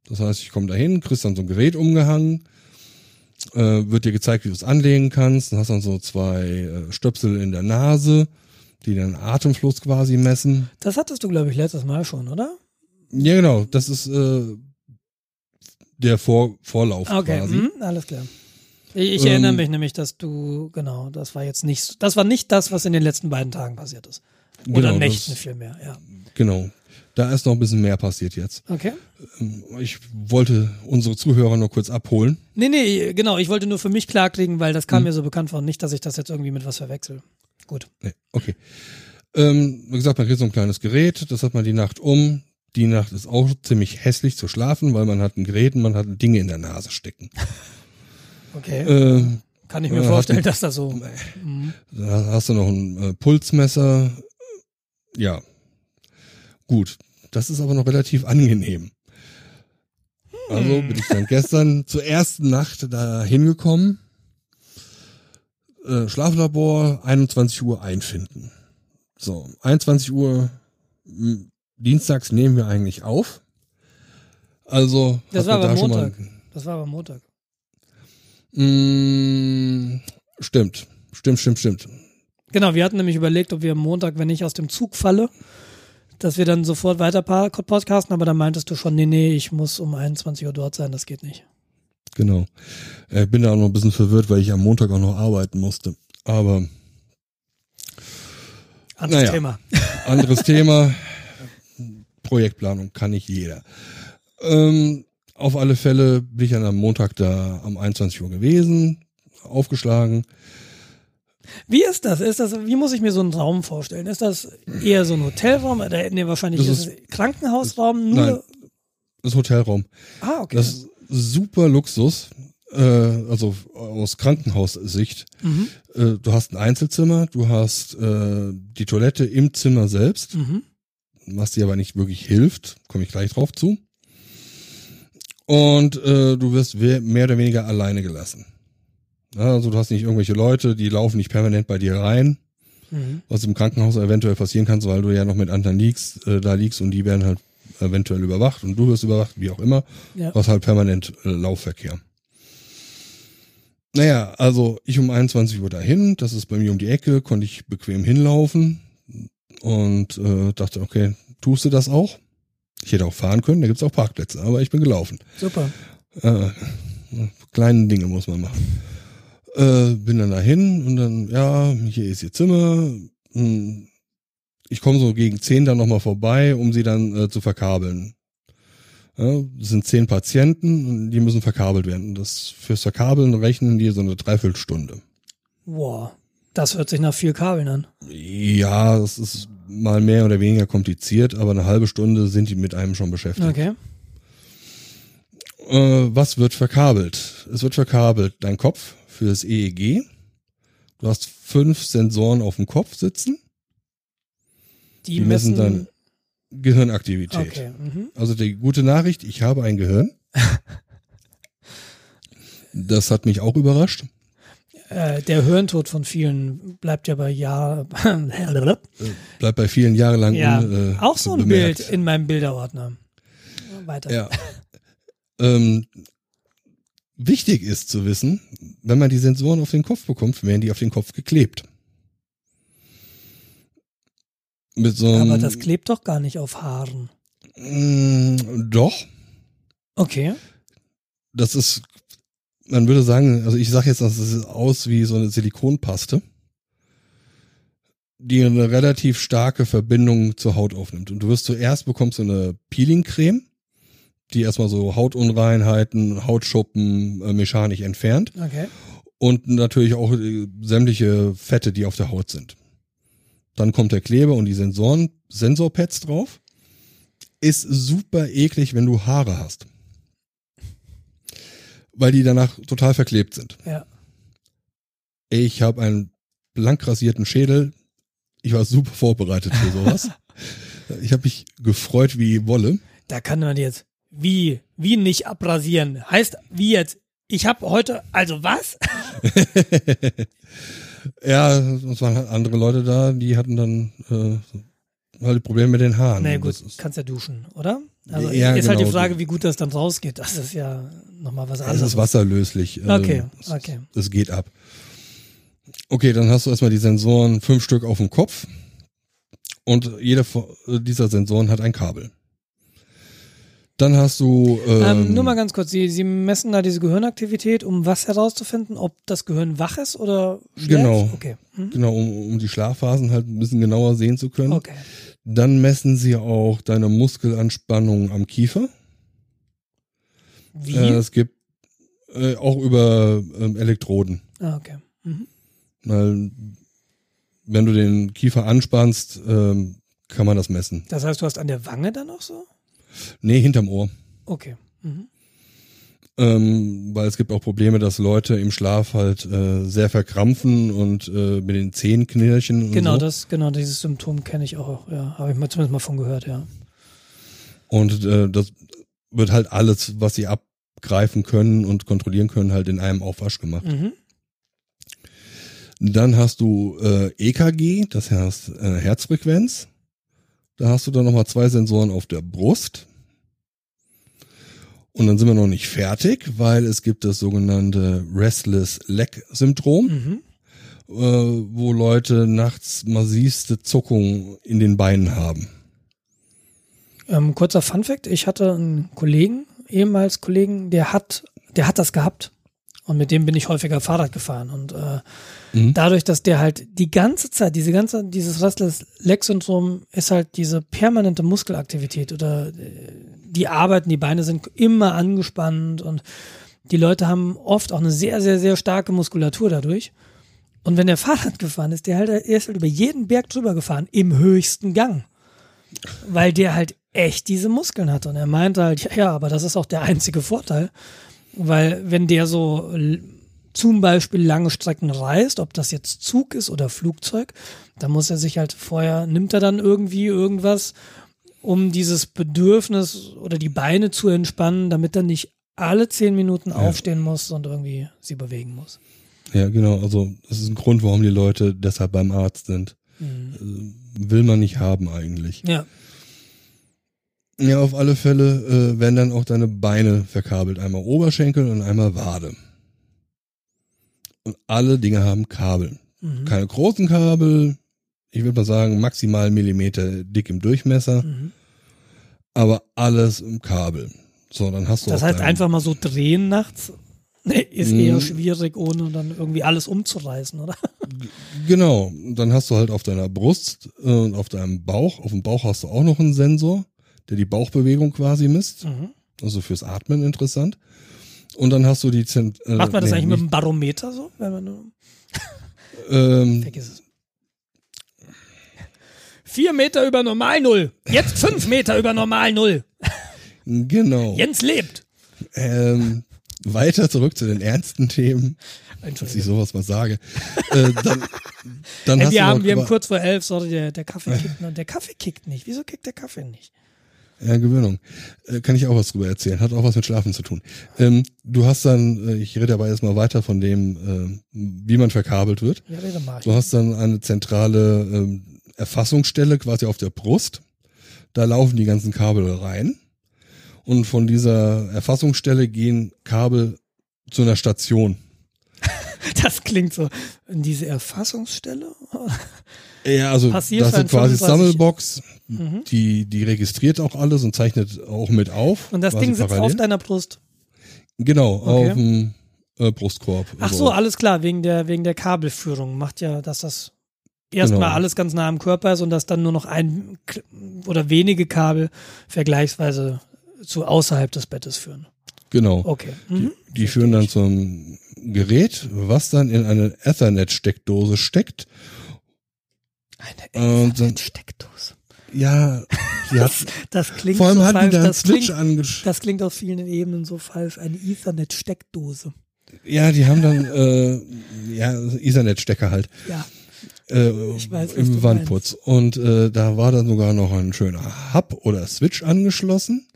Das heißt, ich komme dahin, kriegst dann so ein Gerät umgehangen, äh, wird dir gezeigt, wie du es anlegen kannst. Dann hast dann so zwei äh, Stöpsel in der Nase, die den Atemfluss quasi messen. Das hattest du, glaube ich, letztes Mal schon, oder? Ja, genau. Das ist äh, der Vor Vorlauf Okay, quasi. mhm, alles klar. Ich, ich Ähm, erinnere mich nämlich, dass du, genau, das war jetzt nicht, das war nicht das, was in den letzten beiden Tagen passiert ist. Oder Genau, Nächten vielmehr, ja. Genau. Da ist noch ein bisschen mehr passiert jetzt. Okay. Ähm, Ich wollte unsere Zuhörer nur kurz abholen. Nee, nee, genau, ich wollte nur für mich klarkriegen, weil das kam mir so bekannt vor. Nicht, dass ich das jetzt irgendwie mit was verwechsel. Gut. Nee, okay. Ähm, wie gesagt, man kriegt so ein kleines Gerät, das hat man die Nacht um. Die Nacht ist auch ziemlich hässlich zu schlafen, weil man hat ein Gerät und man hat Dinge in der Nase stecken. Okay. Ähm, Kann ich mir äh, vorstellen, hat- dass das so. Mhm. da hast du noch ein äh, Pulsmesser. Ja. Gut. Das ist aber noch relativ angenehm. Also bin ich dann gestern zur ersten Nacht da hingekommen. Äh, Schlaflabor, 21 Uhr einfinden. So, 21 Uhr m, dienstags nehmen wir eigentlich auf. Also Das war aber da Montag. Das war aber Montag. Mal, mh, stimmt, stimmt, stimmt, stimmt. Genau, wir hatten nämlich überlegt, ob wir am Montag, wenn ich aus dem Zug falle, dass wir dann sofort weiter podcasten, aber da meintest du schon, nee, nee, ich muss um 21 Uhr dort sein, das geht nicht. Genau. Äh, bin da auch noch ein bisschen verwirrt, weil ich am Montag auch noch arbeiten musste. Aber Anderes Naja. Thema. anderes Thema. Projektplanung kann nicht jeder. Ähm, auf alle Fälle bin ich dann am Montag da um 21 Uhr gewesen, aufgeschlagen. Wie ist das? Ist das, wie muss ich mir so einen Raum vorstellen? Ist das eher so ein Hotelraum? Oder, nee, wahrscheinlich Das ist Krankenhausraum. Nur, Nein. Das Hotelraum. Ah, okay. Das ist super Luxus. Äh, also aus Krankenhaussicht. mhm. Äh, du hast ein Einzelzimmer, du hast äh, die Toilette im Zimmer selbst. Mhm. was dir aber nicht wirklich hilft, komme ich gleich drauf zu. Und äh, du wirst mehr oder weniger alleine gelassen. Ja, also du hast nicht irgendwelche Leute, die laufen nicht permanent bei dir rein, Mhm. was im Krankenhaus eventuell passieren kann, weil du ja noch mit anderen liegst, äh, da liegst und die werden halt eventuell überwacht und du wirst überwacht, wie auch immer. Ja. Was halt permanent äh, Laufverkehr. Naja, also ich um 21 Uhr dahin, das ist bei mir um die Ecke, konnte ich bequem hinlaufen und äh, dachte, okay, tust du das auch? Ich hätte auch fahren können, da gibt's auch Parkplätze, aber ich bin gelaufen. Super. Äh, kleine Dinge muss man machen. Äh, bin dann dahin und dann, ja, hier ist ihr Zimmer. Hm, Ich komme so gegen 10 dann nochmal vorbei, um sie dann äh, zu verkabeln. Ja, das sind zehn Patienten und die müssen verkabelt werden. Das fürs Verkabeln rechnen die so eine Dreiviertelstunde. Wow. Das hört sich nach viel Kabeln an. Ja, das ist mal mehr oder weniger kompliziert, aber eine halbe Stunde sind die mit einem schon beschäftigt. Okay. Äh, was wird verkabelt? Es wird verkabelt dein Kopf für das EEG. Du hast fünf Sensoren auf dem Kopf sitzen. Die, Die messen messen dann Gehirnaktivität. Okay. Mhm. Also die gute Nachricht, ich habe ein Gehirn. Das hat mich auch überrascht. Äh, der Hirntod von vielen bleibt ja bei Jahr. Bleibt bei vielen jahrelang ja, un, äh, auch so ein bemerkt. Bild in meinem Bilderordner. Weiter. Ja. ähm, wichtig ist zu wissen, wenn man die Sensoren auf den Kopf bekommt, werden die auf den Kopf geklebt. Mit so einem, Aber das klebt doch gar nicht auf Haaren. Mm, doch, Okay. das ist, man würde sagen, also ich sage jetzt, das sieht aus wie so eine Silikonpaste, die eine relativ starke Verbindung zur Haut aufnimmt. Und du wirst zuerst bekommst du eine Peeling-Creme, die erstmal so Hautunreinheiten, Hautschuppen äh, mechanisch entfernt. Okay. und natürlich auch äh, sämtliche Fette, die auf der Haut sind. Dann kommt der Kleber und die Sensoren, Sensorpads drauf. Ist super eklig, wenn du Haare hast. Weil die danach total verklebt sind. Ja. Ich habe einen blank rasierten Schädel. Ich war super vorbereitet für sowas. ich habe mich gefreut wie Wolle. da kann man jetzt wie, wie nicht abrasieren. Heißt, wie jetzt, ich habe heute, also was? ja, es waren halt andere Leute da, die hatten dann äh, halt Probleme mit den Haaren. Na Und gut, das kannst ja duschen, oder? Also Ja, ist halt die genau. Frage, wie gut das dann rausgeht. Das ist ja nochmal was Es anderes. ist wasserlöslich. äh, Okay, es- okay. Es geht ab. Okay, dann hast du erstmal die Sensoren, fünf Stück auf dem Kopf. Und jeder äh, dieser Sensoren hat ein Kabel. Dann hast du. Ähm, Ähm, nur mal ganz kurz, Sie, Sie messen da diese Gehirnaktivität, um was herauszufinden, ob das Gehirn wach ist oder schläft? Genau. Okay. Hm? Genau, um, um die Schlafphasen halt ein bisschen genauer sehen zu können. Okay. Dann messen sie auch deine Muskelanspannung am Kiefer. Wie? Äh, es gibt äh, auch über ähm, Elektroden. ah, okay. Mhm. Weil wenn du den Kiefer anspannst, ähm, kann man das messen. Das heißt, du hast an der Wange dann noch so? Nee, hinterm Ohr. Okay. Mhm. Ähm, weil es gibt auch Probleme, dass Leute im Schlaf halt äh, sehr verkrampfen und äh, mit den Zähnen knirschen. Genau, so. das, genau, dieses Symptom kenne ich auch, ja. Habe ich mal zumindest mal von gehört, ja. Und äh, das wird halt alles, was sie abgreifen können und kontrollieren können, halt in einem Aufwasch gemacht. Mhm. Dann hast du äh, EKG, das heißt äh, Herzfrequenz. Da hast du dann nochmal zwei Sensoren auf der Brust. Und dann sind wir noch nicht fertig, weil es gibt das sogenannte Restless Leg Syndrom, Mhm. äh, wo Leute nachts massivste Zuckungen in den Beinen haben. Ähm, kurzer Funfact, ich hatte einen Kollegen, ehemals Kollegen, der hat, der hat das gehabt. Und mit dem bin ich häufiger Fahrrad gefahren. Und äh, Mhm. dadurch, dass der halt die ganze Zeit, diese ganze, dieses Restless Leg Syndrom ist halt diese permanente Muskelaktivität oder äh, die arbeiten, die Beine sind immer angespannt und die Leute haben oft auch eine sehr, sehr, sehr starke Muskulatur dadurch. Und wenn der Fahrrad gefahren ist, der halt, er ist halt über jeden Berg drüber gefahren, im höchsten Gang. Weil der halt echt diese Muskeln hat. Und er meinte halt, ja, ja, aber das ist auch der einzige Vorteil. Weil wenn der so zum Beispiel lange Strecken reist, ob das jetzt Zug ist oder Flugzeug, dann muss er sich halt vorher, nimmt er dann irgendwie irgendwas, um dieses Bedürfnis oder die Beine zu entspannen, damit er nicht alle zehn Minuten aufstehen muss und irgendwie sie bewegen muss. Ja, genau. Also das ist ein Grund, warum die Leute deshalb beim Arzt sind. Mhm. Äh, will man nicht haben eigentlich. Ja, Ja, auf alle Fälle äh, werden dann auch deine Beine verkabelt. Einmal Oberschenkel und einmal Wade. Und alle Dinge haben Kabel. mhm. Keine großen Kabel. Ich würde mal sagen, maximal einen Millimeter dick im Durchmesser. Mhm. Aber alles im Kabel. So, dann hast du Das heißt, einfach mal so drehen nachts nee, ist eher schwierig, ohne dann irgendwie alles umzureißen, oder? Genau. Dann hast du halt auf deiner Brust äh, und auf deinem Bauch. Auf dem Bauch hast du auch noch einen Sensor, der die Bauchbewegung quasi misst. Mhm. Also fürs Atmen interessant. Und dann hast du die Zent äh, Macht man das nee, eigentlich mit dem Barometer so? Wenn man nur, ähm, vergiss es. Vier Meter über Normal Null. Jetzt fünf Meter über Normal Null. Genau. Jens lebt. Ähm, weiter zurück zu den ernsten Themen, dass ich sowas mal sage. äh, dann dann Hey, hast wir, du haben, wir haben kurz vor elf, sorry, der, der Kaffee kickt noch. Der Kaffee kickt nicht. Wieso kickt der Kaffee nicht? Ja, Gewöhnung. Äh, kann ich auch was drüber erzählen. Hat auch was mit Schlafen zu tun. Ähm, du hast dann, äh, ich rede aber erstmal weiter von dem, äh, wie man verkabelt wird. Ja, rede mal. Du hast dann eine zentrale ähm, Erfassungsstelle quasi auf der Brust. Da laufen die ganzen Kabel rein. Und von dieser Erfassungsstelle gehen Kabel zu einer Station. Das klingt so. In diese Erfassungsstelle? Ja, also Passiert das ist quasi 35 Sammelbox, Mhm. die, die registriert auch alles und zeichnet auch mit auf. Und das Ding sitzt parallel. auf deiner Brust. Genau, Okay. auf dem äh, Brustkorb. Ach Also, so, alles klar, wegen der, wegen der Kabelführung. Macht ja, dass das erstmal Genau. alles ganz nah am Körper ist und dass dann nur noch ein oder wenige Kabel vergleichsweise zu außerhalb des Bettes führen. Genau. Okay. Die, Mhm. die führen dann zum Gerät, was dann in eine Ethernet-Steckdose steckt. Eine Und dann- Steckdose. Ja, die hat, Das klingt vor allem so hat die falsch. da einen Das Switch klingt, angesch... das klingt auf vielen Ebenen so falsch. Eine Ethernet-Steckdose. Ja, die haben dann, äh, ja, Ethernet-Stecker halt. Ja. Äh, Ich weiß, Im Wandputz. Und äh, da war dann sogar noch ein schöner Hub oder Switch angeschlossen.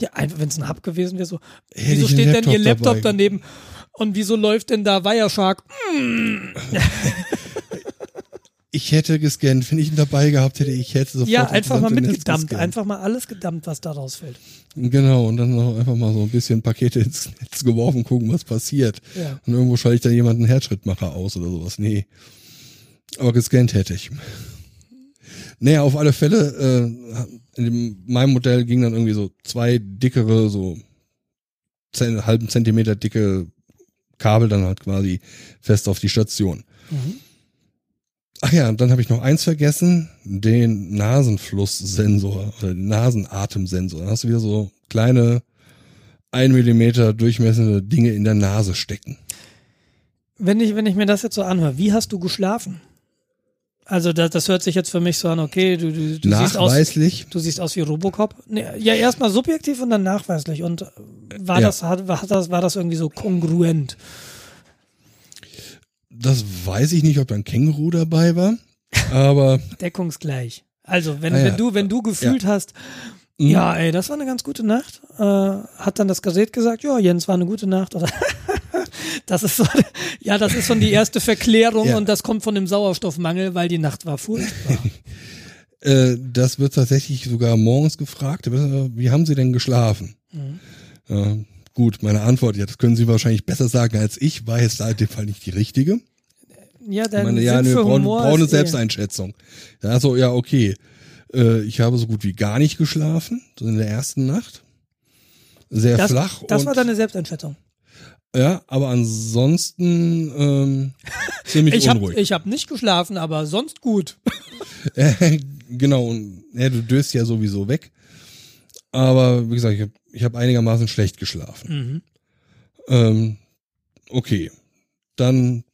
Ja, einfach, wenn es ein Hub gewesen wäre, so. Hätte wieso steht denn ihr Laptop Laptop dabei. daneben? Und wieso läuft denn da Wireshark? Ich hätte gescannt, wenn ich ihn dabei gehabt hätte, ich hätte sofort. Ja, einfach mal mitgedammt. Einfach mal alles gedammt, was da rausfällt. Genau, und dann noch einfach mal so ein bisschen Pakete ins Netz geworfen, gucken, was passiert. Ja. Und irgendwo schalte ich dann jemanden Herzschrittmacher aus oder sowas. Nee. Aber gescannt hätte ich. Naja, auf alle Fälle, äh, in dem, meinem Modell ging dann irgendwie so zwei dickere, so halben Zentimeter dicke Kabel dann halt quasi fest auf die Station. Mhm. Ach ja, und dann habe ich noch eins vergessen, den Nasenflusssensor oder den Nasenatemsensor. Da hast du wieder so kleine ein Millimeter durchmessende Dinge in der Nase stecken. Wenn ich, wenn ich mir das jetzt so anhöre, wie hast du geschlafen? Also das, das hört sich jetzt für mich so an, okay, du, du, du siehst aus, Nachweislich, du siehst aus wie Robocop. Nee, ja, erstmal subjektiv und dann nachweislich. Und war Ja. das, hat, war das, war das irgendwie so kongruent? das weiß ich nicht, ob da ein Känguru dabei war, aber Deckungsgleich. Also, wenn, Ah, ja. wenn du, wenn du gefühlt hast, ja, ey, das war eine ganz gute Nacht, äh, hat dann das Gerät gesagt, ja, Jens, war eine gute Nacht, oder? das ist so, ja, das ist schon die erste Verklärung Ja. und das kommt von dem Sauerstoffmangel, weil die Nacht war furchtbar. äh, das wird tatsächlich sogar morgens gefragt. äh, Wie haben Sie denn geschlafen? Ja, gut, meine Antwort, ja, das können Sie wahrscheinlich besser sagen als ich, war jetzt da in dem Fall nicht die richtige. Ja, dein meine, ja, wir für brauchen, Humor brauchen eine Selbsteinschätzung. Ja, so, ja, okay. Äh, ich habe so gut wie gar nicht geschlafen, so in der ersten Nacht. Sehr das, flach. Das war deine Selbsteinschätzung. Ja, aber ansonsten ähm, ziemlich Ich habe unruhig. ich hab nicht geschlafen, aber sonst gut. Äh, genau, und ja, du döst ja sowieso weg. Aber wie gesagt, ich habe ich hab einigermaßen schlecht geschlafen. Mhm. Ähm, okay, dann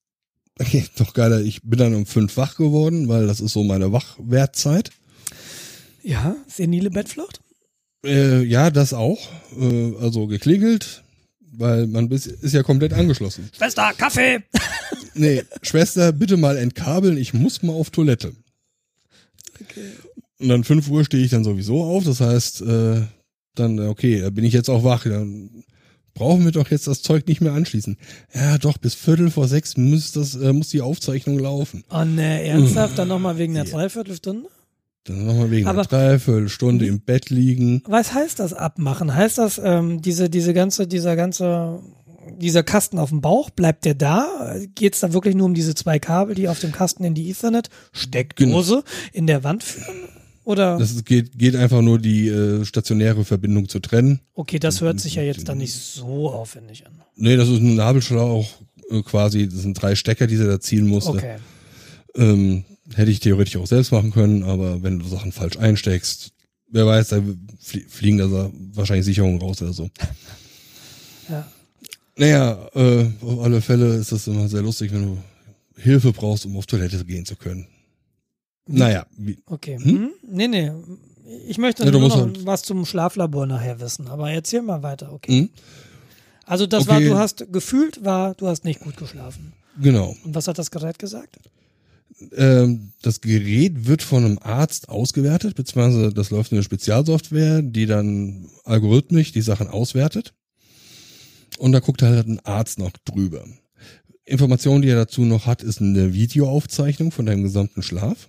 okay, doch geiler, ich bin dann um fünf wach geworden, weil das ist so meine Wachwertzeit. Ja, senile Bettflucht? Äh, ja, das auch. Äh, also geklingelt, weil man bis, ist ja komplett angeschlossen. Schwester, Kaffee! Nee, Schwester, bitte mal entkabeln, ich muss mal auf Toilette. Und dann 5 Uhr stehe ich dann sowieso auf, das heißt, äh, dann, okay, da bin ich jetzt auch wach, dann brauchen wir doch jetzt das Zeug nicht mehr anschließen. Ja, doch, bis Viertel vor sechs muss, das, äh, muss die Aufzeichnung laufen. Oh ne, ernsthaft? Dann nochmal wegen der Dreiviertelstunde? Dann nochmal wegen Aber- einer Dreiviertelstunde im Bett liegen. Was heißt das abmachen? Heißt das, ähm, diese, diese ganze, dieser ganze, dieser Kasten auf dem Bauch, bleibt der da? Geht es da wirklich nur um diese zwei Kabel, die auf dem Kasten in die Ethernet-Steckdose in der Wand führen? Oder? Das geht, geht einfach nur die äh, stationäre Verbindung zu trennen. okay, das hört sich ja jetzt dann nicht so aufwendig an. Nee, das ist ein Nabelschlauch äh, quasi, das sind drei Stecker, die sie da ziehen musste. Okay. Ähm, hätte ich theoretisch auch selbst machen können, aber wenn du Sachen falsch einsteckst, wer weiß, da flie fliegen da wahrscheinlich Sicherungen raus oder so. Ja. Naja, äh, auf alle Fälle ist das immer sehr lustig, wenn du Hilfe brauchst, um auf Toilette gehen zu können. Naja, wie, Okay. Hm? Hm? Nee, nee. Ich möchte Ja, nur noch halt- was zum Schlaflabor nachher wissen, aber erzähl mal weiter, okay. hm? Also das Okay. war, du hast gefühlt war, du hast nicht gut geschlafen. genau. Und was hat das Gerät gesagt? Ähm, das Gerät wird von einem Arzt ausgewertet, beziehungsweise das läuft in eine Spezialsoftware, die dann algorithmisch die Sachen auswertet. Und da guckt halt ein Arzt noch drüber. Information, die er dazu noch hat, ist eine Videoaufzeichnung von deinem gesamten Schlaf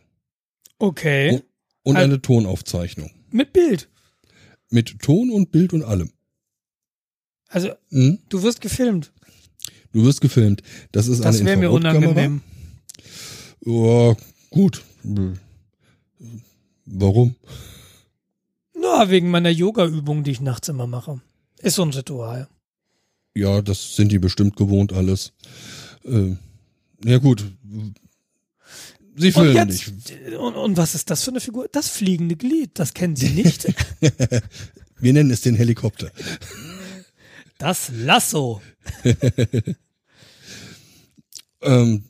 Okay. Und eine Tonaufzeichnung. Mit Bild. Mit Ton und Bild und allem. Also Mhm. du wirst gefilmt. Du wirst gefilmt. Das ist Das eine wäre mir Infrarotkamera. unangenehm. Ja, gut. Warum? Na, wegen meiner Yoga-Übung, die ich nachts immer mache. Ist so ein Ritual. Ja, das sind die bestimmt gewohnt alles. Ähm, ja gut. Sie Und filmen jetzt, dich. und, und was ist das für eine Figur? Das fliegende Glied, das kennen Sie nicht. Wir nennen es den Helikopter. Das Lasso. Ähm,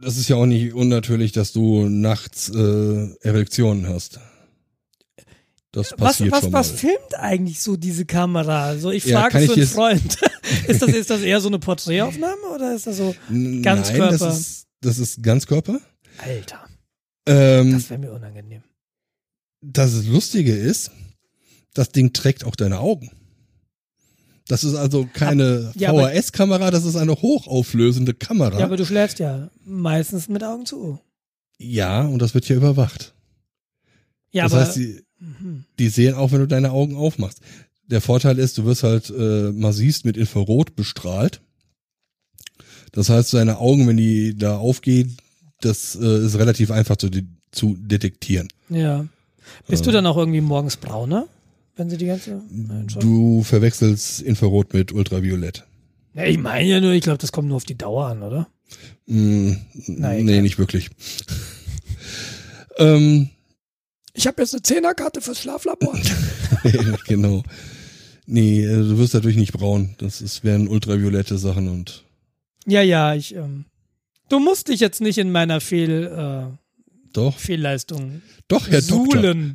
das ist ja auch nicht unnatürlich, dass du nachts äh, Erektionen hast. Das Was, passiert was, schon was mal. filmt eigentlich so diese Kamera? Also ich Ja, frage ich einen Freund. ist, das, ist das eher so eine Porträtaufnahme oder ist das so Ganzkörper? Nein, das ist, das ist Ganzkörper. Alter, Ähm, das wäre mir unangenehm. das Lustige ist, das Ding trägt auch deine Augen. Das ist also keine Ja, VHS-Kamera, das ist eine hochauflösende Kamera. Ja, aber du schläfst ja meistens mit Augen zu. Ja, und das wird ja überwacht. Ja, das aber heißt, die, Mhm. die sehen auch, wenn du deine Augen aufmachst. Der Vorteil ist, du wirst halt äh, massivst mit Infrarot bestrahlt. Das heißt, deine Augen, wenn die da aufgehen, das äh, ist relativ einfach zu, de zu detektieren. ja. Bist du dann auch irgendwie morgens brauner, wenn sie die ganze? Du verwechselst Infrarot mit Ultraviolett. Ja, ich meine ja nur, ich glaube, das kommt nur auf die Dauer an, oder? Mm, Na, nee, egal. nicht wirklich. ähm, Ich habe jetzt eine Zehnerkarte fürs Schlaflabor. genau. Nee, äh, du wirst dadurch nicht braun. Das ist, wären ultraviolette Sachen und ja, ja, ich. Ähm, du musst dich jetzt nicht in meiner Fehl, äh, doch, Fehlleistung doch, Herr Doktor.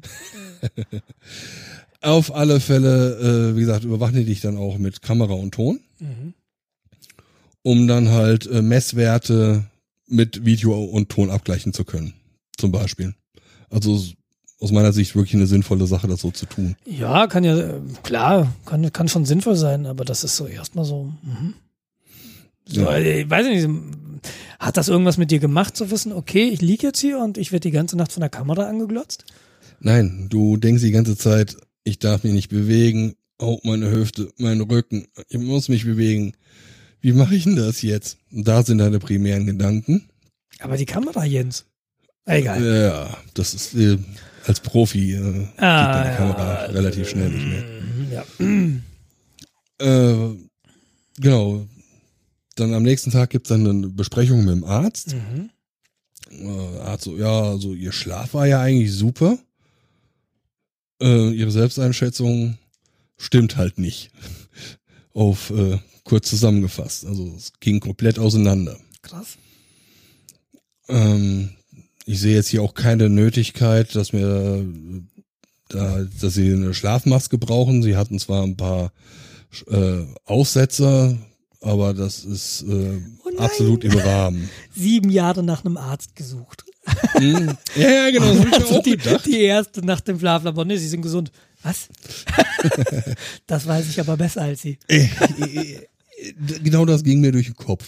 Auf alle Fälle, äh, wie gesagt, überwachen die dich dann auch mit Kamera und Ton, Mhm. um dann halt äh, Messwerte mit Video und Ton abgleichen zu können. Zum Beispiel. Also aus meiner Sicht wirklich eine sinnvolle Sache, das so zu tun. Ja, kann ja, äh, klar, kann, kann schon sinnvoll sein, aber das ist so erstmal so. Mhm. so Ja. äh, ich weiß nicht, hat das irgendwas mit dir gemacht, zu wissen, okay, ich liege jetzt hier und ich werde die ganze Nacht von der Kamera angeglotzt? Nein, du denkst die ganze Zeit, ich darf mich nicht bewegen. Oh, meine Hüfte, mein Rücken, ich muss mich bewegen. Wie mache ich denn das jetzt? Und Da sind deine primären Gedanken. Aber die Kamera, Jens. Egal. Ja, das ist äh, als Profi äh, geht Ah, deine Kamera relativ schnell nicht mehr. Mhm, Ja. Äh, genau. Dann am nächsten Tag gibt's dann eine Besprechung mit dem Arzt. Mhm. Äh, Arzt so, ja, also ihr Schlaf war ja eigentlich super. Äh, ihre Selbsteinschätzung stimmt halt nicht. Auf äh, kurz zusammengefasst. Also es ging komplett auseinander. Krass. Ähm, ich sehe jetzt hier auch keine Nötigkeit, dass mir äh, da, dass sie eine Schlafmaske brauchen. Sie hatten zwar ein paar äh, Aussetzer, aber das ist äh, Oh absolut im Rahmen. Sieben Jahre nach einem Arzt gesucht. Hm? Ja, ja, genau, das Also auch die, gedacht. die erste nach dem Schlaflabor. Nee, sie sind gesund. Was? das weiß ich aber besser als sie. Äh, äh, äh, genau das ging mir durch den Kopf.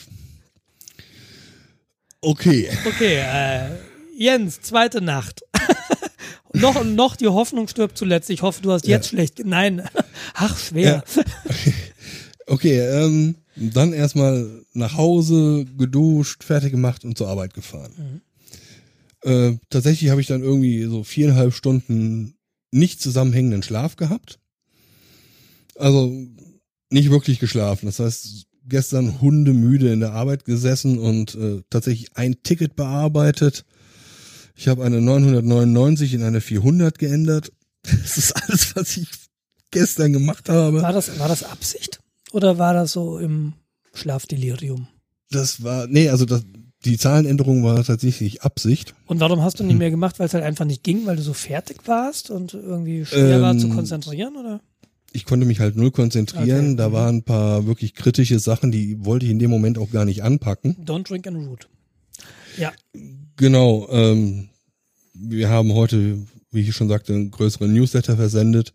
Okay. Okay, äh, Jens, zweite Nacht. noch, noch die Hoffnung stirbt zuletzt. Ich hoffe, du hast jetzt schlecht. Nein. Ach, schwer. Okay, ähm, dann erstmal nach Hause, geduscht, fertig gemacht und zur Arbeit gefahren. Äh, tatsächlich habe ich dann irgendwie so viereinhalb Stunden nicht zusammenhängenden Schlaf gehabt. Also nicht wirklich geschlafen. Das heißt, gestern hundemüde in der Arbeit gesessen und äh, tatsächlich ein Ticket bearbeitet. Ich habe eine 999 in eine 400 geändert. Das ist alles, was ich gestern gemacht habe. War das, war das Absicht? Oder war das so im Schlafdelirium? Das war, nee, also das, die Zahlenänderung war tatsächlich Absicht. Und warum hast du nicht mehr gemacht? Weil es halt einfach nicht ging, weil du so fertig warst und irgendwie schwer war Ähm, zu konzentrieren, oder? Ich konnte mich halt null konzentrieren. Okay. Da Mhm. waren ein paar wirklich kritische Sachen, die wollte ich in dem Moment auch gar nicht anpacken. Don't drink and root. Ja. Genau, ähm, wir haben heute, wie ich schon sagte, einen größeren Newsletter versendet,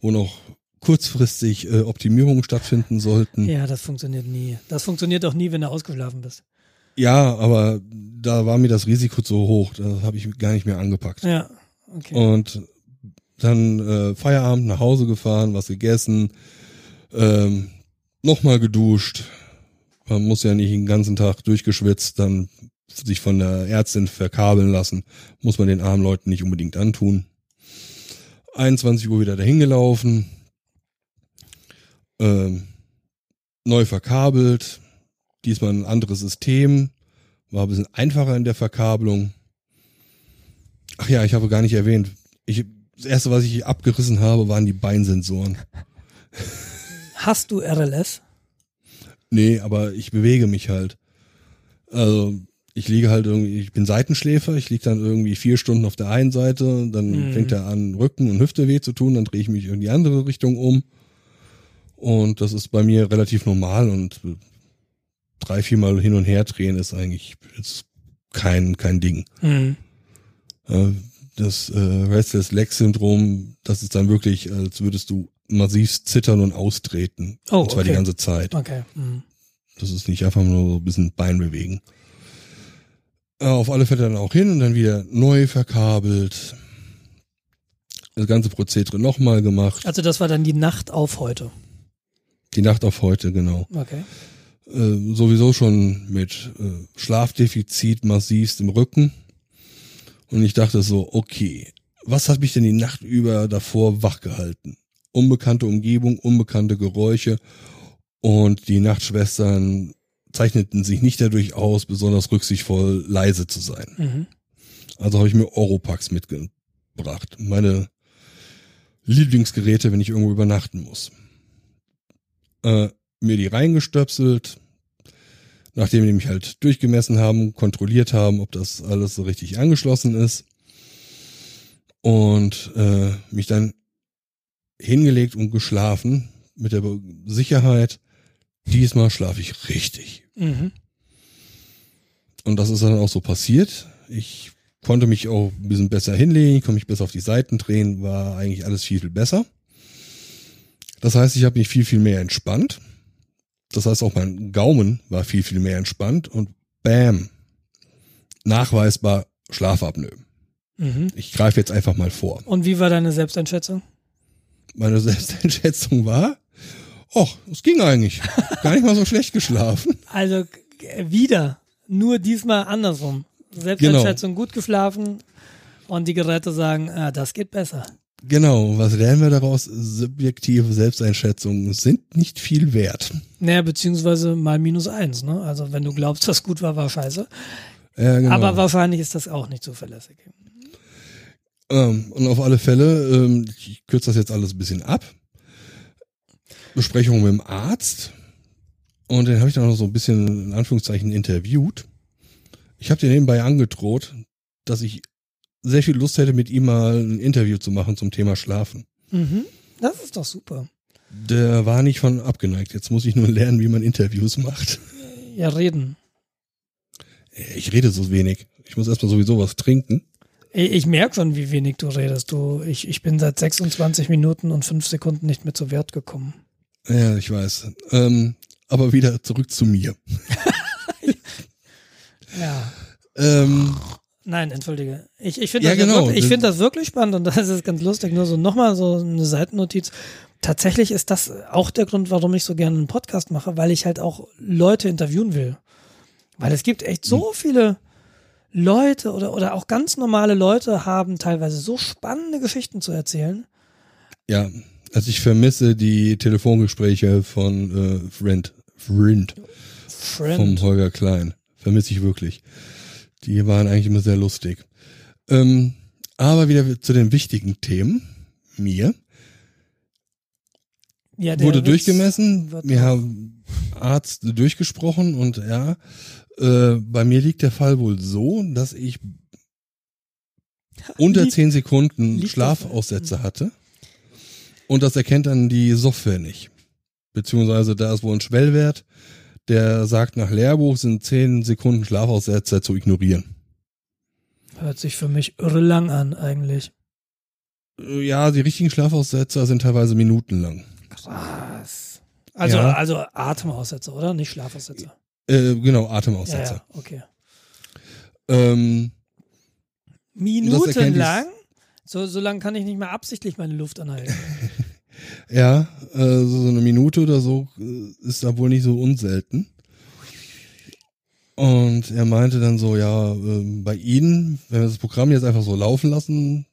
wo noch kurzfristig äh, Optimierungen stattfinden sollten. Ja. Ja, das funktioniert nie. Das funktioniert auch nie, wenn du ausgeschlafen bist. Aber da war mir das Risiko zu hoch. Das habe ich gar nicht mehr angepackt. Ja. Okay. Und dann äh, Feierabend nach Hause gefahren, was gegessen, ähm, nochmal geduscht. Man muss ja nicht den ganzen Tag durchgeschwitzt, dann sich von der Ärztin verkabeln lassen. Muss man den armen Leuten nicht unbedingt antun. 21 Uhr wieder dahin gelaufen. Ähm, neu verkabelt. Diesmal ein anderes System. War ein bisschen einfacher in der Verkabelung. Ach ja, ich habe gar nicht erwähnt. Ich, das erste, was ich abgerissen habe, waren die Beinsensoren. Hast du RLS? Nee, aber ich bewege mich halt. Also ich liege halt irgendwie, ich bin Seitenschläfer, ich liege dann irgendwie vier Stunden auf der einen Seite, dann Mhm. fängt er an, Rücken und Hüfte weh zu tun, dann drehe ich mich in die andere Richtung um. Und das ist bei mir relativ normal und drei, viermal hin und her drehen ist eigentlich ist kein, kein Ding. Mhm. Äh, da das äh, Restless Leg Syndrom, das ist dann wirklich, als würdest du massiv zittern und austreten. Oh, und zwar die okay. ganze Zeit. Okay. Mhm. Das ist nicht einfach nur so ein bisschen Bein bewegen. Äh, auf alle Fälle dann auch hin und dann wieder neu verkabelt. Das ganze Prozedere nochmal gemacht. Also das war dann die Nacht auf heute. Die Nacht auf heute, genau. Okay. Äh, sowieso schon mit äh, Schlafdefizit massivst im Rücken. Und ich dachte so, okay, was hat mich denn die Nacht über davor wach gehalten? Unbekannte Umgebung, unbekannte Geräusche und die Nachtschwestern zeichneten sich nicht dadurch aus, besonders rücksichtsvoll leise zu sein. Mhm. Also habe ich mir Oropax mitgebracht. Meine Lieblingsgeräte, wenn ich irgendwo übernachten muss. Äh, mir die reingestöpselt, nachdem die mich halt durchgemessen haben, kontrolliert haben, ob das alles so richtig angeschlossen ist. Und äh, mich dann hingelegt und geschlafen mit der Sicherheit, diesmal schlafe ich richtig. Mhm. Und das ist dann auch so passiert. Ich konnte mich auch ein bisschen besser hinlegen, konnte mich besser auf die Seiten drehen, war eigentlich alles viel, viel besser. Das heißt, ich habe mich viel, viel mehr entspannt. Das heißt, auch mein Gaumen war viel, viel mehr entspannt und bam, nachweisbar Schlafapnoe. Mhm. Ich greife jetzt einfach mal vor. Und wie war deine Selbsteinschätzung? Meine Selbsteinschätzung war, ach, es ging eigentlich. Gar nicht mal so schlecht geschlafen. Also wieder, nur diesmal andersrum. Selbsteinschätzung gut geschlafen und die Geräte sagen, ah, das geht besser. Genau, was lernen wir daraus? Subjektive Selbsteinschätzungen sind nicht viel wert. Naja, beziehungsweise mal minus eins, ne? Also wenn du glaubst, das gut war, war scheiße. Ja, genau. Aber wahrscheinlich ist das auch nicht zuverlässig. ähm, und auf alle Fälle, ähm, ich kürze das jetzt alles ein bisschen ab. Besprechung mit dem Arzt. Und den habe ich dann noch so ein bisschen in Anführungszeichen interviewt. Ich habe dir nebenbei angedroht, dass ich sehr viel Lust hätte, mit ihm mal ein Interview zu machen zum Thema Schlafen. Mhm. Das ist doch super. Der war nicht von abgeneigt. Jetzt muss ich nur lernen, wie man Interviews macht. Ja, reden. Ich rede so wenig. Ich muss erstmal sowieso was trinken. Ich, merke schon, wie wenig du redest. Du, ich, ich bin seit 26 Minuten und 5 Sekunden nicht mehr zu Wert gekommen. Ja, ich weiß. Ähm, aber wieder zurück zu mir. Ja. Ähm, Nein, entschuldige. Ich, ich finde Ja, das, genau. wirklich, ich find das wirklich spannend und das ist ganz lustig. Nur so nochmal so eine Seitennotiz. Tatsächlich ist das auch der Grund, warum ich so gerne einen Podcast mache, weil ich halt auch Leute interviewen will. Weil es gibt echt so viele Leute oder, oder auch ganz normale Leute haben teilweise so spannende Geschichten zu erzählen. ja, also ich vermisse die Telefongespräche von äh, Friend, Friend Friend. vom Holger Klein. Vermisse ich wirklich. Die waren eigentlich immer sehr lustig. Ähm, aber wieder zu den wichtigen Themen. Mir ja, wurde Witz durchgemessen. Wir haben Arzt durchgesprochen und ja, äh, bei mir liegt der Fall wohl so, dass ich unter Liegt- zehn Sekunden liegt Schlafaussätze hatte. Und das erkennt dann die Software nicht. Beziehungsweise da ist wohl ein Schwellwert, der sagt, nach Lehrbuch sind zehn Sekunden Schlafaussätze zu ignorieren. Hört sich für mich irre lang an, eigentlich. Äh, Ja, die richtigen Schlafaussetzer sind teilweise minutenlang. Krass. Also, Ja. also Atemaussetzer, oder? Nicht Schlafaussetzer. Äh, genau, Ja, Atemaussetzer. ja, okay. Ähm, Minutenlang? So, so lang kann ich nicht mehr absichtlich meine Luft anhalten. Ja, äh, so eine Minute oder so äh, ist da wohl nicht so unselten. Und er meinte dann so, ja, ähm, bei Ihnen, wenn wir das Programm jetzt einfach so laufen lassen,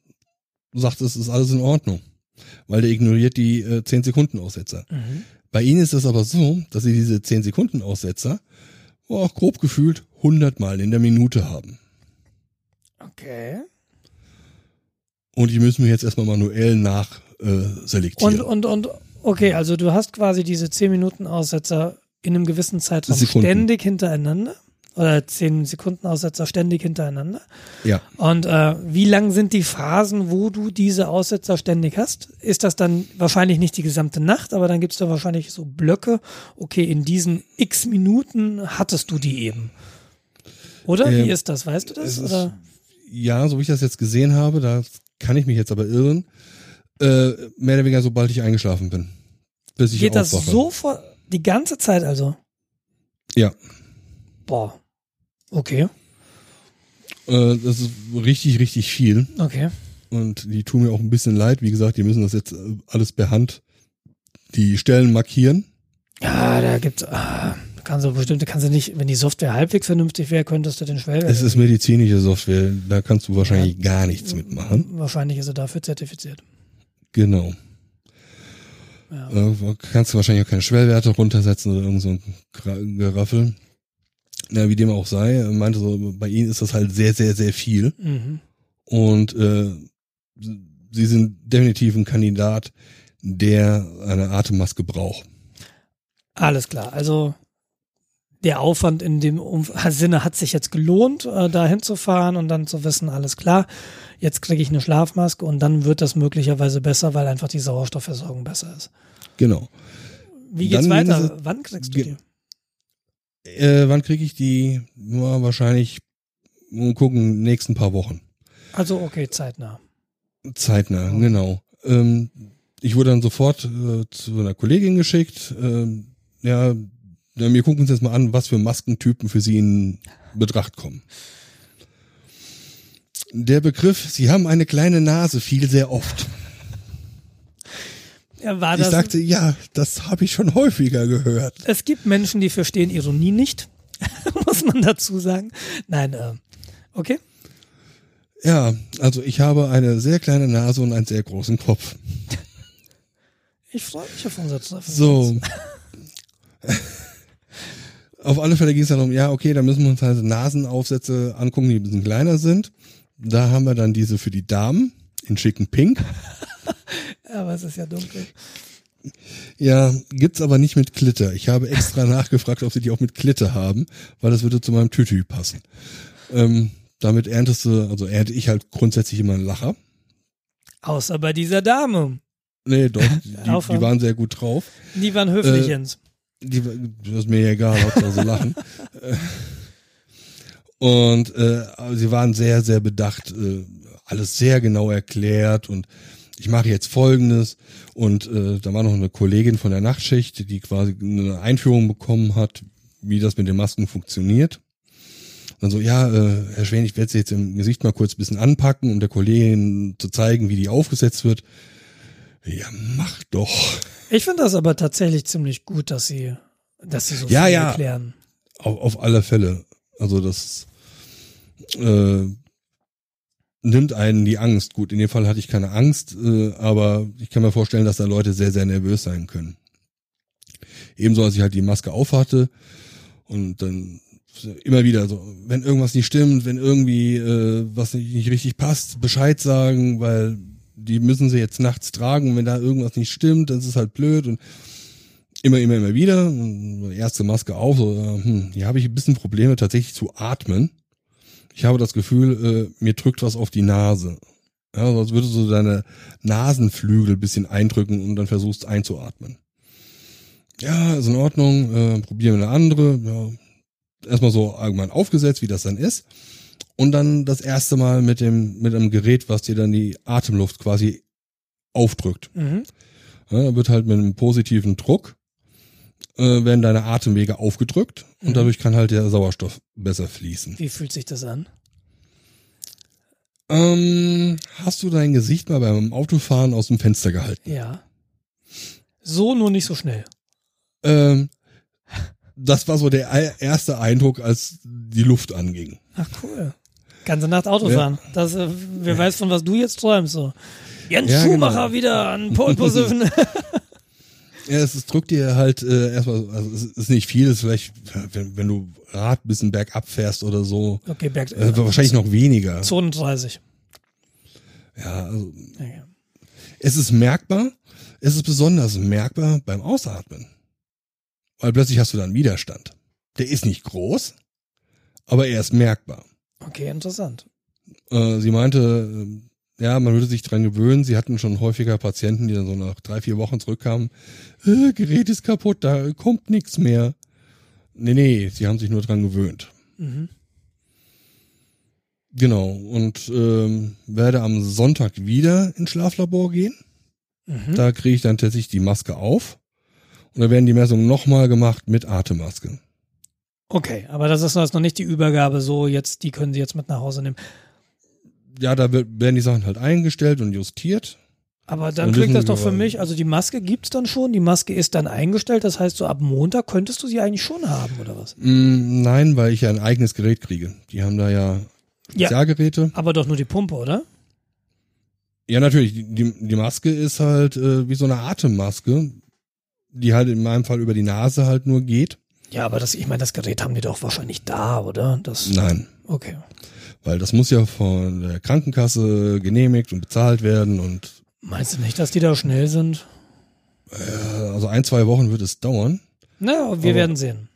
sagt es, ist alles in Ordnung. Weil der ignoriert die äh, 10 Sekunden Aussetzer. Mhm. Bei Ihnen ist es aber so, dass Sie diese 10 Sekunden Aussetzer oh, grob gefühlt 100 Mal in der Minute haben. Okay. Und die müssen wir jetzt erstmal manuell nach äh, selektieren. Und, und, und, okay, also du hast quasi diese 10 Minuten Aussetzer in einem gewissen Zeitraum Sekunden. ständig hintereinander. Oder 10 Sekunden Aussetzer ständig hintereinander. ja. Und äh, wie lang sind die Phasen, wo du diese Aussetzer ständig hast? Ist das dann wahrscheinlich nicht die gesamte Nacht, aber dann gibt's da wahrscheinlich so Blöcke. Okay, in diesen x Minuten hattest du die eben. Oder? Ähm, wie ist das? Weißt du das? es ist- ja, so wie ich das jetzt gesehen habe, da kann ich mich jetzt aber irren, äh, mehr oder weniger sobald ich eingeschlafen bin. Bis ich Geht das aufwache. so vor, die ganze Zeit also? Ja. Boah. Okay, Äh, das ist richtig, richtig viel. okay. Und die tun mir auch ein bisschen leid. Wie gesagt, die müssen das jetzt äh, alles per Hand die Stellen markieren. Ja, da gibt's, ah, kannst du bestimmte, kannst du nicht, wenn die Software halbwegs vernünftig wäre, könntest du den Schwellwert. Es ist medizinische Software, da kannst du wahrscheinlich gar nichts mitmachen. Wahrscheinlich ist er dafür zertifiziert. Genau. Ja. Äh, kannst du wahrscheinlich auch keine Schwellwerte runtersetzen oder irgend so ein Geraffel. Na, wie dem auch sei, er meinte so, bei ihnen ist das halt sehr, sehr, sehr viel. Mhm. Und äh, sie sind definitiv ein Kandidat, der eine Atemmaske braucht. Alles klar. Also der Aufwand in dem Sinne hat sich jetzt gelohnt, äh, da hinzufahren und dann zu wissen, alles klar, jetzt kriege ich eine Schlafmaske und dann wird das möglicherweise besser, weil einfach die Sauerstoffversorgung besser ist. Genau. Wie geht's Dann weiter? Sie- Wann kriegst du die? Äh, wann kriege ich die? Ja, wahrscheinlich mal gucken, nächsten paar Wochen. Also okay, zeitnah. Zeitnah, genau. Ähm, ich wurde dann sofort äh, zu einer Kollegin geschickt. Ähm, ja, ja, wir gucken uns jetzt mal an, was für Maskentypen für Sie in Betracht kommen. Der Begriff, Sie haben eine kleine Nase, fiel sehr oft. Ja, war Ich das, sagte, ja, das habe ich schon häufiger gehört. es gibt Menschen, die verstehen Ironie nicht, muss man dazu sagen. Nein, äh, okay. Ja, also ich habe eine sehr kleine Nase und einen sehr großen Kopf. Ich freue mich auf unser Treffen. So. Auf alle Fälle ging es dann um, ja, okay, da müssen wir uns halt Nasenaufsätze angucken, die ein bisschen kleiner sind. Da haben wir dann diese für die Damen in schicken Pink. Aber es ist ja dunkel. Ja, gibt's aber nicht mit Glitter. Ich habe extra nachgefragt, ob sie die auch mit Glitter haben, weil das würde zu meinem Tütü passen. Ähm, damit erntest du, also ernte ich halt grundsätzlich immer einen Lacher. Außer bei dieser Dame. Nee, doch, die, die waren sehr gut drauf. Die waren höflich, Äh. Die, das ist mir ja egal, Hauptsache sie lachen. Und äh, sie waren sehr, sehr bedacht, äh, alles sehr genau erklärt und ich mache jetzt Folgendes und äh, da war noch eine Kollegin von der Nachtschicht, die quasi eine Einführung bekommen hat, wie das mit den Masken funktioniert. Dann so, ja, äh, Herr Schwen, ich werde sie jetzt im Gesicht mal kurz ein bisschen anpacken, um der Kollegin zu zeigen, wie die aufgesetzt wird. Ja, mach doch. Ich finde das aber tatsächlich ziemlich gut, dass sie, dass sie so Ja, viel ja. erklären. Auf, auf alle Fälle. Also das äh, nimmt einen die Angst. Gut, in dem Fall hatte ich keine Angst, äh, aber ich kann mir vorstellen, dass da Leute sehr, sehr nervös sein können. Ebenso, als ich halt die Maske aufhatte und dann immer wieder so, wenn irgendwas nicht stimmt, wenn irgendwie äh, was nicht, richtig passt, Bescheid sagen, weil die müssen sie jetzt nachts tragen wenn da irgendwas nicht stimmt, dann ist es halt blöd und immer, immer, immer wieder. Erste Maske auf, so, äh, hm, hier habe ich ein bisschen Probleme tatsächlich zu atmen. Ich habe das Gefühl, äh, mir drückt was auf die Nase. Ja, also als würdest du deine Nasenflügel ein bisschen eindrücken und dann versuchst einzuatmen. Ja, ist in Ordnung, äh, probieren wir eine andere. Ja, erstmal so allgemein aufgesetzt, wie das dann ist. Und dann das erste Mal mit dem, mit einem Gerät, was dir dann die Atemluft quasi aufdrückt. Mhm. Ja, wird halt mit einem positiven Druck äh, werden deine Atemwege aufgedrückt Mhm. und dadurch kann halt der Sauerstoff besser fließen. Wie fühlt sich das an? Ähm, hast du dein Gesicht mal beim Autofahren aus dem Fenster gehalten? Ja. So nur nicht so schnell. Ähm, das war so der ei- erste Eindruck, als die Luft anging. Ach cool. Ganze Nacht Auto fahren. Das, äh, wer weiß, von was du jetzt träumst. So. Jens Ja, Schumacher genau. wieder an Pole Position. Ja, es, es drückt dir halt äh, erstmal, also es ist nicht viel, es ist vielleicht, wenn, wenn du Rad ein bisschen bergab fährst oder so, okay, Berg, äh, wahrscheinlich noch weniger. Zone 30. Ja, also Ja, ja. Es ist merkbar, es ist besonders merkbar beim Ausatmen. Weil plötzlich hast du dann Widerstand. Der ist nicht groß, aber er ist merkbar. Okay, interessant. Äh, sie meinte, ja, man würde sich dran gewöhnen. Sie hatten schon häufiger Patienten, die dann so nach drei, vier Wochen zurückkamen. Äh, Gerät ist kaputt, da kommt nichts mehr. Nee, nee, sie haben sich nur dran gewöhnt. Mhm. Genau. Und ähm, werde am Sonntag wieder ins Schlaflabor gehen. Mhm. Da kriege ich dann tatsächlich die Maske auf. Und da werden die Messungen nochmal gemacht mit Atemmaske. Okay, aber das ist jetzt noch nicht die Übergabe so, jetzt, die können Sie jetzt mit nach Hause nehmen. Ja, da werden die Sachen halt eingestellt und justiert. Aber dann klingt das doch für mich, also die Maske gibt's dann schon, die Maske ist dann eingestellt, das heißt so ab Montag könntest du sie eigentlich schon haben, oder was? Mm, nein, weil ich ja ein eigenes Gerät kriege. Die haben da ja Ja. Spezialgeräte. Aber doch nur die Pumpe, oder? Ja, natürlich. Die, die, die Maske ist halt äh, wie so eine Atemmaske, die halt in meinem Fall über die Nase halt nur geht. Ja, aber das, ich meine, das Gerät haben die doch wahrscheinlich da, oder? Das, Nein, Okay. Weil das muss ja von der Krankenkasse genehmigt und bezahlt werden und Meinst du nicht, dass die da schnell sind? äh, also ein, zwei Wochen wird es dauern. Na, wir Aber- werden sehen.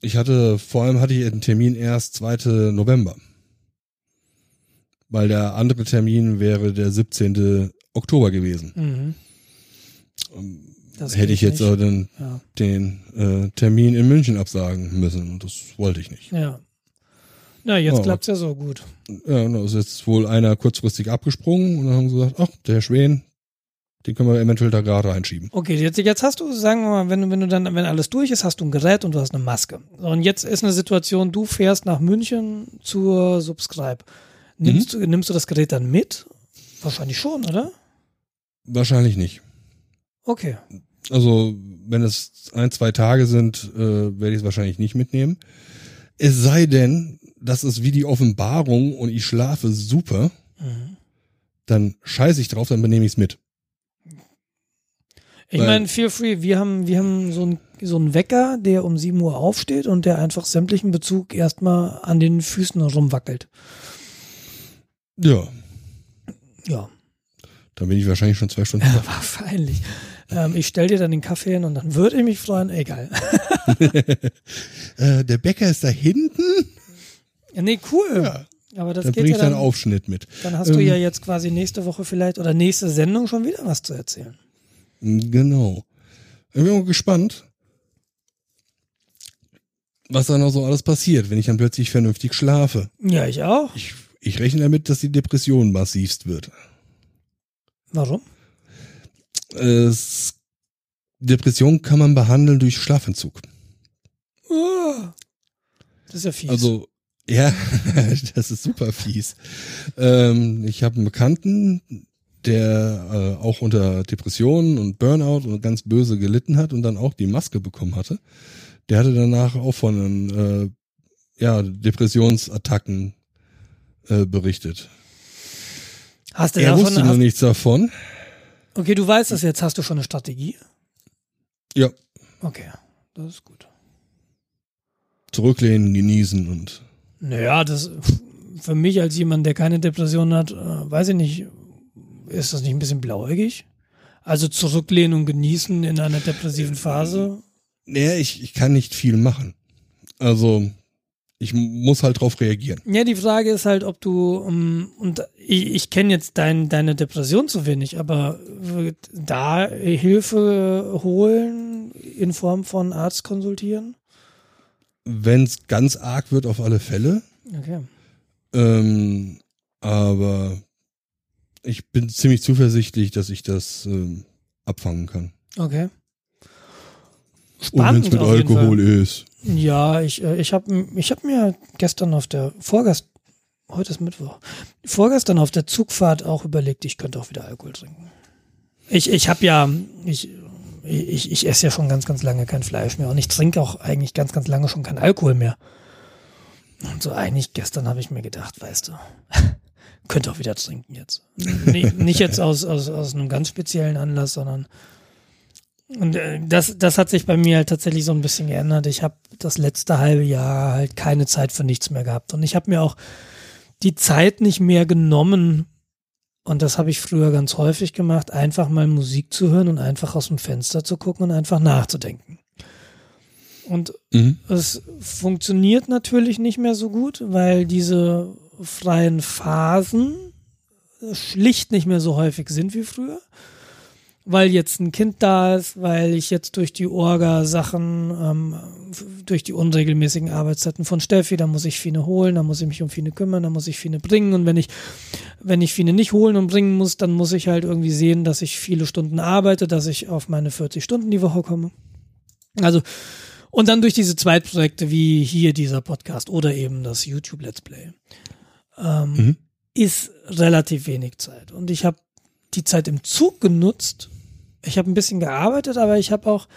Ich hatte, vor allem hatte ich einen Termin erst 2. November. Weil der andere Termin wäre der 17. Oktober gewesen. Mhm. Das Hätte ich jetzt nicht. dann Ja. den äh, Termin in München absagen müssen. Und das wollte ich nicht. ja. Na, jetzt Oh. klappt's ja so gut. Ja, und da ist jetzt wohl einer kurzfristig abgesprungen und dann haben sie gesagt, ach, der Herr Schwen, den können wir eventuell da gerade reinschieben. Okay, jetzt, jetzt hast du, sagen wir mal, wenn du, wenn du dann, wenn alles durch ist, hast du ein Gerät und du hast eine Maske. Und jetzt ist eine Situation, du fährst nach München zur Subscribe. Nimmst, Mhm. du, nimmst du das Gerät dann mit? Wahrscheinlich schon, oder? Wahrscheinlich nicht. Okay. Also, wenn es ein, zwei Tage sind, äh, werde ich es wahrscheinlich nicht mitnehmen. Es sei denn, das ist wie die Offenbarung und ich schlafe super, Mhm. dann scheiße ich drauf, dann benehme ich es mit. Ich meine, feel free, wir haben, wir haben so einen so einen Wecker, der um 7 Uhr aufsteht und der einfach sämtlichen Bezug erstmal an den Füßen rumwackelt. Ja, Ja, dann bin ich wahrscheinlich schon zwei Stunden wach. wahrscheinlich. Ähm, ich stell dir dann den Kaffee hin und dann würde ich mich freuen, egal. äh, der Bäcker ist da hinten. Ja, nee, cool. Ja, Aber das dann geht bringe ja ich dann dann, Aufschnitt mit. dann hast du Ähm, ja jetzt quasi nächste Woche vielleicht oder nächste Sendung schon wieder was zu erzählen. Genau. Ich bin mal gespannt, was da noch so alles passiert, wenn ich dann plötzlich vernünftig schlafe. Ja, ich auch. Ich, ich rechne damit, dass die Depression massivst wird. Warum? Es, Depression kann man behandeln durch Schlafentzug. Ah, Das ist ja fies. Also, ja, das ist super fies. Ähm, ich habe einen Bekannten, der äh, auch unter Depressionen und Burnout und ganz böse gelitten hat und dann auch die Maske bekommen hatte. Der hatte danach auch von äh, ja, Depressionsattacken äh, berichtet. hast du Er davon, wusste noch nichts davon. okay, du weißt das jetzt. Hast du schon eine Strategie? Ja, Okay, das ist gut. zurücklehnen, genießen und Naja, das für mich als jemand, der keine Depression hat, äh, weiß ich nicht, ist das nicht ein bisschen blauäugig? Also zurücklehnen und genießen in einer depressiven Phase? naja, ich, ich kann nicht viel machen. Also ich muss halt drauf reagieren. Ja, die Frage ist halt, ob du, um, und ich, ich kenne jetzt dein, deine Depression zu wenig, aber da Hilfe holen in Form von Arzt konsultieren? Wenn es ganz arg wird, auf alle Fälle. Okay. Ähm, aber ich bin ziemlich zuversichtlich, dass ich das ähm, abfangen kann. Okay. Und wenn es mit Alkohol ist. Ja, ich, äh, ich habe ich hab mir gestern auf der, vorgest, heute ist Mittwoch, vorgestern auf der Zugfahrt auch überlegt, ich könnte auch wieder Alkohol trinken. Ich, ich habe ja, ich, ich, ich esse ja schon ganz, ganz lange kein Fleisch mehr und ich trinke auch eigentlich ganz, ganz lange schon kein Alkohol mehr. Und so eigentlich gestern habe ich mir gedacht, weißt du, könnte auch wieder trinken jetzt. Nee, nicht jetzt aus, aus, aus einem ganz speziellen Anlass, sondern und äh, das, das hat sich bei mir halt tatsächlich so ein bisschen geändert. Ich habe das letzte halbe Jahr halt keine Zeit für nichts mehr gehabt. Und ich habe mir auch die Zeit nicht mehr genommen, und das habe ich früher ganz häufig gemacht, einfach mal Musik zu hören und einfach aus dem Fenster zu gucken und einfach nachzudenken. Und Mhm. es funktioniert natürlich nicht mehr so gut, weil diese freien Phasen schlicht nicht mehr so häufig sind wie früher. Weil jetzt ein Kind da ist, weil ich jetzt durch die Orga-Sachen, ähm, durch die unregelmäßigen Arbeitszeiten von Steffi, da muss ich Fine holen, da muss ich mich um Fine kümmern, da muss ich Fine bringen und wenn ich, wenn ich Fine nicht holen und bringen muss, dann muss ich halt irgendwie sehen, dass ich viele Stunden arbeite, dass ich auf meine 40 Stunden die Woche komme. Also, und dann durch diese Zweitprojekte wie hier dieser Podcast oder eben das YouTube Let's Play, ähm, mhm. ist relativ wenig Zeit. Und ich habe die Zeit im Zug genutzt, ich habe ein bisschen gearbeitet, aber ich habe auch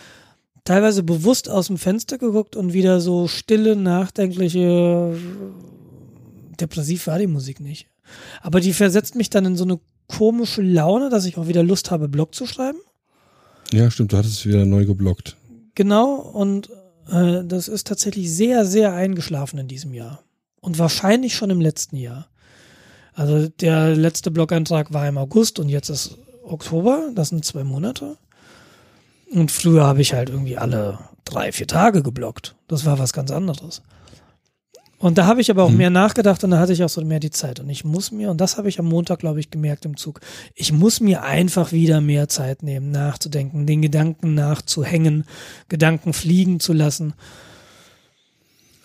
teilweise bewusst aus dem Fenster geguckt und wieder so stille, nachdenkliche, depressiv war die Musik nicht. Aber die versetzt mich dann in so eine komische Laune, dass ich auch wieder Lust habe, Blog zu schreiben. Ja, stimmt, du hattest es wieder neu geblockt. Genau, und äh, das ist tatsächlich sehr, sehr eingeschlafen in diesem Jahr. Und wahrscheinlich schon im letzten Jahr. Also der letzte Blog-Eintrag war im August und jetzt ist Oktober, das sind zwei Monate. Und früher habe ich halt irgendwie alle drei, vier Tage geblockt. Das war was ganz anderes. Und da habe ich aber auch mhm. mehr nachgedacht und da hatte ich auch so mehr die Zeit. Und ich muss mir, und das habe ich am Montag, glaube ich, gemerkt im Zug, ich muss mir einfach wieder mehr Zeit nehmen, nachzudenken, den Gedanken nachzuhängen, Gedanken fliegen zu lassen.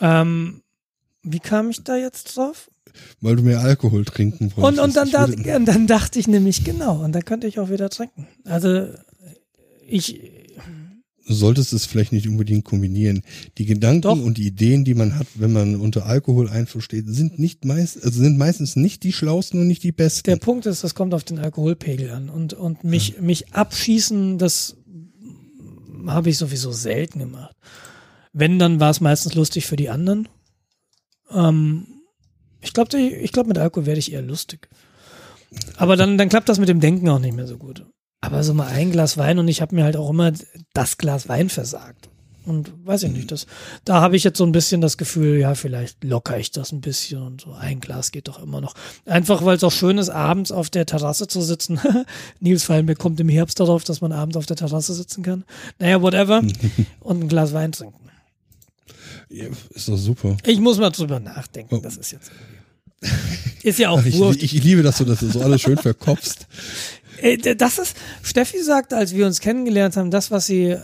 Ähm, wie kam ich da jetzt drauf? Weil du mehr Alkohol trinken wolltest. Und, und, dann, dacht, und dann dachte ich nämlich, genau, und dann könnte ich auch wieder trinken. Also ich. Du solltest es vielleicht nicht unbedingt kombinieren. Die Gedanken Doch. und die Ideen, die man hat, wenn man unter Alkohol einversteht, sind nicht meist, also sind meistens nicht die schlausten und nicht die besten. Der Punkt ist, das kommt auf den Alkoholpegel an. Und, und mich, ja. mich abschießen, das habe ich sowieso selten gemacht. Wenn, dann war es meistens lustig für die anderen. Ähm, ich glaube, ich glaub, mit Alkohol werde ich eher lustig. Aber dann, dann klappt das mit dem Denken auch nicht mehr so gut. Aber so mal ein Glas Wein und ich habe mir halt auch immer das Glas Wein versagt. Und weiß ich nicht, das, da habe ich jetzt so ein bisschen das Gefühl, ja, vielleicht locker ich das ein bisschen und so ein Glas geht doch immer noch. Einfach weil es auch schön ist, abends auf der Terrasse zu sitzen. Nils Fallenberg kommt im Herbst darauf, dass man abends auf der Terrasse sitzen kann. Naja, whatever. und ein Glas Wein trinken. Ja, ist doch super. Ich muss mal drüber nachdenken. Oh. Das ist jetzt ist ja auch ich, ich, liebe, dass du das so alles schön verkopfst. Äh, das ist, Steffi sagt, als wir uns kennengelernt haben, das, was sie,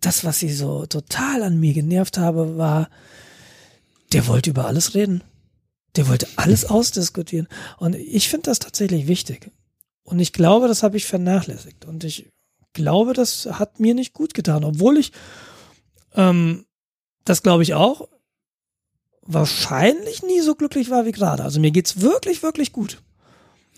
das, was sie so total an mir genervt habe, war, der wollte über alles reden. Der wollte alles ausdiskutieren. Und ich finde das tatsächlich wichtig. Und ich glaube, das habe ich vernachlässigt. Und ich glaube, das hat mir nicht gut getan, obwohl ich ähm, das glaube ich auch, wahrscheinlich nie so glücklich war wie gerade. Also mir geht's wirklich, wirklich gut.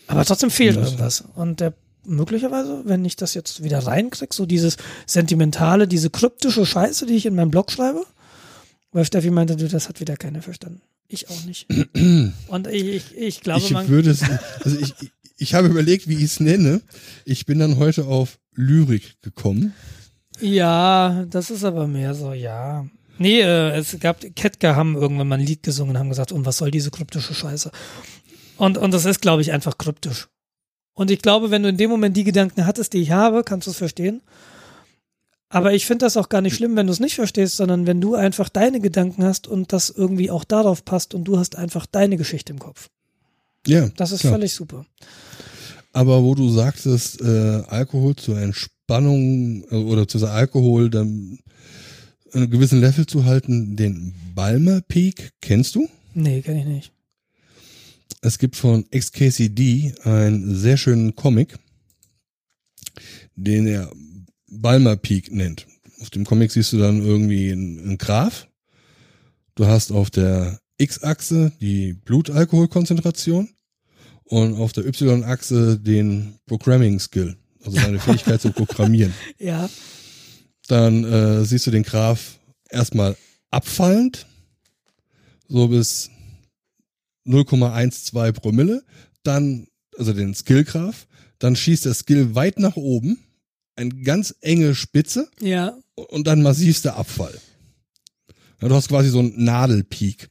Aber trotzdem fehlt irgendwas. Und der möglicherweise, wenn ich das jetzt wieder reinkrieg, so dieses sentimentale, diese kryptische Scheiße, die ich in meinem Blog schreibe, weil Steffi meinte, du, das hat wieder keiner verstanden. Ich auch nicht. Und ich, ich, ich glaube, ich man würde es, also ich, ich habe überlegt, wie ich es nenne. Ich bin dann heute auf Lyrik gekommen. Ja, das ist aber mehr so, ja. Nee, äh, es gab, Ketka haben irgendwann mal ein Lied gesungen und haben gesagt, und was soll diese kryptische Scheiße? Und, und das ist, glaube ich, einfach kryptisch. Und ich glaube, wenn du in dem Moment die Gedanken hattest, die ich habe, kannst du es verstehen. Aber ich finde das auch gar nicht schlimm, wenn du es nicht verstehst, sondern wenn du einfach deine Gedanken hast und das irgendwie auch darauf passt und du hast einfach deine Geschichte im Kopf. Ja. Das ist klar. völlig super. Aber wo du sagtest, äh, Alkohol zur Entspannung äh, oder zu Alkohol, dann einen gewissen Level zu halten, den Balmer Peak, kennst du? Nee, kenn ich nicht. Es gibt von XKCD einen sehr schönen Comic, den er Balmer Peak nennt. Auf dem Comic siehst du dann irgendwie einen Graph. Du hast auf der X-Achse die Blutalkoholkonzentration und auf der Y-Achse den Programming Skill, also deine Fähigkeit zu programmieren. Ja dann äh, siehst du den Graph erstmal abfallend, so bis 0,12 Promille, dann, also den Skill-Graph, dann schießt der Skill weit nach oben, eine ganz enge Spitze ja. und dann massivster Abfall. Ja, du hast quasi so einen Nadelpeak.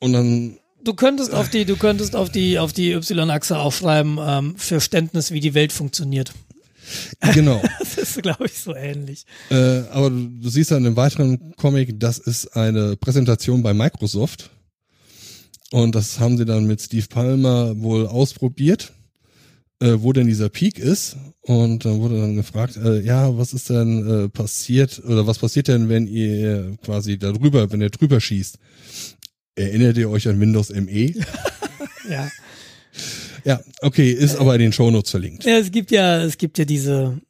Und dann Du könntest auf die, du könntest auf die, auf die Y-Achse aufschreiben, ähm, Verständnis, wie die Welt funktioniert. Genau. das ist, glaube ich, so ähnlich. Äh, aber du, du siehst dann im weiteren Comic, das ist eine Präsentation bei Microsoft. Und das haben sie dann mit Steve Palmer wohl ausprobiert. äh, wo denn dieser Peak ist. Und dann wurde dann gefragt, äh, ja, was ist denn äh, passiert oder was passiert denn, wenn ihr quasi da drüber, wenn ihr drüber schießt? Erinnert ihr euch an Windows ME? Ja. Ja, okay, ist aber in den Shownotes verlinkt. ja, es gibt ja, es gibt ja diese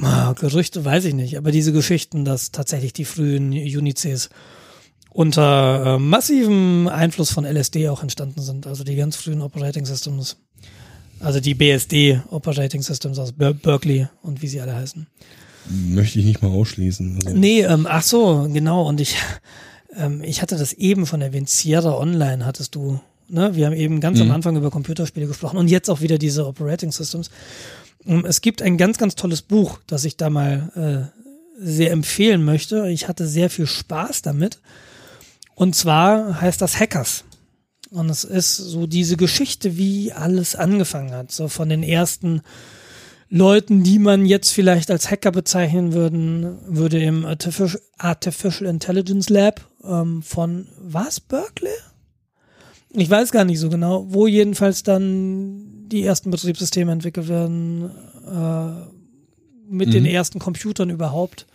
ah, Gerüchte, weiß ich nicht, aber diese Geschichten, dass tatsächlich die frühen Unices unter äh, massivem Einfluss von LSD auch entstanden sind, also die ganz frühen Operating Systems. Also die BSD Operating Systems aus Ber Berkeley und wie sie alle heißen. Möchte ich nicht mal ausschließen. Also, Nee, ähm, ach so, genau. Und ich, ähm, ich hatte das eben von erwähnt. Sierra Online hattest du. Ne? Wir haben eben ganz am Mhm. Anfang über Computerspiele gesprochen und jetzt auch wieder diese Operating Systems. Ähm, Es gibt ein ganz, ganz tolles Buch, das ich da mal äh, sehr empfehlen möchte. Ich hatte sehr viel Spaß damit. Und zwar heißt das Hackers. Und es ist so diese Geschichte, wie alles angefangen hat. So von den ersten Leuten, die man jetzt vielleicht als Hacker bezeichnen würden, würde im Artific- Artificial Intelligence Lab ähm, von was, Berkeley? Ich weiß gar nicht so genau, wo jedenfalls dann die ersten Betriebssysteme entwickelt werden, äh, mit den Mhm. ersten Computern überhaupt.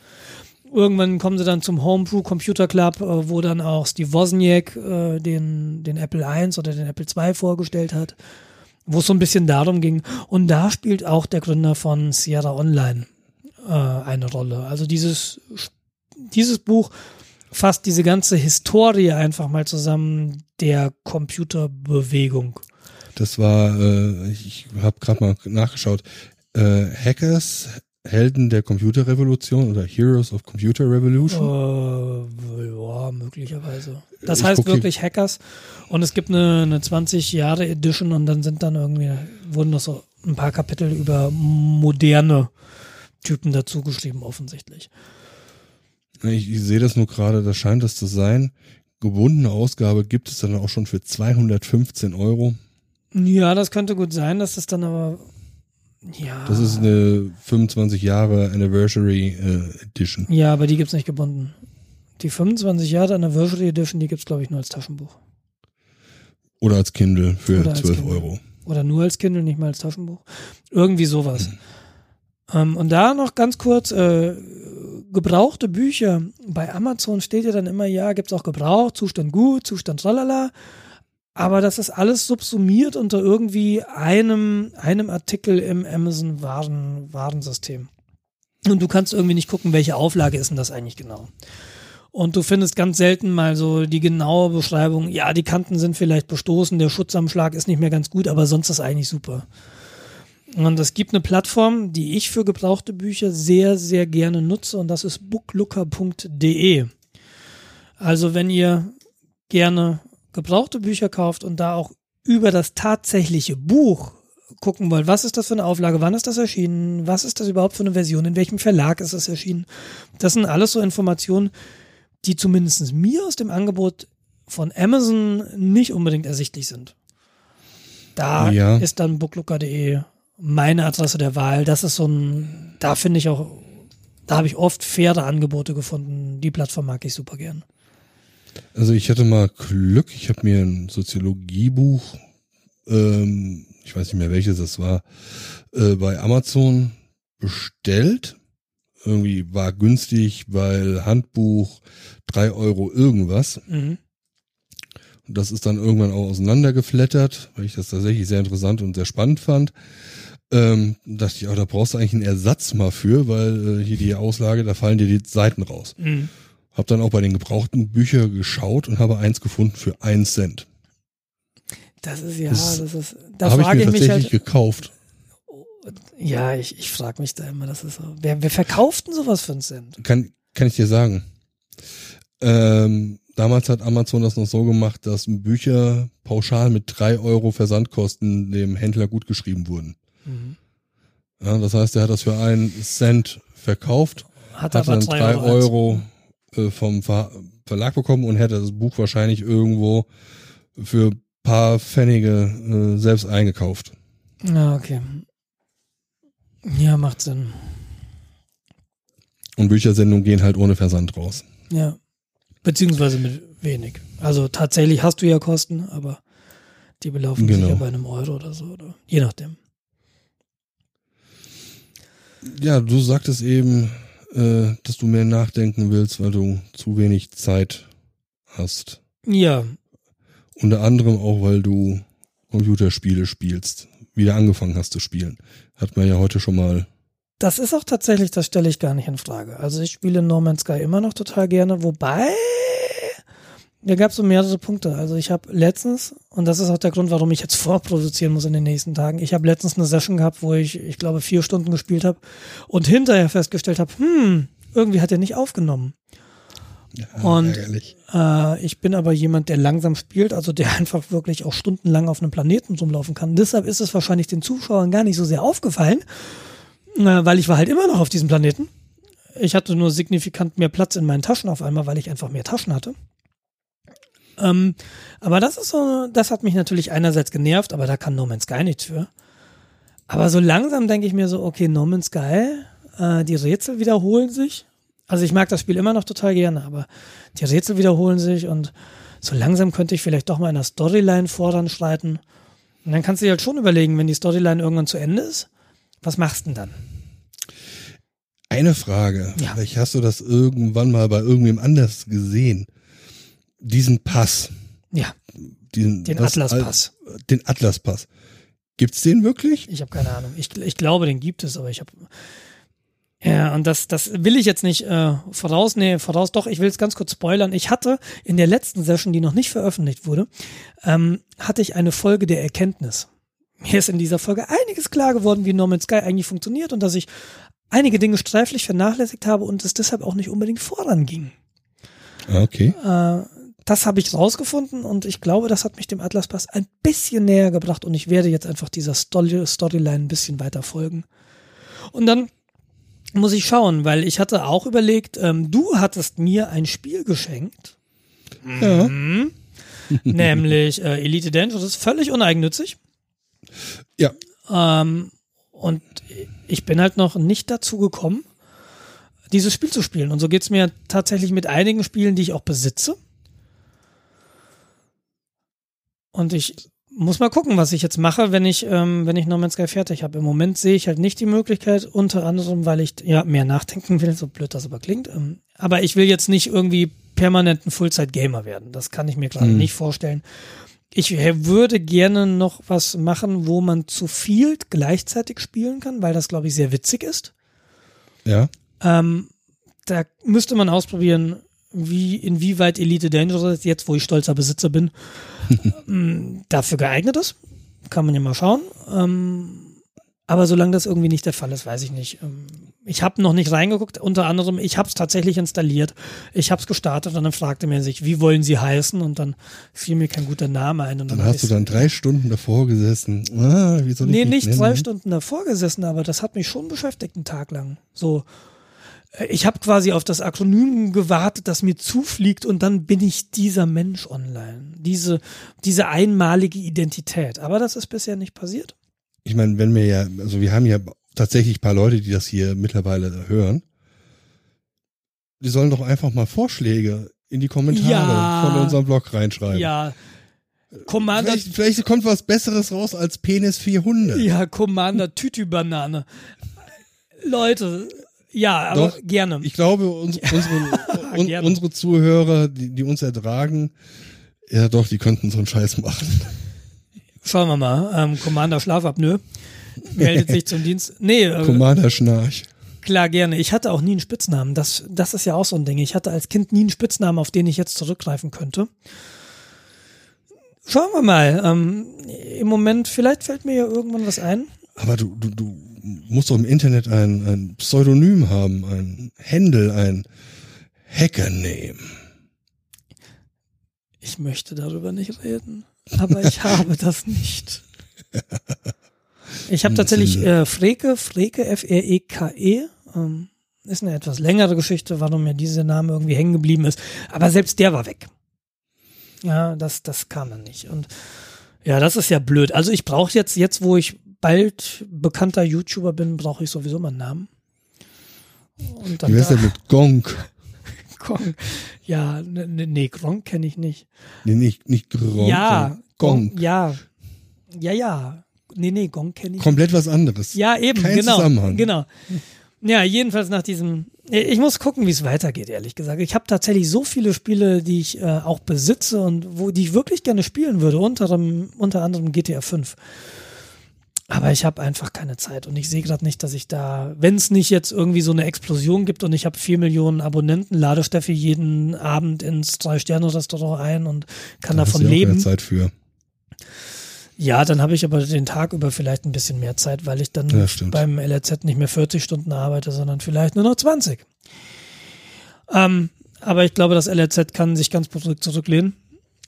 Irgendwann kommen sie dann zum Homebrew Computer Club, äh, wo dann auch Steve Wozniak äh, den, den Apple I oder den Apple II vorgestellt hat, wo es so ein bisschen darum ging. Und da spielt auch der Gründer von Sierra Online äh, eine Rolle. Also dieses, dieses Buch fasst diese ganze Historie einfach mal zusammen der Computerbewegung. Das war, äh, ich habe gerade mal nachgeschaut, äh, Hackers, Helden der Computerrevolution oder Heroes of Computer Äh, Revolution. ja, möglicherweise. Das Ich heißt wirklich Hackers. Und es gibt eine, eine 20 Jahre Edition und dann sind dann irgendwie, wurden noch so ein paar Kapitel über moderne Typen dazu geschrieben, offensichtlich. Ich, ich sehe das nur gerade, das scheint es zu sein. Gebundene Ausgabe gibt es dann auch schon für 215 Euro. Ja, das könnte gut sein, dass das dann aber, ja. Das ist eine 25 Jahre Anniversary äh, Edition. Ja, aber die gibt's nicht gebunden. Die 25 Jahre Anniversary Edition, die gibt's glaube ich nur als Taschenbuch. Oder als Kindle für Oder als 12 Kindle. Euro. Oder nur als Kindle, nicht mal als Taschenbuch. Irgendwie sowas. Ähm, und da noch ganz kurz, äh, gebrauchte Bücher. Bei Amazon steht ja dann immer, ja, gibt's auch gebraucht, Zustand gut, Zustand tralala. Aber das ist alles subsumiert unter irgendwie einem, einem Artikel im Amazon Waren. Und du kannst irgendwie nicht gucken, welche Auflage ist denn das eigentlich genau. Und du findest ganz selten mal so die genaue Beschreibung, ja, die Kanten sind vielleicht bestoßen, der Schutzanschlag ist nicht mehr ganz gut, aber sonst ist eigentlich super. Und es gibt eine Plattform, die ich für gebrauchte Bücher sehr, sehr gerne nutze und das ist booklooker.de. Also wenn ihr gerne gebrauchte Bücher kauft und da auch über das tatsächliche Buch gucken wollt, was ist das für eine Auflage, wann ist das erschienen, was ist das überhaupt für eine Version, in welchem Verlag ist es erschienen. Das sind alles so Informationen, die zumindest mir aus dem Angebot von Amazon nicht unbedingt ersichtlich sind. Da Ja. ist dann booklooker.de meine Adresse der Wahl. Das ist so ein, da finde ich auch, da habe ich oft faire Angebote gefunden. Die Plattform mag ich super gern. Also ich hatte mal Glück, ich habe mir ein Soziologiebuch, ähm, ich weiß nicht mehr welches das war, äh, bei Amazon bestellt. Irgendwie war günstig, weil Handbuch drei Euro irgendwas. Mhm. Das ist dann irgendwann auch auseinandergeflattert, weil ich das tatsächlich sehr interessant und sehr spannend fand. Ähm, dachte ich, auch, da brauchst du eigentlich einen Ersatz mal für, weil äh, hier die Auslage, da fallen dir die Seiten raus. Mhm. Hab dann auch bei den gebrauchten Büchern geschaut und habe eins gefunden für einen Cent. Das ist ja, Das das, ist, da habe ich frage mir ich, tatsächlich halt, gekauft. ja, ich, ich frage mich da immer, das ist so, wer, wer verkauft denn sowas für einen Cent? Kann, kann ich dir sagen. Ähm, damals hat Amazon das noch so gemacht, dass Bücher pauschal mit drei Euro Versandkosten dem Händler gut geschrieben wurden. Mhm. Ja, das heißt, er hat das für einen Cent verkauft, Hat hat dann drei Euro. Euro äh, vom Ver Verlag bekommen und hätte das Buch wahrscheinlich irgendwo für paar Pfennige äh, selbst eingekauft. Ja, okay. Ja, macht Sinn. Und Büchersendungen gehen halt ohne Versand raus. Ja. Beziehungsweise mit wenig. Also tatsächlich hast du ja Kosten, aber die belaufen sich Genau. ja bei einem Euro oder so, oder je nachdem. Ja, du sagtest eben, äh, dass du mehr nachdenken willst, weil du zu wenig Zeit hast. Ja, Unter anderem auch, weil du Computerspiele spielst, wieder angefangen hast zu spielen. Hat man ja heute schon mal. Das ist auch tatsächlich, das stelle ich gar nicht in Frage. Also ich spiele No Man's Sky immer noch total gerne, wobei da gab es so mehrere Punkte. Also ich habe letztens, und das ist auch der Grund, warum ich jetzt vorproduzieren muss in den nächsten Tagen, ich habe letztens eine Session gehabt, wo ich, ich glaube, vier Stunden gespielt habe und hinterher festgestellt habe, hm, irgendwie hat er nicht aufgenommen. Ja, Und-. Äh, ich bin aber jemand, der langsam spielt, also der einfach wirklich auch stundenlang auf einem Planeten rumlaufen kann. Deshalb ist es wahrscheinlich den Zuschauern gar nicht so sehr aufgefallen, weil ich war halt immer noch auf diesem Planeten. Ich hatte nur signifikant mehr Platz in meinen Taschen auf einmal, weil ich einfach mehr Taschen hatte. Ähm, aber das ist so, das hat mich natürlich einerseits genervt, aber da kann No Man's Sky nichts für. Aber so langsam denke ich mir so, okay, No Man's Sky, äh, die Rätsel wiederholen sich. Also ich mag das Spiel immer noch total gerne, aber die Rätsel wiederholen sich und so langsam könnte ich vielleicht doch mal in der Storyline voranschreiten. Und dann kannst du dir halt schon überlegen, wenn die Storyline irgendwann zu Ende ist, was machst du denn dann? Eine Frage. Ja. Vielleicht hast du das irgendwann mal bei irgendwem anders gesehen. Diesen Pass. Ja, Diesen, den Atlaspass. Den Atlaspass. Gibt's den wirklich? Ich habe keine Ahnung. Ich, ich glaube, den gibt es, aber ich habe. Ja, und das, das will ich jetzt nicht äh, voraus, nee, voraus, doch, ich will es ganz kurz spoilern. Ich hatte in der letzten Session, die noch nicht veröffentlicht wurde, ähm, hatte ich eine Folge der Erkenntnis. Mir ist in dieser Folge einiges klar geworden, wie No Man's Sky eigentlich funktioniert und dass ich einige Dinge sträflich vernachlässigt habe und es deshalb auch nicht unbedingt voranging. Ah, Okay. Äh, das habe ich rausgefunden und ich glaube, das hat mich dem Atlaspass ein bisschen näher gebracht und ich werde jetzt einfach dieser Story Storyline ein bisschen weiter folgen. Und dann muss ich schauen, weil ich hatte auch überlegt, ähm, du hattest mir ein Spiel geschenkt, Ja. mhm. nämlich äh, Elite Dangerous, völlig uneigennützig. Ja. Ähm, und ich bin halt noch nicht dazu gekommen, dieses Spiel zu spielen. Und so geht's mir tatsächlich mit einigen Spielen, die ich auch besitze. Und ich muss mal gucken, was ich jetzt mache, wenn ich, ähm, wenn ich No Man's Sky fertig habe. Im Moment sehe ich halt nicht die Möglichkeit, unter anderem, weil ich ja mehr nachdenken will, so blöd das aber klingt. Ähm, aber ich will jetzt nicht irgendwie permanent ein Fullzeit-Gamer werden. Das kann ich mir gerade Hm. nicht vorstellen. Ich äh, würde gerne noch was machen, wo man zu viel gleichzeitig spielen kann, weil das, glaube ich, sehr witzig ist. Ja. Ähm, da müsste man ausprobieren, wie, inwieweit Elite Dangerous, jetzt wo ich stolzer Besitzer bin, ähm, dafür geeignet ist. Kann man ja mal schauen. Ähm, aber solange das irgendwie nicht der Fall ist, weiß ich nicht. Ähm, ich habe noch nicht reingeguckt. Unter anderem, ich habe es tatsächlich installiert. Ich habe es gestartet und dann fragte man sich, wie wollen sie heißen? Und dann fiel mir kein guter Name ein. Und Dann hab hast du dann drei Stunden davor gesessen. Ah, wie soll ich Nee, nicht nennen? zwei Stunden davor gesessen, aber das hat mich schon beschäftigt, einen Tag lang. So, äh, ich habe quasi auf das Akronym gewartet, das mir zufliegt und dann bin ich dieser Mensch online. Diese, diese einmalige Identität. Aber das ist bisher nicht passiert. Ich meine, wenn wir ja, also wir haben ja tatsächlich ein paar Leute, die das hier mittlerweile hören. Die sollen doch einfach mal Vorschläge in die Kommentare Ja. von unserem Blog reinschreiben. Ja. Commander, Vielleicht, vielleicht kommt was Besseres raus als Penis 400. ja, Commander Tütü-Banane. Leute, ja, aber Doch, gerne. Ich glaube, uns, unsere, un, unsere Zuhörer, die, die uns ertragen, ja doch, die könnten so einen Scheiß machen. Schauen wir mal. Ähm, Commander Schlafapnoe meldet sich zum Dienst. Nee, äh, Commander Schnarch. Klar, gerne. Ich hatte auch nie einen Spitznamen. Das, das ist ja auch so ein Ding. Ich hatte als Kind nie einen Spitznamen, auf den ich jetzt zurückgreifen könnte. Schauen wir mal. Ähm, Im Moment, vielleicht fällt mir ja irgendwann was ein. Aber du, du, du musst doch im Internet ein, ein Pseudonym haben, ein Händel, ein Hackername. Ich möchte darüber nicht reden, aber ich habe das nicht. Ich habe tatsächlich äh, Freke, Freke, F-R-E-K-E. Ähm, ist eine etwas längere Geschichte, warum mir dieser Name irgendwie hängen geblieben ist. Aber selbst der war weg. Ja, das, das kam dann nicht. Und ja, das ist ja blöd. Also ich brauche jetzt, jetzt wo ich bald bekannter YouTuber bin, brauche ich sowieso mal einen Namen. Und dann Wie wär's denn mit Gonk? Gronk. Ja, ne, ne, nee, Gronk kenne ich nicht. Nee, nicht, nicht Gronk. ja, sondern Gonk. Ja, ja, ja. nee, nee, Gong kenne ich. Komplett was anderes. Ja, eben, Kein genau. Zusammenhang. Genau. Ja, jedenfalls nach diesem. Ich muss gucken, wie es weitergeht, ehrlich gesagt. Ich habe tatsächlich so viele Spiele, die ich äh, auch besitze und wo die ich wirklich gerne spielen würde, unter, dem, unter anderem GTA 5. Aber ich habe einfach keine Zeit und ich sehe gerade nicht, dass ich da, wenn es nicht jetzt irgendwie so eine Explosion gibt und ich habe vier Millionen Abonnenten, lade Steffi jeden Abend ins Drei-Sterne-Restaurant ein und kann Da davon hast du ja auch leben. keine Zeit für. Ja, dann habe ich aber den Tag über vielleicht ein bisschen mehr Zeit, weil ich dann Ja, beim LRZ nicht mehr 40 Stunden arbeite, sondern vielleicht nur noch 20. Ähm, aber ich glaube, das LRZ kann sich ganz zurücklehnen.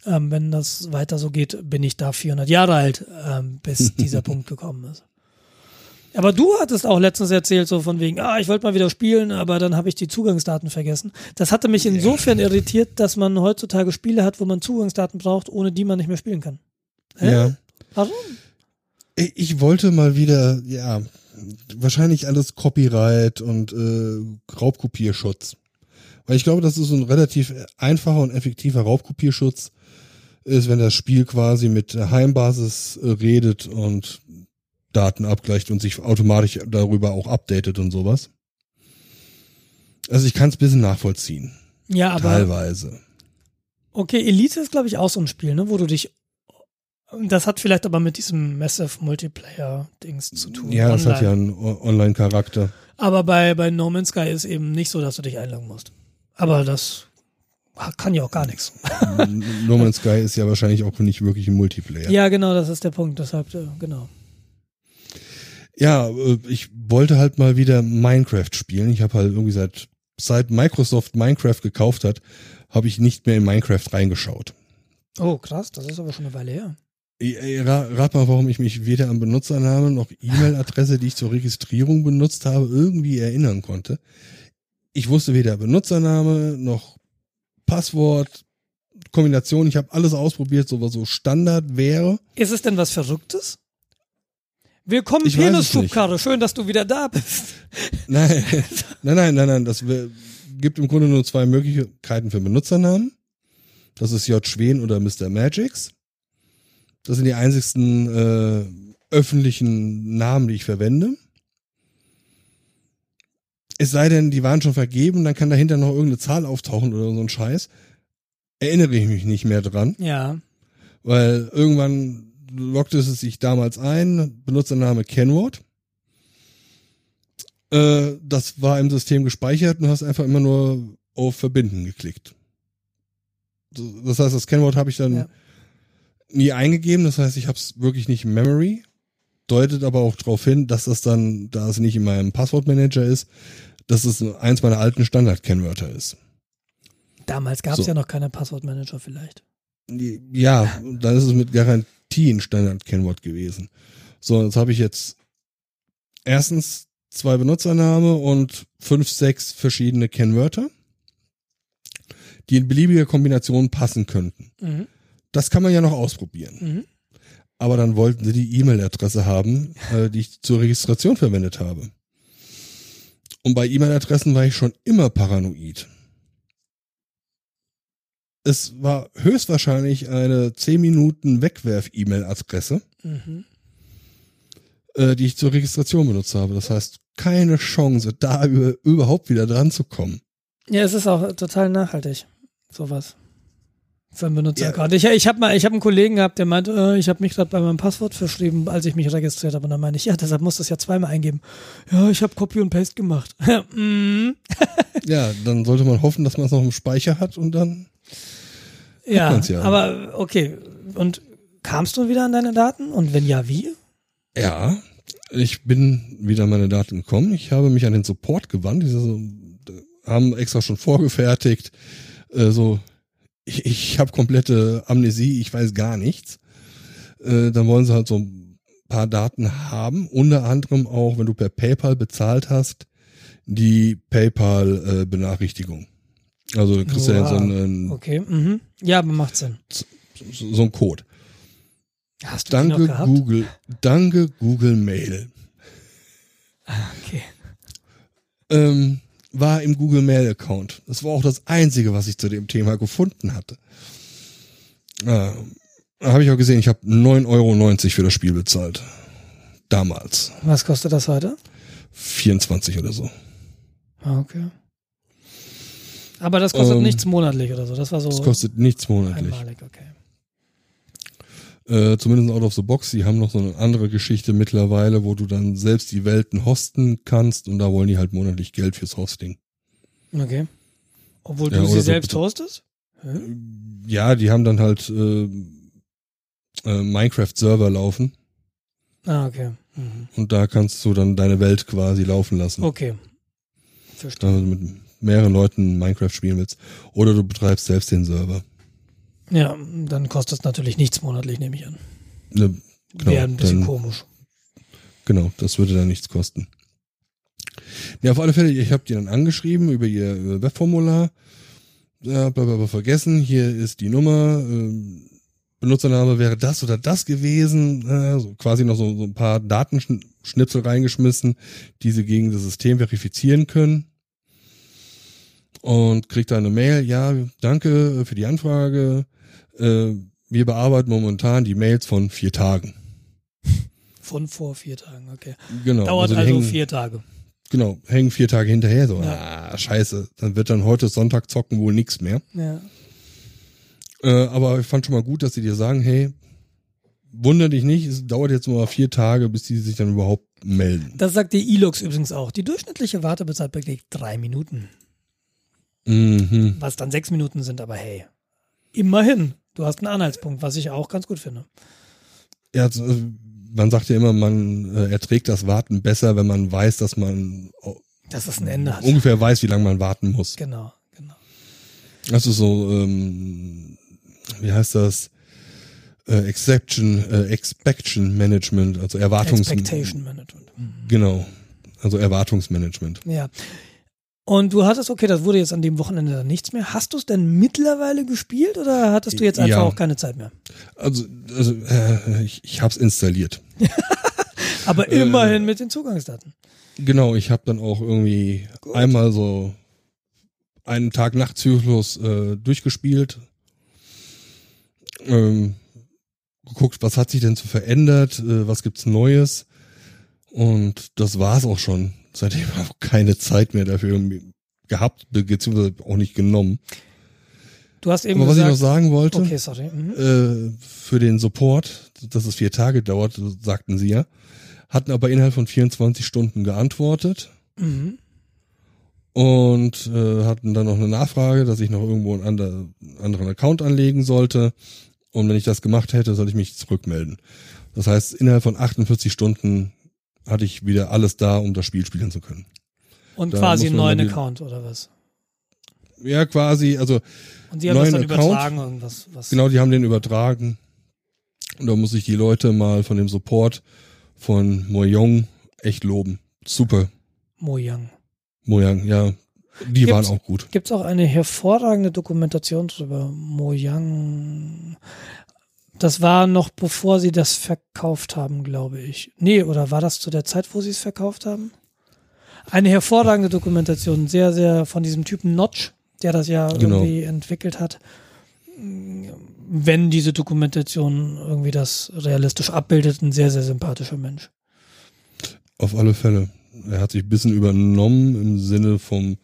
Ähm, wenn das weiter so geht, bin ich da 400 Jahre alt, ähm, bis dieser Punkt gekommen ist. Aber du hattest auch letztens erzählt, so von wegen, ah, ich wollte mal wieder spielen, aber dann habe ich die Zugangsdaten vergessen. Das hatte mich insofern irritiert, dass man heutzutage Spiele hat, wo man Zugangsdaten braucht, ohne die man nicht mehr spielen kann. Hä? Ja. Warum? Ich wollte mal wieder, ja, wahrscheinlich alles Copyright und äh, Raubkopierschutz. Weil ich glaube, das ist ein relativ einfacher und effektiver Raubkopierschutz ist, wenn das Spiel quasi mit der Heimbasis äh, redet und Daten abgleicht und sich automatisch darüber auch updatet und sowas. Also ich kann es ein bisschen nachvollziehen. Ja, aber teilweise. okay, Elite ist glaube ich auch so ein Spiel, ne, wo du dich das hat vielleicht aber mit diesem Massive Multiplayer Dings zu tun. Ja, das hat ja einen Online-Charakter. Aber bei bei No Man's Sky ist eben nicht so, dass du dich einloggen musst. Aber das kann ja auch gar nichts. no Man's Sky ist ja wahrscheinlich auch nicht wirklich ein Multiplayer. Ja, genau, das ist der Punkt. Deshalb äh, genau. Ja, äh, ich wollte halt mal wieder Minecraft spielen. Ich habe halt irgendwie seit seit Microsoft Minecraft gekauft hat, habe ich nicht mehr in Minecraft reingeschaut. Oh, krass, das ist aber schon eine Weile her. Rat mal, warum ich mich weder an Benutzernamen noch E-Mail-Adresse, die ich zur Registrierung benutzt habe, irgendwie erinnern konnte. Ich wusste weder Benutzername noch Passwort, Kombination. Ich habe alles ausprobiert, so was so Standard wäre. Ist es denn was Verrücktes? Willkommen, Penisschubkarre. Schön, dass du wieder da bist. Nein, nein, nein, nein, nein. Das gibt im Grunde nur zwei Möglichkeiten für Benutzernamen. Das ist J. Schwen oder Mr. Magix. Das sind die einzigsten äh, öffentlichen Namen, die ich verwende. Es sei denn, die waren schon vergeben, dann kann dahinter noch irgendeine Zahl auftauchen oder so ein Scheiß. Erinnere ich mich nicht mehr dran, Ja. weil irgendwann lockte es sich damals ein, Benutzername Kenword. Äh, das war im System gespeichert und hast einfach immer nur auf Verbinden geklickt. Das heißt, das Kennwort habe ich dann Ja. nie eingegeben. Das heißt, ich habe es wirklich nicht in Memory. Deutet aber auch darauf hin, dass das dann, da es nicht in meinem Passwortmanager ist, dass es eins meiner alten Standard-Kennwörter ist. Damals gab es So. ja noch keine Passwortmanager vielleicht. Ja, dann ist es mit Garantie ein Standard-Kennwort gewesen. So, jetzt habe ich jetzt erstens zwei Benutzername und fünf, sechs verschiedene Kennwörter, die in beliebiger Kombination passen könnten. Mhm. Das kann man ja noch ausprobieren. Mhm. Aber dann wollten sie die E-Mail-Adresse haben, äh, die ich zur Registration verwendet habe. Und bei E-Mail-Adressen war ich schon immer paranoid. Es war höchstwahrscheinlich eine 10 Minuten Wegwerf-E-Mail-Adresse, Mhm. äh, die ich zur Registration benutzt habe. Das heißt, keine Chance, da über, überhaupt wieder dran zu kommen. Ja, es ist auch total nachhaltig, sowas. Für einen Benutzer Ja. Ich, ich habe mal, ich habe einen Kollegen gehabt, der meinte, äh, ich habe mich gerade bei meinem Passwort verschrieben, als ich mich registriert habe. Und dann meine ich, ja, deshalb musst du es ja zweimal eingeben. Ja, ich habe Copy und Paste gemacht. Mhm. Ja, dann sollte man hoffen, dass man es noch im Speicher hat und dann ja, ja. aber okay. Und kamst du wieder an deine Daten? Und wenn ja, wie? Ja, ich bin wieder an meine Daten gekommen. Ich habe mich an den Support gewandt. Die so, haben extra schon vorgefertigt. Äh, so, ich, ich habe komplette Amnesie, ich weiß gar nichts. Äh, dann wollen sie halt so ein paar Daten haben. Unter anderem auch, wenn du per PayPal bezahlt hast, die PayPal-Benachrichtigung. also du kriegst ja Wow. so einen, Okay, mhm. Ja, aber macht Sinn. so, so einen Code. Hast du Danke? Google, danke Google Mail. Okay. ähm, war im Google Mail Account. Das war auch das Einzige, was ich zu dem Thema gefunden hatte. Äh, habe ich auch gesehen, ich habe 9,90 Euro für das Spiel bezahlt. damals. Was kostet das heute? 24 oder so. Ah, okay. Aber das kostet Ähm, nichts monatlich oder so. Das war so Das kostet nichts monatlich. einmalig, okay. Äh, zumindest out of the box. Die haben noch so eine andere Geschichte mittlerweile, wo du dann selbst die Welten hosten kannst und da wollen die halt monatlich Geld fürs Hosting. Okay. Obwohl Ja, du sie so selbst bitte- hostest? Ja, die haben dann halt äh, äh, Minecraft-Server laufen Ah, okay. Mhm. und da kannst du dann deine Welt quasi laufen lassen. Okay. Verstehe. Du mit mehreren Leuten Minecraft spielen willst. Oder du betreibst selbst den Server. Ja, dann kostet es natürlich nichts monatlich, nehme ich an. Ne, Genau, Wäre ein bisschen dann- komisch. Genau, das würde dann nichts kosten. Ja, auf alle Fälle, ich habe die dann angeschrieben über ihr Webformular. Ja, bla, bla, bla, vergessen, hier ist die Nummer, ähm, Benutzername wäre das oder das gewesen, äh, so quasi noch so, so ein paar Datenschnipsel reingeschmissen, die sie gegen das System verifizieren können. Und kriegt dann eine Mail, ja, danke für die Anfrage. Äh, wir bearbeiten momentan die Mails von vier Tagen. Von vor vier Tagen, okay. Genau. Dauert die also hängen- vier Tage. Genau, hängen vier Tage hinterher, so, Ja. ah, scheiße, dann wird dann heute Sonntag zocken wohl nix mehr. Ja. Äh, aber ich fand schon mal gut, dass sie dir sagen, hey, wunder dich nicht, es dauert jetzt mal vier Tage, bis die sich dann überhaupt melden. Das sagt die Elux übrigens auch. Die durchschnittliche Wartezeit beträgt drei Minuten. Mhm. Was dann sechs Minuten sind, aber hey. Immerhin. Du hast einen Anhaltspunkt, was ich auch ganz gut finde. Ja, also, äh, man sagt ja immer, man äh, erträgt das Warten besser, wenn man weiß, dass man oh, Dass es ein Ende hat. ungefähr weiß, wie lange man warten muss. Genau, genau. Das ist so, ähm, wie heißt das? Äh, Exception, äh, Expectation Management, also Erwartungs... Expectation Management. Mhm. Genau, also Erwartungsmanagement. Ja. Und du hattest, okay, das wurde jetzt an dem Wochenende dann nichts mehr. Hast du es denn mittlerweile gespielt oder hattest du jetzt einfach Ja. auch keine Zeit mehr? Also, also äh, ich, ich habe es installiert. Aber Äh. immerhin mit den Zugangsdaten. Genau, ich habe dann auch irgendwie Gut. einmal so einen Tag-Nacht-Zyklus äh, durchgespielt. Ähm, geguckt, was hat sich denn so verändert, äh, was gibt's Neues. Und das war's auch schon. Seitdem auch keine Zeit mehr dafür gehabt, beziehungsweise auch nicht genommen. Du hast eben Aber was ich noch gesagt, sagen wollte, okay, sorry. Mhm. äh, für den Support, dass es vier Tage dauert, sagten sie ja, hatten aber innerhalb von 24 Stunden geantwortet Mhm. und äh, hatten dann noch eine Nachfrage, dass ich noch irgendwo einen ander, anderen Account anlegen sollte. Und wenn ich das gemacht hätte, sollte ich mich zurückmelden. Das heißt, innerhalb von 48 Stunden hatte ich wieder alles da, um das Spiel spielen zu können. Und da quasi einen neuen die- Account oder was? Ja, quasi, also Und sie haben das dann Neuen Account? übertragen, irgendwas. Was Genau, die haben den übertragen. Und da muss ich die Leute mal von dem Support von Mojang echt loben. Super. Mojang. Mojang, ja. Die Gibt's- waren auch gut. Gibt es auch eine hervorragende Dokumentation drüber. Mojang. Das war noch bevor sie das verkauft haben, glaube ich. Nee, oder war das zu der Zeit, wo sie es verkauft haben? Eine hervorragende Dokumentation, sehr, sehr von diesem Typen Notch, der das ja Genau. irgendwie entwickelt hat. Wenn diese Dokumentation irgendwie das realistisch abbildet, ein sehr, sehr sympathischer Mensch. Auf alle Fälle. Er hat sich ein bisschen übernommen im Sinne vom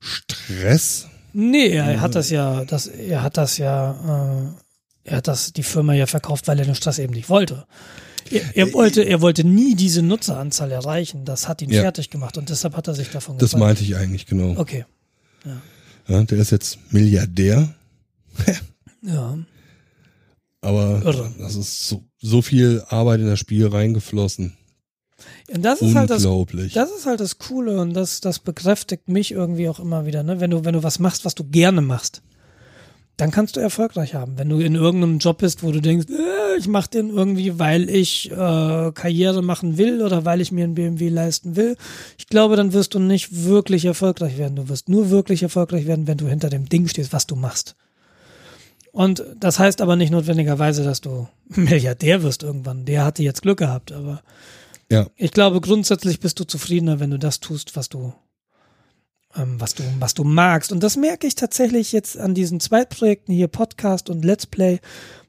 Stress. Nee, er hat das ja, das, er hat das ja, äh, er hat das die Firma ja verkauft, weil er Stress eben nicht wollte. Er, er wollte, er wollte nie diese Nutzeranzahl erreichen. Das hat ihn Ja. fertig gemacht und deshalb hat er sich davon Das gefallen. meinte ich eigentlich genau. Okay, Ja, der ist jetzt Milliardär, ja. aber Irre. das ist so, so viel Arbeit in das Spiel reingeflossen. Und das ist halt das, Unglaublich. das ist halt das Coole und das, das bekräftigt mich irgendwie auch immer wieder, ne? Wenn du, wenn du was machst, was du gerne machst, dann kannst du erfolgreich haben. Wenn du in irgendeinem Job bist, wo du denkst, äh, ich mache den irgendwie, weil ich äh, Karriere machen will oder weil ich mir einen BMW leisten will, ich glaube, dann wirst du nicht wirklich erfolgreich werden. Du wirst nur wirklich erfolgreich werden, wenn du hinter dem Ding stehst, was du machst. Und das heißt aber nicht notwendigerweise, dass du Milliardär wirst irgendwann. Der hatte jetzt Glück gehabt, aber ja, ich glaube, grundsätzlich bist du zufriedener, wenn du das tust, was du, ähm, was du, was du magst. Und das merke ich tatsächlich jetzt an diesen zwei Projekten hier, Podcast und Let's Play,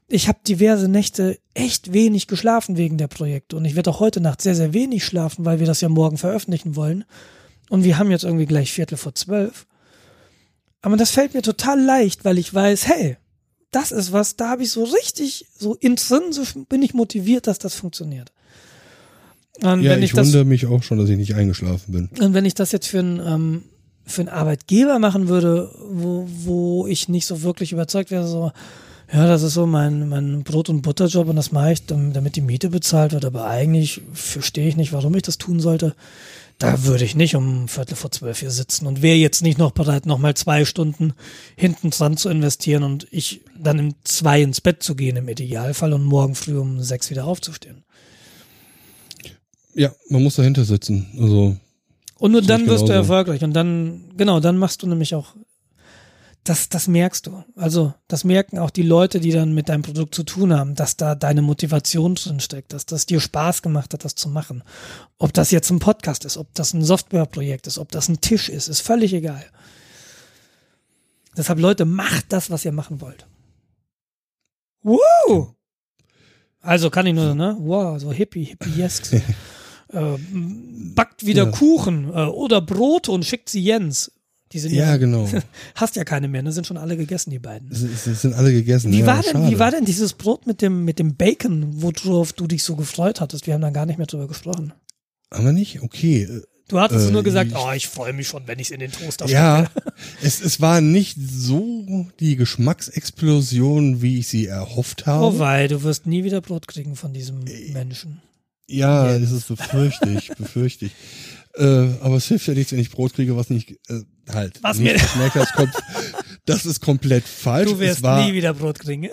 ich habe diverse Nächte echt wenig geschlafen wegen der Projekte und ich werde auch heute Nacht sehr, sehr wenig schlafen, weil wir das ja morgen veröffentlichen wollen. Und wir haben jetzt irgendwie gleich Viertel vor zwölf. Aber das fällt mir total leicht, weil ich weiß, hey, das ist was, da habe ich so richtig, so intrinsisch bin ich motiviert, dass das funktioniert. Und ja, ich, ich wundere mich auch schon, dass ich nicht eingeschlafen bin. Und wenn ich das jetzt für einen, ähm, für einen Arbeitgeber machen würde, wo, wo ich nicht so wirklich überzeugt wäre, so, ja, das ist so mein, mein Brot- und Butterjob und das mache ich, damit die Miete bezahlt wird, aber eigentlich verstehe ich nicht, warum ich das tun sollte. Da würde ich nicht um Viertel vor zwölf hier sitzen und wäre jetzt nicht noch bereit, nochmal zwei Stunden hinten dran zu investieren und ich dann um zwei ins Bett zu gehen im Idealfall und morgen früh um sechs wieder aufzustehen. Ja, man muss dahinter sitzen. Also und nur dann wirst du erfolgreich und dann, genau, dann machst du nämlich auch das, das merkst du. Also, das merken auch die Leute, die dann mit deinem Produkt zu tun haben, dass da deine Motivation drin steckt, dass das dir Spaß gemacht hat, das zu machen. Ob das jetzt ein Podcast ist, ob das ein Softwareprojekt ist, ob das ein Tisch ist, ist völlig egal. Deshalb, Leute, macht das, was ihr machen wollt. Wow! Also kann ich nur, ne? Wow, so hippie, hippie-esque. äh, backt wieder ja. Kuchen äh, oder Brote und schickt sie Jens. Die sind ja, ja genau. Hast ja keine mehr, ne? Sind schon alle gegessen, die beiden. Sie sind alle gegessen. Wie ja, war denn, wie war denn dieses Brot mit dem, mit dem Bacon, worauf du dich so gefreut hattest? Wir haben da gar nicht mehr drüber gesprochen. Haben wir nicht? Okay. Du hattest äh, nur gesagt, ich, oh, ich freue mich schon, wenn ich es in den Toaster Ja, es, es war nicht so die Geschmacksexplosion, wie ich sie erhofft habe. Oh, weil du wirst nie wieder Brot kriegen von diesem äh, Menschen. Ja, Jetzt. das ist befürchte ich, befürchte ich. Äh, aber es hilft ja nichts, wenn ich Brot kriege, was nicht äh, halt. Was nicht mir schmeckt, das, kommt, das ist komplett falsch. Du wirst war, nie wieder Brot kriegen.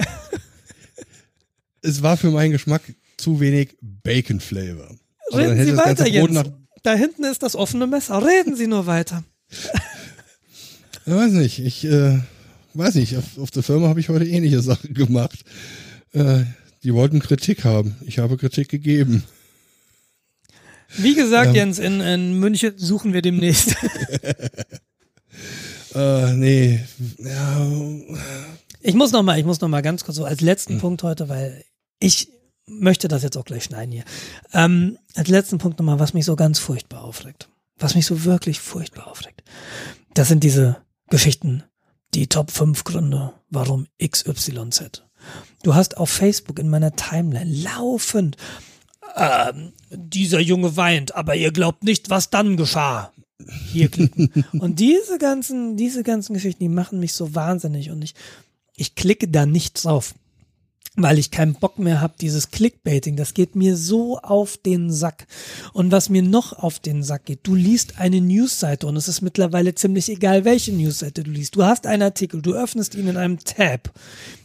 es war für meinen Geschmack zu wenig Bacon Flavor. Also Reden Sie weiter, Jens. Da hinten ist das offene Messer. Reden Sie nur weiter. Ich weiß nicht. Ich äh, weiß nicht. Auf, auf der Firma habe ich heute ähnliche Sachen gemacht. Äh, die wollten Kritik haben. Ich habe Kritik gegeben. Wie gesagt, ähm, Jens, in, in München suchen wir demnächst. äh, nee. Ja. Ich muss noch mal, ich muss noch mal ganz kurz so als letzten mhm. Punkt heute, weil ich möchte das jetzt auch gleich schneiden hier. Ähm, als letzten Punkt noch mal, was mich so ganz furchtbar aufregt. Was mich so wirklich furchtbar aufregt. Das sind diese Geschichten, die Top 5 Gründe, warum XYZ. Du hast auf Facebook in meiner Timeline laufend ähm, dieser Junge weint, aber ihr glaubt nicht, was dann geschah. Hier klicken. und diese ganzen, diese ganzen Geschichten, die machen mich so wahnsinnig und ich, ich klicke da nicht drauf, weil ich keinen Bock mehr habe, dieses Clickbaiting, das geht mir so auf den Sack. Und was mir noch auf den Sack geht, du liest eine Newsseite und es ist mittlerweile ziemlich egal, welche Newsseite du liest. Du hast einen Artikel, du öffnest ihn in einem Tab,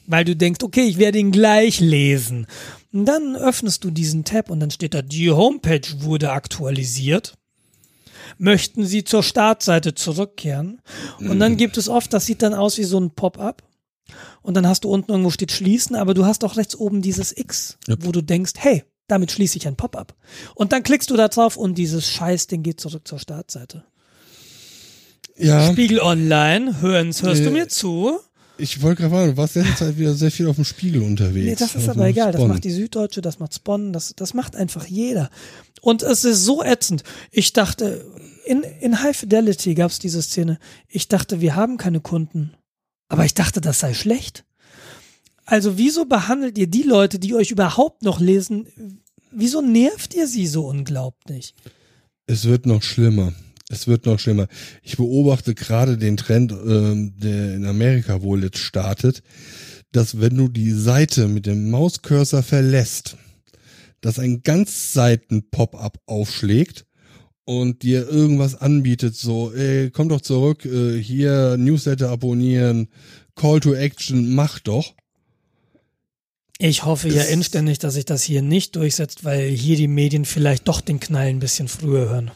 weil du denkst, okay, ich werde ihn gleich lesen. Und dann öffnest du diesen Tab und dann steht da, die Homepage wurde aktualisiert. Möchten Sie zur Startseite zurückkehren? Und dann gibt es oft, das sieht dann aus wie so ein Pop-up. Und dann hast du unten irgendwo steht schließen, aber du hast auch rechts oben dieses X, yep. wo du denkst, hey, damit schließe ich ein Pop-up. Und dann klickst du da drauf und dieses Scheißding geht zurück zur Startseite. Ja. Spiegel Online, hören's, hörst äh, du mir zu? Ich wollte gerade fragen, du warst letzte Zeit wieder sehr viel auf dem Spiegel unterwegs. Nee, das ist aber egal. Spon. Das macht die Süddeutsche, das macht Spon, das, das macht einfach jeder. Und es ist so ätzend. Ich dachte, in, in High Fidelity gab es diese Szene. Ich dachte, wir haben keine Kunden. Aber ich dachte, das sei schlecht. Also wieso behandelt ihr die Leute, die euch überhaupt noch lesen, wieso nervt ihr sie so unglaublich? Es wird noch schlimmer. Es wird noch schlimmer. Ich beobachte gerade den Trend, ähm, der in Amerika wohl jetzt startet, dass wenn du die Seite mit dem Mauscursor verlässt, dass ein ganz Seiten Pop-up aufschlägt und dir irgendwas anbietet, so, ey, komm doch zurück, äh, hier Newsletter abonnieren, Call to Action, mach doch. Ich hoffe ja inständig, dass sich das hier nicht durchsetzt, weil hier die Medien vielleicht doch den Knall ein bisschen früher hören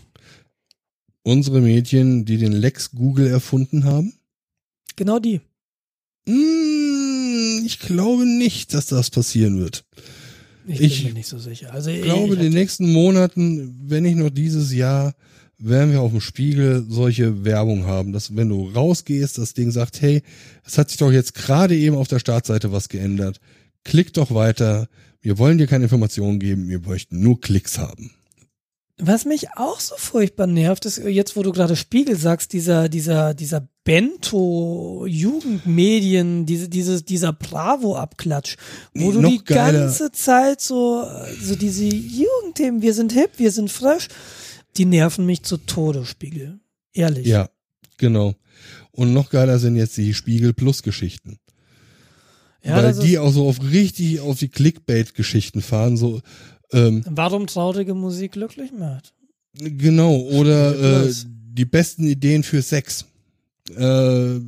unsere Medien, die den Lex Google erfunden haben? Genau die. Hm, ich glaube nicht, dass das passieren wird. Ich bin ich mir nicht so sicher. Also ich glaube, in den nächsten Monaten, wenn nicht noch dieses Jahr, werden wir auf dem Spiegel solche Werbung haben, dass wenn du rausgehst, das Ding sagt, hey, es hat sich doch jetzt gerade eben auf der Startseite was geändert. klick doch weiter. Wir wollen dir keine Informationen geben, wir möchten nur Klicks haben. Was mich auch so furchtbar nervt, ist jetzt, wo du gerade Spiegel sagst, dieser, dieser, dieser Bento-Jugendmedien, diese, dieses, dieser Bravo-Abklatsch, wo Nee, du die geiler. ganze Zeit so, so diese Jugendthemen, wir sind hip, wir sind fresh, die nerven mich zu Tode, Spiegel. Ehrlich. Ja, genau. Und noch geiler sind jetzt die Spiegel Plus Geschichten. Ja, weil die auch so auf richtig auf die Clickbait-Geschichten fahren, so ähm, warum traurige Musik glücklich macht. genau, oder äh, die besten Ideen für Sex. Äh,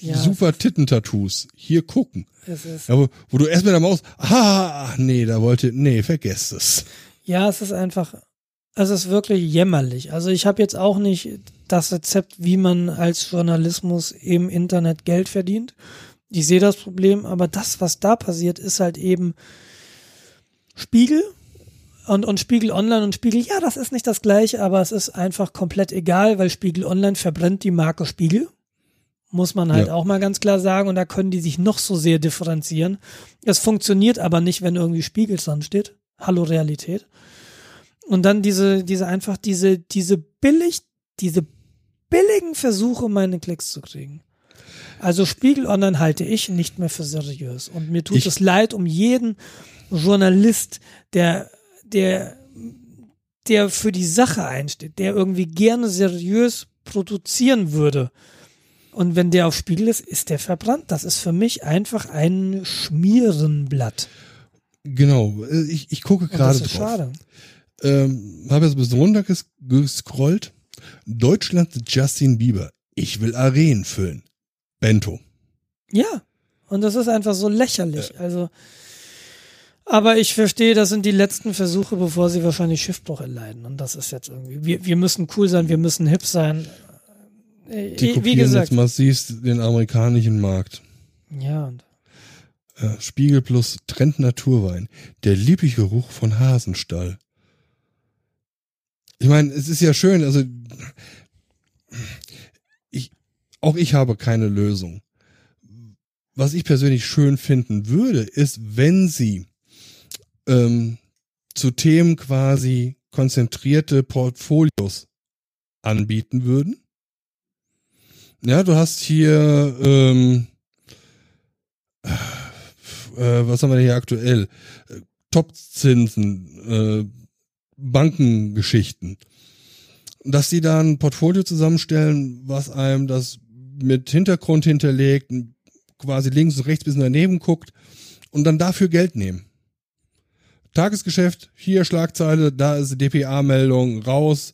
Ja, super Tittentattoos. Hier gucken. Ja, wo, wo du erst mit der Maus, ah, nee, da wollte, nee, vergesst es. Ja, es ist einfach, es ist wirklich jämmerlich. Also ich habe jetzt auch nicht das Rezept, wie man als Journalismus im Internet Geld verdient. Ich sehe das Problem, aber das, was da passiert, ist halt eben Spiegel und, und Spiegel Online und Spiegel, ja, das ist nicht das gleiche, aber es ist einfach komplett egal, weil Spiegel Online verbrennt die Marke Spiegel. Muss man halt Ja. auch mal ganz klar sagen. Und da können die sich noch so sehr differenzieren. Es funktioniert aber nicht, wenn irgendwie Spiegel dran steht. Hallo Realität. Und dann diese, diese einfach diese, diese billig, diese billigen Versuche, meine Klicks zu kriegen. Also Spiegel Online halte ich nicht mehr für seriös. Und mir tut Ich- es leid um jeden Journalist, der, der, der für die Sache einsteht, der irgendwie gerne seriös produzieren würde. Und wenn der auf Spiegel ist, ist der verbrannt. Das ist für mich einfach ein Schmierenblatt. Genau, äh, ich, ich gucke gerade drauf. schade. Ähm, habe jetzt bis runter ges gescrollt. Deutschland Justin Bieber. Ich will Arenen füllen. Bento. Ja, und das ist einfach so lächerlich. Also, aber ich verstehe, das sind die letzten Versuche, bevor sie wahrscheinlich Schiffbruch erleiden. Und das ist jetzt irgendwie, wir, wir müssen cool sein, wir müssen hip sein. Äh, Die Wie kopieren gesagt, jetzt massiv den amerikanischen Markt. ja, Äh, Spiegel plus Trend Naturwein. Der liebliche Geruch von Hasenstall. Ich meine, es ist ja schön, also ich, auch ich habe keine Lösung. Was ich persönlich schön finden würde, ist, wenn sie ähm, zu Themen quasi konzentrierte Portfolios anbieten würden. Ja, du hast hier ähm, äh, was haben wir hier aktuell? Äh, Topzinsen, äh, Bankengeschichten. Dass die da ein Portfolio zusammenstellen, was einem das mit Hintergrund hinterlegt, quasi links und rechts bis daneben guckt und dann dafür Geld nehmen. Tagesgeschäft, hier Schlagzeile, da ist DPA-Meldung, raus,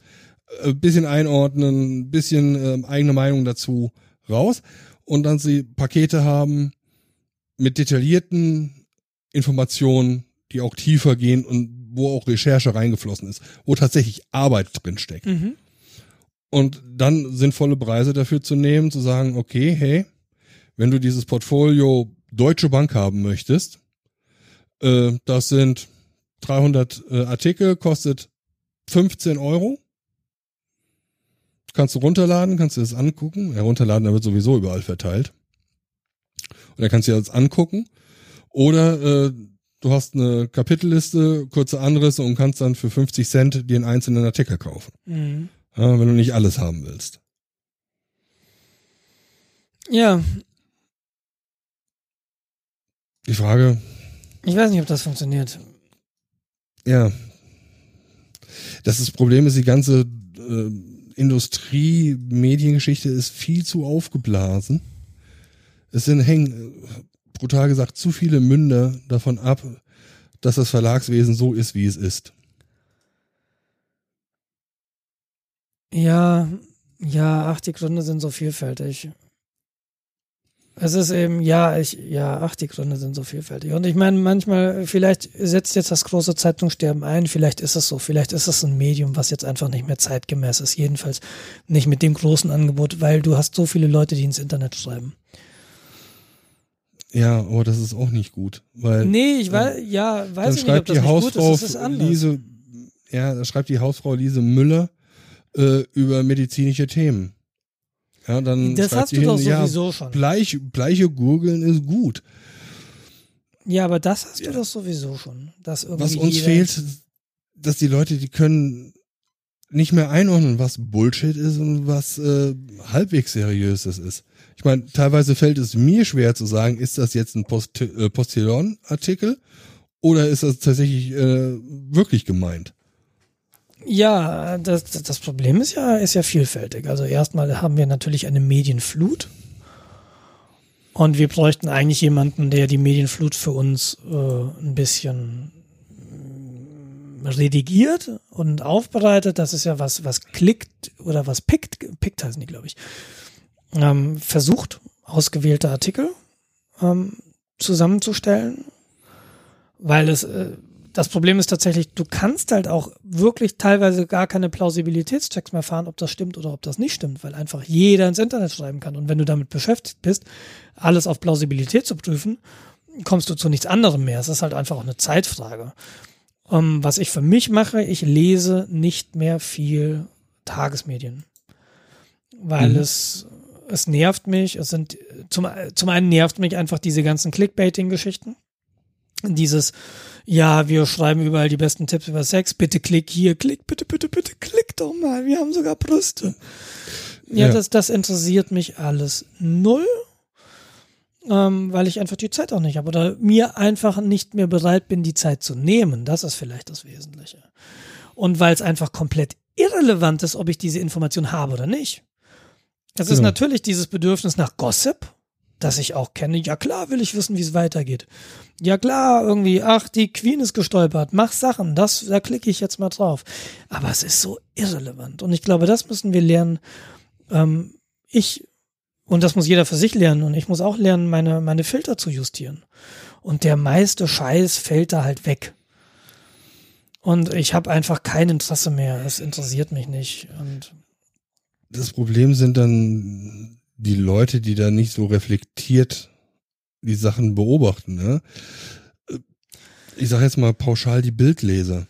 äh, bisschen einordnen, bisschen äh, eigene Meinung dazu, raus. Und dann sie Pakete haben, mit detaillierten Informationen, die auch tiefer gehen und wo auch Recherche reingeflossen ist, wo tatsächlich Arbeit drin steckt. mhm. Und dann sinnvolle Preise dafür zu nehmen, zu sagen, okay, hey, wenn du dieses Portfolio Deutsche Bank haben möchtest, äh, das sind 300 äh, Artikel, kostet 15 Euro. Kannst du runterladen, kannst du das angucken. Ja, runterladen, da wird sowieso überall verteilt. Und dann kannst du dir das angucken. Oder äh, du hast eine Kapitelliste, kurze Anrisse und kannst dann für 50 Cent dir einen einzelnen Artikel kaufen. Mhm. Ja, wenn du nicht alles haben willst. ja, Die Frage, ich weiß nicht, ob das funktioniert. Ja, das, ist Problem ist, die ganze äh, Industrie-Mediengeschichte ist viel zu aufgeblasen. Es sind hängen, äh, brutal gesagt, zu viele Münder davon ab, dass das Verlagswesen so ist, wie es ist. Ja, ja, ach, die Gründe sind so vielfältig. Es ist eben, ja, ich, ja, ach, die Gründe sind so vielfältig. Und ich meine, manchmal, vielleicht setzt jetzt das große Zeitungssterben ein, vielleicht ist es so, vielleicht ist es ein Medium, was jetzt einfach nicht mehr zeitgemäß ist. Jedenfalls nicht mit dem großen Angebot, weil du hast so viele Leute, die ins Internet schreiben. Ja, aber das ist auch nicht gut, weil Nee, ich weiß, ja, dann weiß ich nicht, ob das die nicht gut Hausfrau ist, ist. Lise, ja, da schreibt die Hausfrau Lise Müller äh, über medizinische Themen. Ja, dann das hast du hin, doch ja, sowieso schon. Bleich, bleiche Gurgeln ist gut. Ja, aber das hast du doch sowieso schon. Dass Was uns fehlt, dass die Leute, die können nicht mehr einordnen, was Bullshit ist und was äh, halbwegs seriöses ist. Ich meine, teilweise fällt es mir schwer zu sagen, ist das jetzt ein Post äh, Postillon-Artikel oder ist das tatsächlich äh, wirklich gemeint? Ja, das, das Problem ist ja, ist ja vielfältig. Also erstmal haben wir natürlich eine Medienflut. Und wir bräuchten eigentlich jemanden, der die Medienflut für uns äh, ein bisschen redigiert und aufbereitet. Das ist ja was, was klickt oder was pickt, pickt heißen die, glaube ich. Ähm, versucht, ausgewählte Artikel ähm, zusammenzustellen. Weil es, äh, das Problem ist tatsächlich, du kannst halt auch wirklich teilweise gar keine Plausibilitätschecks mehr fahren, ob das stimmt oder ob das nicht stimmt, weil einfach jeder ins Internet schreiben kann. Und wenn du damit beschäftigt bist, alles auf Plausibilität zu prüfen, kommst du zu nichts anderem mehr. Es ist halt einfach auch eine Zeitfrage. Ähm, was ich für mich mache, ich lese nicht mehr viel Tagesmedien. Weil Mhm. es, es nervt mich. Es sind, zum, zum einen nervt mich einfach diese ganzen Clickbaiting-Geschichten. Dieses, ja, wir schreiben überall die besten Tipps über Sex, bitte klick hier, klick, bitte, bitte, bitte, klick doch mal, wir haben sogar Brüste. Ja, Ja. Das, das interessiert mich alles null, ähm, weil ich einfach die Zeit auch nicht habe oder mir einfach nicht mehr bereit bin, die Zeit zu nehmen. Das ist vielleicht das Wesentliche. Und weil es einfach komplett irrelevant ist, ob ich diese Information habe oder nicht. Es ist Genau. natürlich dieses Bedürfnis nach Gossip, das ich auch kenne. Ja klar will ich wissen, wie es weitergeht. Ja klar, irgendwie, ach, die Queen ist gestolpert, mach Sachen, das, da klicke ich jetzt mal drauf. Aber es ist so irrelevant. Und ich glaube, das müssen wir lernen. Ähm, ich, und das muss jeder für sich lernen, und ich muss auch lernen, meine, meine Filter zu justieren. Und der meiste Scheiß fällt da halt weg. Und ich habe einfach kein Interesse mehr. Es interessiert mich nicht. Und Das Problem sind dann die Leute, die da nicht so reflektiert die Sachen beobachten. Ne? Ich sage jetzt mal pauschal die Bildleser.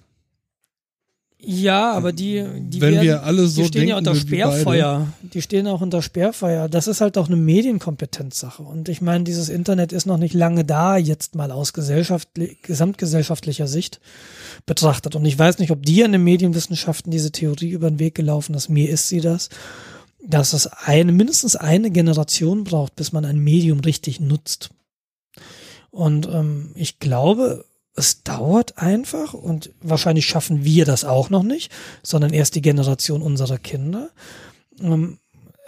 ja, aber die, die Wenn werden, wir alle so die stehen ja denken unter wie beide. Sperrfeuer. Die stehen auch unter Sperrfeuer. Das ist halt auch eine Medienkompetenzsache. Und ich meine, dieses Internet ist noch nicht lange da, jetzt mal aus gesellschaftli gesamtgesellschaftlicher Sicht betrachtet. Und ich weiß nicht, ob dir in den Medienwissenschaften diese Theorie über den Weg gelaufen ist. Mir ist sie das, dass es eine, mindestens eine Generation braucht, bis man ein Medium richtig nutzt. Und ähm, ich glaube, es dauert einfach und wahrscheinlich schaffen wir das auch noch nicht, sondern erst die Generation unserer Kinder, ähm,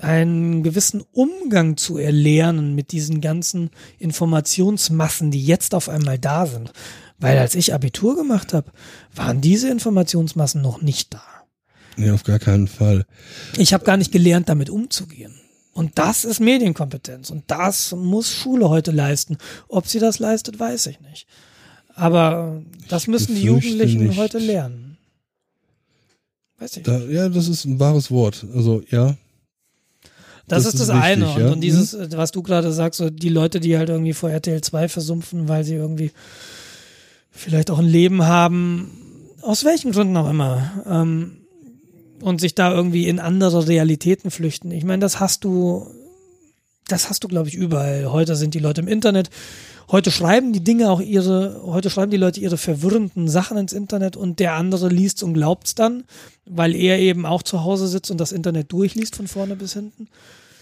einen gewissen Umgang zu erlernen mit diesen ganzen Informationsmassen, die jetzt auf einmal da sind. Weil als ich Abitur gemacht habe, waren diese Informationsmassen noch nicht da. Nee, auf gar keinen Fall. Ich habe gar nicht gelernt, damit umzugehen. Und das ist Medienkompetenz. Und das muss Schule heute leisten. Ob sie das leistet, weiß ich nicht. Aber das müssen die Jugendlichen nicht. heute lernen. Weiß ich Da, nicht. ja, das ist ein wahres Wort. Also ja, Das, das ist das eine. wichtig, Und, ja. und dieses, äh, was du gerade sagst, so die Leute, die halt irgendwie vor RTL 2 versumpfen, weil sie irgendwie vielleicht auch ein Leben haben, aus welchen Gründen auch immer, ähm, und sich da irgendwie in andere Realitäten flüchten. Ich meine, das hast du, das hast du, glaube ich, überall. Heute sind die Leute im Internet. Heute schreiben die Dinge auch ihre, heute schreiben die Leute ihre verwirrenden Sachen ins Internet und der andere liest und glaubt's dann, weil er eben auch zu Hause sitzt und das Internet durchliest von vorne bis hinten.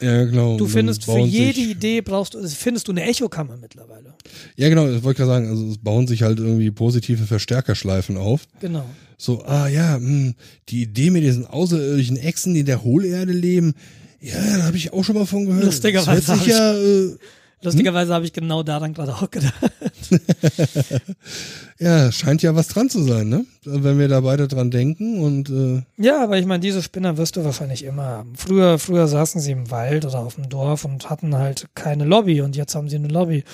Ja genau. Du findest für jede sich, Idee brauchst du, also findest du eine Echokammer mittlerweile. Ja genau, ich wollte gerade sagen, also es bauen sich halt irgendwie positive Verstärkerschleifen auf. Genau. So, ah ja, hm, die Idee mit diesen außerirdischen Echsen, die in der Hohlerde leben, ja, da habe ich auch schon mal von gehört. Lustigerweise Das hört sich ja, äh, Lustigerweise habe ich genau daran gerade auch gedacht. ja, scheint ja was dran zu sein, ne? Wenn wir da beide dran denken und äh, Ja, aber ich meine, diese Spinner wirst du wahrscheinlich immer haben. Früher, früher saßen sie im Wald oder auf dem Dorf und hatten halt keine Lobby und jetzt haben sie eine Lobby.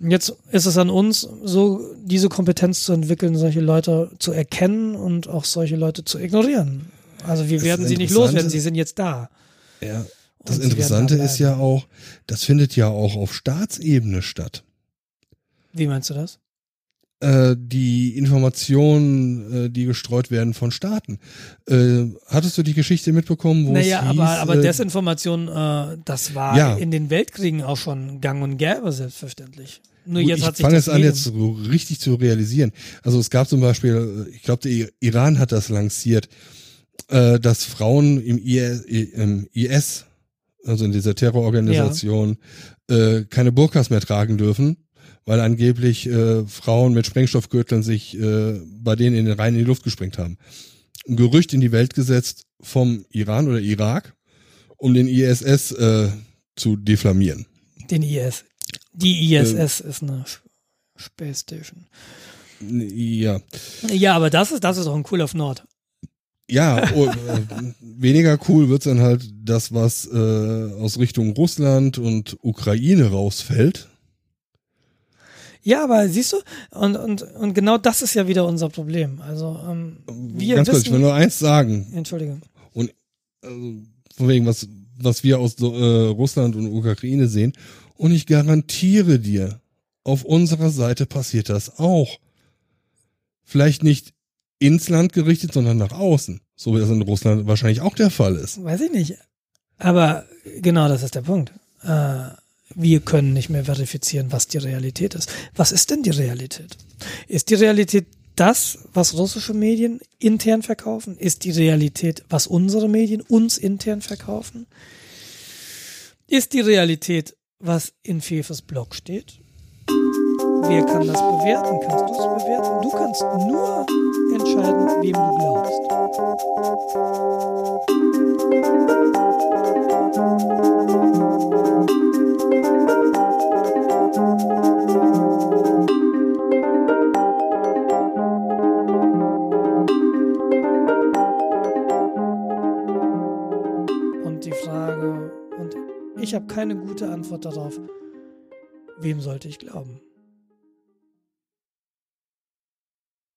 Und Jetzt ist es an uns, so diese Kompetenz zu entwickeln, solche Leute zu erkennen und auch solche Leute zu ignorieren. Also wir Das werden sie nicht loswerden, sie sind jetzt da. ja, das Interessante da ist ja auch, das findet ja auch auf Staatsebene statt. Wie meinst du das? Äh, die Informationen, äh, die gestreut werden von Staaten. Äh, hattest du die Geschichte mitbekommen, wo Naja, es hieß, aber, aber äh, Desinformation, äh, das war Ja. in den Weltkriegen auch schon gang und gäbe, selbstverständlich. Nur Gut, jetzt ich hat sich fange es an, jetzt so richtig zu realisieren. Also es gab zum Beispiel, ich glaube, der Iran hat das lanciert, äh, dass Frauen im IS, im IS also in dieser Terrororganisation, äh, keine Burkas mehr tragen dürfen, weil angeblich äh, Frauen mit Sprengstoffgürteln sich äh, bei denen in den Rhein in die Luft gesprengt haben. Ein Gerücht in die Welt gesetzt vom Iran oder Irak, um den ISS äh, zu deflamieren. Den IS. Die ISS ist eine Space Station. Ja, Ja, aber das ist, das ist doch ein cool auf Nord. Ja, oh, äh, weniger cool wird's dann halt das, was äh, aus Richtung Russland und Ukraine rausfällt. Ja, aber siehst du, und, und, und genau das ist ja wieder unser Problem. Also, ähm, wir Ganz kurz, ich will wissen, nur eins sagen. Entschuldige. Also, von wegen, was, was wir aus äh, Russland und Ukraine sehen. Und ich garantiere dir, auf unserer Seite passiert das auch. Vielleicht nicht ins Land gerichtet, sondern nach außen. So wie das in Russland wahrscheinlich auch der Fall ist. Weiß ich nicht. Aber genau das ist der Punkt. Äh, wir können nicht mehr verifizieren, was die Realität ist. Was ist denn die Realität? Ist die Realität das, was russische Medien intern verkaufen? Ist die Realität, was unsere Medien uns intern verkaufen? Ist die Realität, was in Fefes Blog steht? Wer kann das bewerten? Kannst du es bewerten? Du kannst nur entscheiden, wem du glaubst. Und die Frage, und ich habe keine gute Antwort darauf, wem sollte ich glauben?